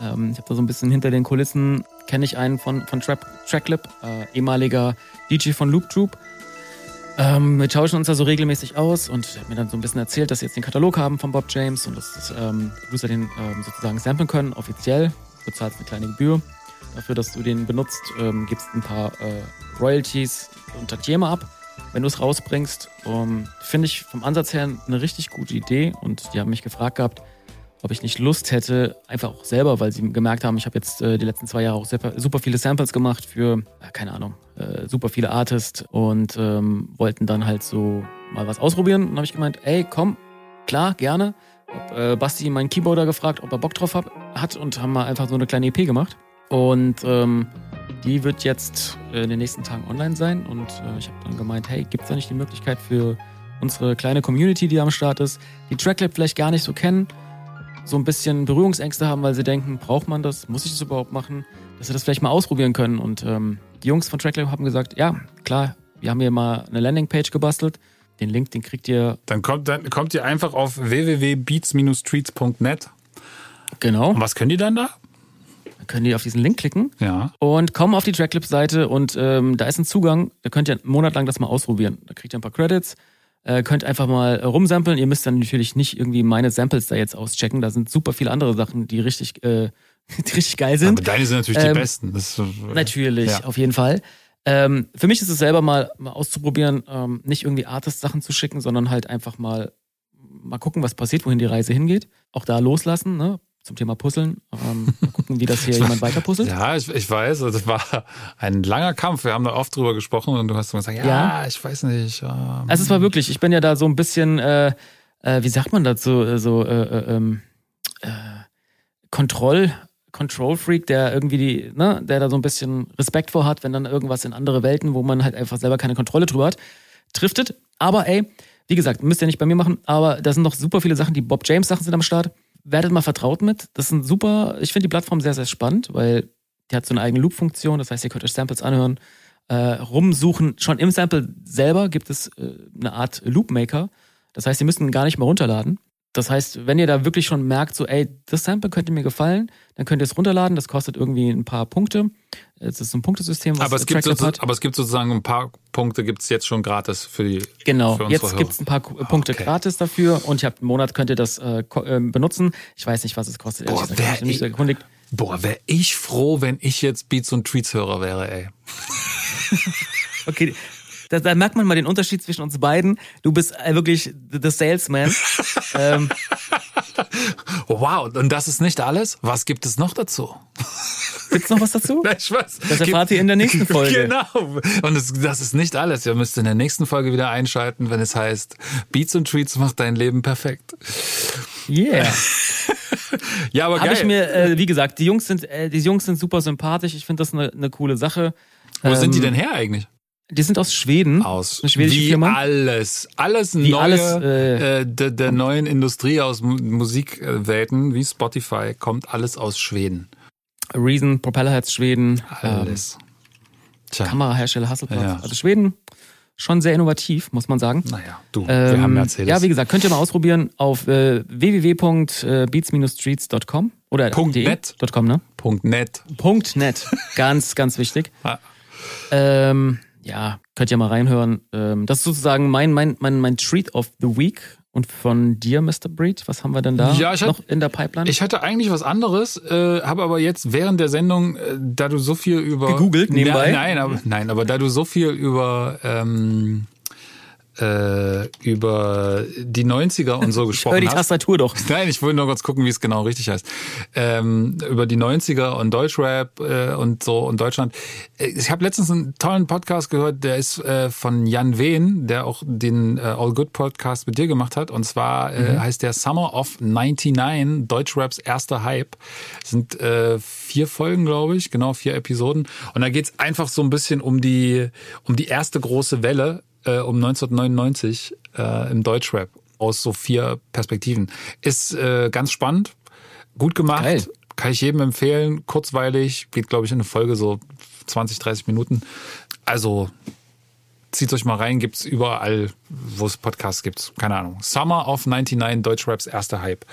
Ähm, ich habe da so ein bisschen hinter den Kulissen, kenne ich einen von, von Trap, Tracklip, äh, ehemaliger DJ von Loop Troop. Ähm, wir tauschen uns da so regelmäßig aus und er hat mir dann so ein bisschen erzählt, dass sie jetzt den Katalog haben von Bob James und dass das, ähm, User den ähm, sozusagen samplen können, offiziell. Du bezahlst eine kleine Gebühr dafür, dass du den benutzt, ähm, gibst ein paar äh, Royalties und Tantieme ab, wenn du es rausbringst. Um, Finde ich vom Ansatz her eine richtig gute Idee und die haben mich gefragt gehabt, ob ich nicht Lust hätte, einfach auch selber, weil sie gemerkt haben, ich habe jetzt äh, die letzten zwei Jahre auch super, super viele Samples gemacht für, äh, keine Ahnung, äh, super viele Artists und ähm, wollten dann halt so mal was ausprobieren. Und habe ich gemeint, ey, komm, klar, gerne. Hab äh, Basti, meinen Keyboarder, gefragt, ob er Bock drauf hab, hat und haben mal einfach so eine kleine EP gemacht. Und ähm, die wird jetzt äh, in den nächsten Tagen online sein und äh, ich habe dann gemeint, hey, gibt es da nicht die Möglichkeit für unsere kleine Community, die am Start ist, die Tracklab vielleicht gar nicht so kennen, so ein bisschen Berührungsängste haben, weil sie denken, braucht man das, muss ich das überhaupt machen, dass sie das vielleicht mal ausprobieren können. Und ähm, die Jungs von Tracklab haben gesagt, ja, klar, wir haben hier mal eine Landingpage gebastelt. Den Link, den kriegt ihr Dann kommt, dann kommt ihr einfach auf www.beats-streets.net. genau. Und was können die dann da? Können die auf diesen Link klicken Ja. und kommen auf die Tracklip-Seite und ähm, da ist ein Zugang. Da könnt ihr einen Monat lang das mal ausprobieren. Da kriegt ihr ein paar Credits, äh, könnt einfach mal äh, rumsampeln. Ihr müsst dann natürlich nicht irgendwie meine Samples da jetzt auschecken. Da sind super viele andere Sachen, die richtig, äh, die richtig geil sind. Aber deine sind natürlich Ähm, die besten. Das, äh, Natürlich, Ja. auf jeden Fall. Ähm, für mich ist es selber mal, mal auszuprobieren, ähm, nicht irgendwie Artist-Sachen zu schicken, sondern halt einfach mal mal gucken, was passiert, wohin die Reise hingeht. Auch da loslassen, ne? Zum Thema Puzzeln. Ähm, mal gucken, wie das hier jemand weiter puzzelt. Ja, ich, ich weiß, das war ein langer Kampf. Wir haben da oft drüber gesprochen und du hast immer gesagt, ja, Ja. ich weiß nicht. ähm, Also es war wirklich, ich bin ja da so ein bisschen, äh, äh, wie sagt man dazu, äh, so äh, äh, ähm, äh, Kontroll, Control-Freak, der irgendwie die, ne, der da so ein bisschen Respekt vor hat, wenn dann irgendwas in andere Welten, wo man halt einfach selber keine Kontrolle drüber hat, driftet. Aber ey, wie gesagt, müsst ihr nicht bei mir machen, aber da sind noch super viele Sachen, die Bob James Sachen sind am Start. Werdet mal vertraut mit. Das sind super, ich finde die Plattform sehr, sehr spannend, weil die hat so eine eigene Loop-Funktion, das heißt, ihr könnt euch Samples anhören, äh, rumsuchen. Schon im Sample selber gibt es äh, eine Art Loopmaker. Das heißt, ihr müsst ihn gar nicht mehr runterladen. Das heißt, wenn ihr da wirklich schon merkt, so, ey, das Sample könnte mir gefallen, dann könnt ihr es runterladen. Das kostet irgendwie ein paar Punkte. Es ist so ein Punktesystem, was aber, es gibt so, aber es gibt sozusagen ein paar Punkte, gibt es jetzt schon gratis für die. Genau, für jetzt Hörer. gibt's ein paar Ku- Punkte Okay. gratis dafür und ich habe einen Monat könnt ihr das äh, ko- äh, benutzen. Ich weiß nicht, was es kostet. Boah, wär hab ich erkundigt. Boah, wäre ich froh, wenn ich jetzt Beats und Tweets Hörer wäre, ey. Okay, da, da merkt man mal den Unterschied zwischen uns beiden. Du bist äh, wirklich the Salesman. ähm, wow, und das ist nicht alles? Was gibt es noch dazu? gibt's noch was dazu? Nein, weiß. Das erfahrt ihr in der nächsten Folge. Genau. Und es, das ist nicht alles. Ihr müsst in der nächsten Folge wieder einschalten, wenn es heißt, Beats und Treats macht dein Leben perfekt. Yeah. Ja, aber Habe geil. ich mir, äh, wie gesagt, die Jungs sind, äh, die Jungs sind super sympathisch. Ich finde das eine eine coole Sache. Wo sind die Ähm, denn her eigentlich? Die sind aus Schweden. Aus. Eine schwedische Wie Firma. alles. Alles Wie neue alles, äh, äh, der, der neuen Industrie aus Mu- Musikwelten, wie Spotify, kommt alles aus Schweden. Reason, Propellerheads Schweden. Ähm, Alles. Tja, Kamerahersteller Hasselblatt. Ja. Also Schweden schon sehr innovativ, muss man sagen. naja, du, wir Ähm, haben Mercedes. ja, wie gesagt, könnt ihr mal ausprobieren auf äh, www.beats-streets.com oder Punkt de. net. .com, ne? Punkt net. Punkt net. ganz, ganz wichtig. Ähm, ja, könnt ihr mal reinhören. Ähm, das ist sozusagen mein, mein, mein, mein Treat of the Week. Und von dir, Mr. Breed, was haben wir denn da Ja, ich noch hatte- in der Pipeline? Ich hatte eigentlich was anderes, äh, habe aber jetzt während der Sendung, äh, da du so viel über Gegoogelt nebenbei? Ja, nein, aber nein, aber da du so viel über ähm, äh, über die 90er und so Hör gesprochen die hast. Tastatur doch. Nein, ich wollte nur kurz gucken, wie es genau richtig heißt. Ähm, über die 90er und Deutschrap äh, und so und Deutschland. Äh, Ich habe letztens einen tollen Podcast gehört, der ist äh, von Jan Wehn, der auch den äh, All Good Podcast mit dir gemacht hat. Und zwar äh, heißt der Summer of 99, Deutschraps erster Hype. Das sind äh, vier Folgen, glaube ich, genau, vier Episoden. Und da geht's einfach so ein bisschen um die, um die erste große Welle äh, um 1999 äh, im Deutschrap aus so vier Perspektiven. Ist äh, ganz spannend, gut gemacht, Geil. kann ich jedem empfehlen, kurzweilig, geht glaube ich in eine Folge so 20, 30 Minuten. Also zieht euch mal rein, gibt's überall, wo es Podcasts gibt. Keine Ahnung. Summer of 99 Deutschraps erster Hype.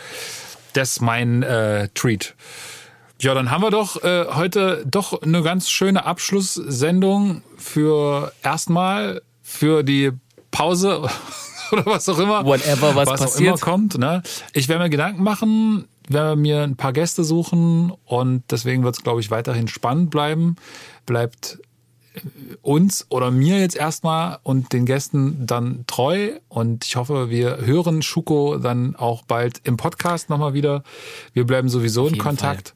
Das ist mein äh, Treat. Ja, dann haben wir doch äh, heute doch eine ganz schöne Abschlusssendung für erstmal für die Pause oder was auch immer. Whatever, was Auch passiert. immer kommt. Ne? Ich werde mir Gedanken machen, werde mir ein paar Gäste suchen und deswegen wird es, glaube ich, weiterhin spannend bleiben. Bleibt äh, uns oder mir jetzt erstmal und den Gästen dann treu und ich hoffe, wir hören Schuko dann auch bald im Podcast nochmal wieder. Wir bleiben sowieso in Kontakt.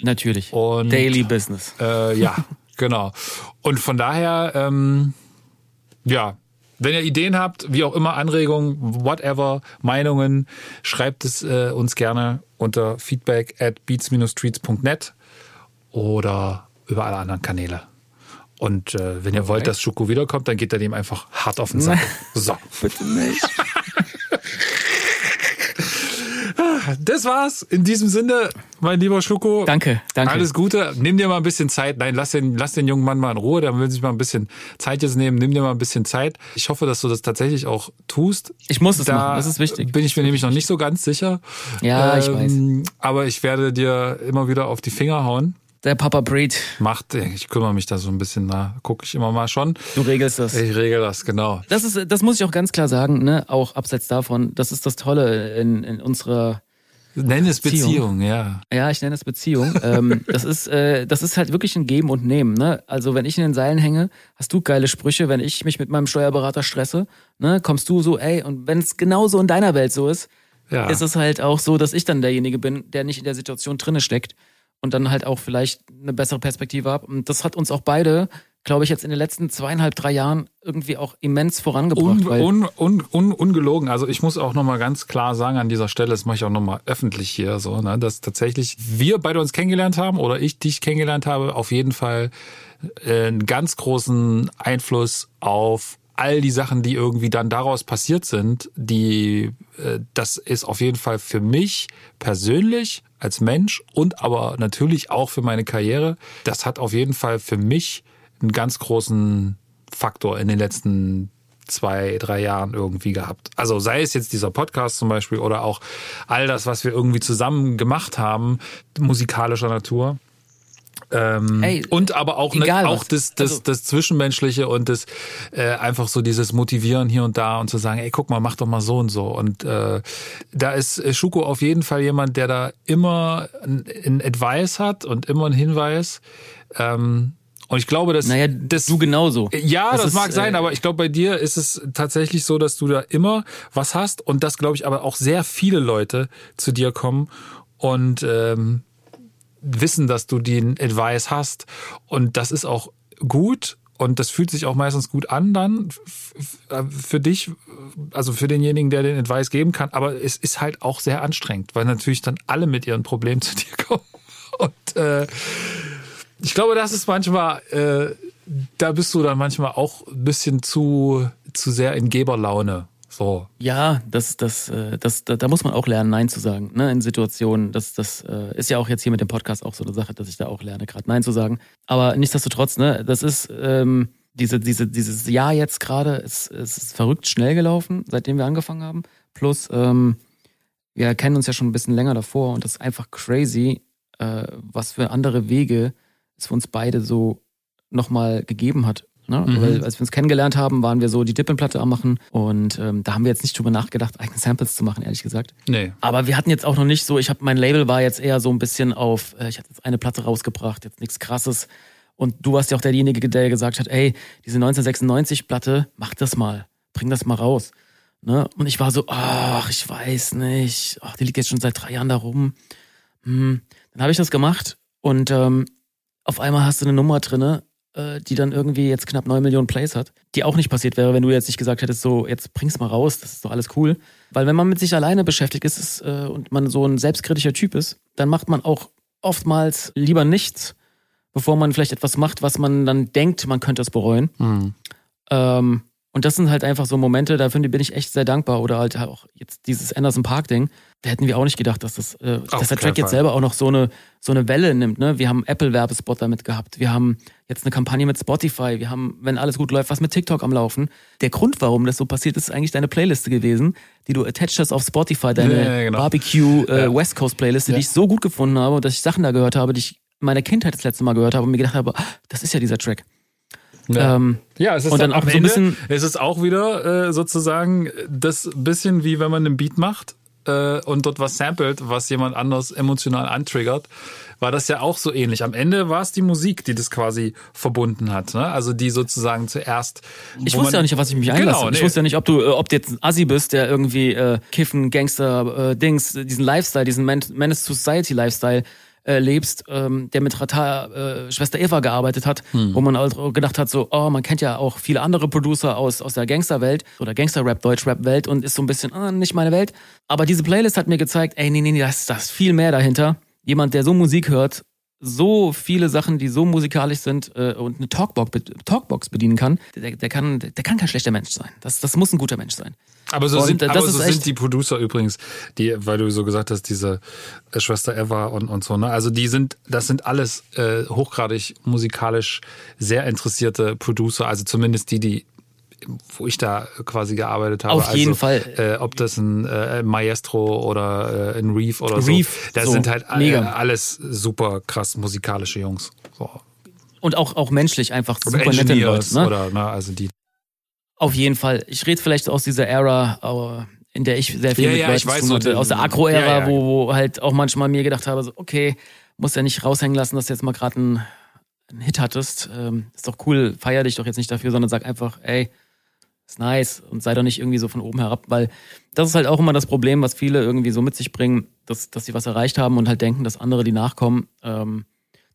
Natürlich. Und- Daily Business. Äh, ja, genau. Und von daher, ähm, ja, wenn ihr Ideen habt, wie auch immer, Anregungen, whatever, Meinungen, schreibt es äh, uns gerne unter feedback at beats-streets.net oder über alle anderen Kanäle. Und äh, wenn ihr wollt, dass Schuko wiederkommt, dann geht er dem einfach hart auf den Sack. So. Bitte nicht. Das war's. In diesem Sinne, mein lieber Schuko. Danke, danke. Alles Gute. Nimm dir mal ein bisschen Zeit. Nein, lass den, lass den jungen Mann mal in Ruhe. Der will sich mal ein bisschen Zeit jetzt nehmen. Nimm dir mal ein bisschen Zeit. Ich hoffe, dass du das tatsächlich auch tust. Ich muss es da machen, das ist wichtig. Bin ich mir nämlich noch nicht so ganz sicher. Ähm, Ja, ich weiß. Aber ich werde dir immer wieder auf die Finger hauen. Der Papa Breed, Macht, ich kümmere mich da so ein bisschen, da gucke ich immer mal schon. du regelst das. Ich regel das, genau. Das ist, das muss ich auch ganz klar sagen, ne? Auch abseits davon, das ist das Tolle in, in unserer, Nenn es Beziehung. Beziehung, ja. ja, ich nenne es Beziehung. ähm, das ist, äh, das ist halt wirklich ein Geben und Nehmen, ne? Also wenn ich in den Seilen hänge, hast du geile Sprüche. Wenn ich mich mit meinem Steuerberater stresse, ne, kommst du so, ey, und wenn es genauso in deiner Welt so ist, Ja. ist es halt auch so, dass ich dann derjenige bin, der nicht in der Situation drinne steckt und dann halt auch vielleicht eine bessere Perspektive habe. Und das hat uns auch beide, glaube ich, jetzt in den letzten zweieinhalb, drei Jahren irgendwie auch immens vorangebracht. Un, un, un, ungelogen. Also ich muss auch nochmal ganz klar sagen an dieser Stelle, das mache ich auch nochmal öffentlich hier, so, ne, dass tatsächlich wir beide uns kennengelernt haben oder ich dich kennengelernt habe, auf jeden Fall äh, einen ganz großen Einfluss auf all die Sachen, die irgendwie dann daraus passiert sind, die äh, das ist auf jeden Fall für mich persönlich als Mensch und aber natürlich auch für meine Karriere. Das hat auf jeden Fall für mich einen ganz großen Faktor in den letzten zwei, drei Jahren irgendwie gehabt. Also sei es jetzt dieser Podcast zum Beispiel oder auch all das, was wir irgendwie zusammen gemacht haben, musikalischer Natur. Ähm, Ey, und aber auch, ne, egal auch was. das, das, Also- das Zwischenmenschliche und das äh, einfach so dieses Motivieren hier und da und zu sagen, ey, guck mal, mach doch mal so und so. Und äh, da ist äh, Schuko auf jeden Fall jemand, der da immer ein, ein Advice hat und immer einen Hinweis. Ähm, und ich glaube, dass naja, das du genauso. ja, das, ist, mag sein, äh, aber ich glaube, bei dir ist es tatsächlich so, dass du da immer was hast und dass, glaube ich, aber auch sehr viele Leute zu dir kommen und ähm, wissen, dass du den Advice hast. Und das ist auch gut und das fühlt sich auch meistens gut an dann f- für dich, also für denjenigen, der den Advice geben kann. Aber es ist halt auch sehr anstrengend, weil natürlich dann alle mit ihren Problemen zu dir kommen. Und äh, ich glaube, das ist manchmal, äh, da bist du dann manchmal auch ein bisschen zu, zu sehr in Geberlaune. So. Ja, das, das, äh, das, da, da muss man auch lernen, Nein zu sagen, ne, in Situationen. Das, das äh, ist ja auch jetzt hier mit dem Podcast auch so eine Sache, dass ich da auch lerne, gerade Nein zu sagen. Aber nichtsdestotrotz, ne, das ist ähm, diese, diese, dieses Jahr jetzt gerade, es, es ist verrückt schnell gelaufen, seitdem wir angefangen haben. Plus, ähm, wir kennen uns ja schon ein bisschen länger davor und das ist einfach crazy, äh, was für andere Wege es für uns beide so nochmal gegeben hat. Ne? Mhm. Weil als wir uns kennengelernt haben, waren wir so die Dippenplatte am machen und ähm, da haben wir jetzt nicht drüber nachgedacht, eigene Samples zu machen, ehrlich gesagt. Nee. Aber wir hatten jetzt auch noch nicht so, ich habe mein Label war jetzt eher so ein bisschen auf, äh, ich hatte jetzt eine Platte rausgebracht, jetzt nichts krasses. Und du warst ja auch derjenige, der gesagt hat, ey, diese 1996 Platte, mach das mal, bring das mal raus. Ne? Und ich war so, ach, ich weiß nicht, ach, die liegt jetzt schon seit drei Jahren da rum. Hm. Dann habe ich das gemacht und ähm, auf einmal hast du eine Nummer drinne, äh, die dann irgendwie jetzt knapp neun Millionen Plays hat, die auch nicht passiert wäre, wenn du jetzt nicht gesagt hättest, so, jetzt bring's mal raus, das ist doch alles cool. Weil wenn man mit sich alleine beschäftigt ist ist, äh, und man so ein selbstkritischer Typ ist, dann macht man auch oftmals lieber nichts, bevor man vielleicht etwas macht, was man dann denkt, man könnte es bereuen. Mhm. Ähm, und das sind halt einfach so Momente, dafür bin ich echt sehr dankbar. Oder halt auch jetzt dieses Anderson Park Ding, da hätten wir auch nicht gedacht, dass das, äh, dass der Track jetzt selber auch noch so eine so eine Welle nimmt. Ne? Wir haben Apple Werbespot damit gehabt. Wir haben jetzt eine Kampagne mit Spotify. Wir haben, wenn alles gut läuft, was mit TikTok am Laufen. Der Grund, warum das so passiert, ist eigentlich deine Playliste gewesen, die du attached hast auf Spotify, deine Ja, ja, genau. Barbecue äh, Ja. West Coast Playliste, die ich so gut gefunden habe und dass ich Sachen da gehört habe, die ich in meiner Kindheit das letzte Mal gehört habe und mir gedacht habe, das ist ja dieser Track. Ja. Ähm, Ja, es ist Und dann, auch so ein bisschen- es ist auch wieder äh, sozusagen das bisschen wie wenn man einen Beat macht äh, und dort was samplet, was jemand anders emotional antriggert, war das ja auch so ähnlich. Am Ende war es die Musik, die das quasi verbunden hat, ne? Also die sozusagen zuerst. Ich wusste man- ja nicht, auf was ich mich einlasse. Genau, Ich nee. wusste ja nicht, ob du, äh, ob du jetzt ein Assi bist, der irgendwie äh, Kiffen, Gangster, äh, Dings, diesen Lifestyle, diesen Man Menace to Society Lifestyle äh, lebst, ähm, der mit Rata, äh, Schwester Eva gearbeitet hat, Hm. wo man auch gedacht hat, so, oh, man kennt ja auch viele andere Producer aus, aus der Gangsterwelt oder Gangster-Rap, Deutsch-Rap-Welt und ist so ein bisschen, ah, nicht meine Welt. Aber diese Playlist hat mir gezeigt, ey, nee, nee, nee, da ist, da ist viel mehr dahinter. Jemand, der so Musik hört, so viele Sachen, die so musikalisch sind äh, und eine Talkbox, Talkbox bedienen kann, der, der kann, der kann kein schlechter Mensch sein. Das, das muss ein guter Mensch sein. Aber so, Und, sind, aber so sind die Producer übrigens, die, weil du so gesagt hast, diese äh, Schwester Eva und, und so, ne? Also die sind, das sind alles äh, hochgradig musikalisch sehr interessierte Producer, also zumindest die, die wo ich da quasi gearbeitet habe. Auf jeden also, Fall. Äh, ob das ein äh, Maestro oder äh, ein Reef oder Reef, so. Das so, sind halt äh, mega. alles super krass musikalische Jungs. So. Und auch, auch menschlich einfach super nette Leute. Ne? oder, ne? Also die. Auf jeden Fall. Ich rede vielleicht aus dieser Ära, aber in der ich sehr viel Ja, mit ja, weiß zu tun hatte. Aus der Agro-Ära, ja. wo, wo halt auch manchmal mir gedacht habe, so, okay, muss ja nicht raushängen lassen, dass du jetzt mal gerade einen, einen Hit hattest. Ähm, ist doch cool, feier dich doch jetzt nicht dafür, sondern sag einfach, ey, ist nice und sei doch nicht irgendwie so von oben herab, weil das ist halt auch immer das Problem, was viele irgendwie so mit sich bringen, dass, dass sie was erreicht haben und halt denken, dass andere, die nachkommen, ähm,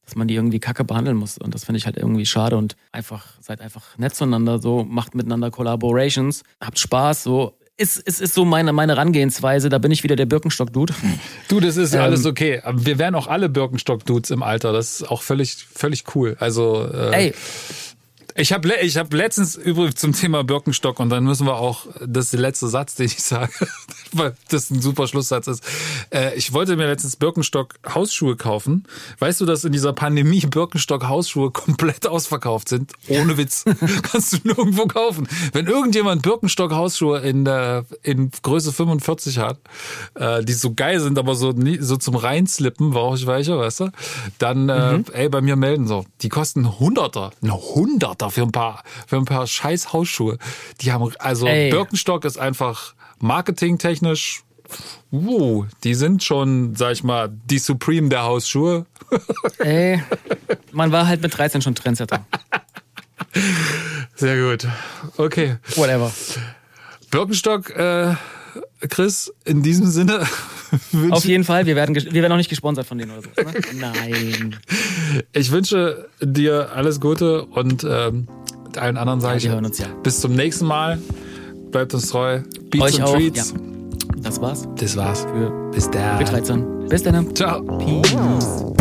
dass man die irgendwie kacke behandeln muss. Und das finde ich halt irgendwie schade und einfach, seid einfach nett zueinander, so, macht miteinander Collaborations, habt Spaß, so. Ist, ist, ist so meine, meine Herangehensweise, da bin ich wieder der Birkenstock-Dude. Du, das ist Ähm, alles okay. Aber wir wären auch alle Birkenstock-Dudes im Alter. Das ist auch völlig, völlig cool. Also, äh, Ey, ich habe ich hab letztens übrigens zum Thema Birkenstock und dann müssen wir auch, das ist der letzte Satz, den ich sage, weil das ein super Schlusssatz ist. Äh, ich wollte mir letztens Birkenstock Hausschuhe kaufen. Weißt du, dass in dieser Pandemie Birkenstock Hausschuhe komplett ausverkauft sind? Ohne Witz. Kannst du nirgendwo kaufen. Wenn irgendjemand Birkenstock Hausschuhe in, der in Größe 45 hat, äh, die so geil sind, aber so, nie, so zum Reinslippen, brauche ich welche, weißt du? Dann, äh, ey, bei mir melden so. Die kosten Hunderter. Eine Hunderter für ein paar, für ein paar scheiß Hausschuhe. Die haben, also Ey. Birkenstock ist einfach marketingtechnisch, wow, die sind schon, sag ich mal, die Supreme der Hausschuhe. ey, man war halt mit 13 schon Trendsetter. Sehr gut. Okay. Whatever. Birkenstock, äh, Chris, in diesem Sinne Auf jeden Fall, wir werden, wir werden auch nicht gesponsert von denen oder so. Ne? Nein. ich wünsche dir alles Gute und ähm, allen anderen sage Ja, ich wir hören uns ja. bis zum nächsten Mal. Bleibt uns treu. Beats Euch und auch. Treats. Ja. Das war's Das war's. für Bis dann. B13. Bis dann. Ciao. Peace.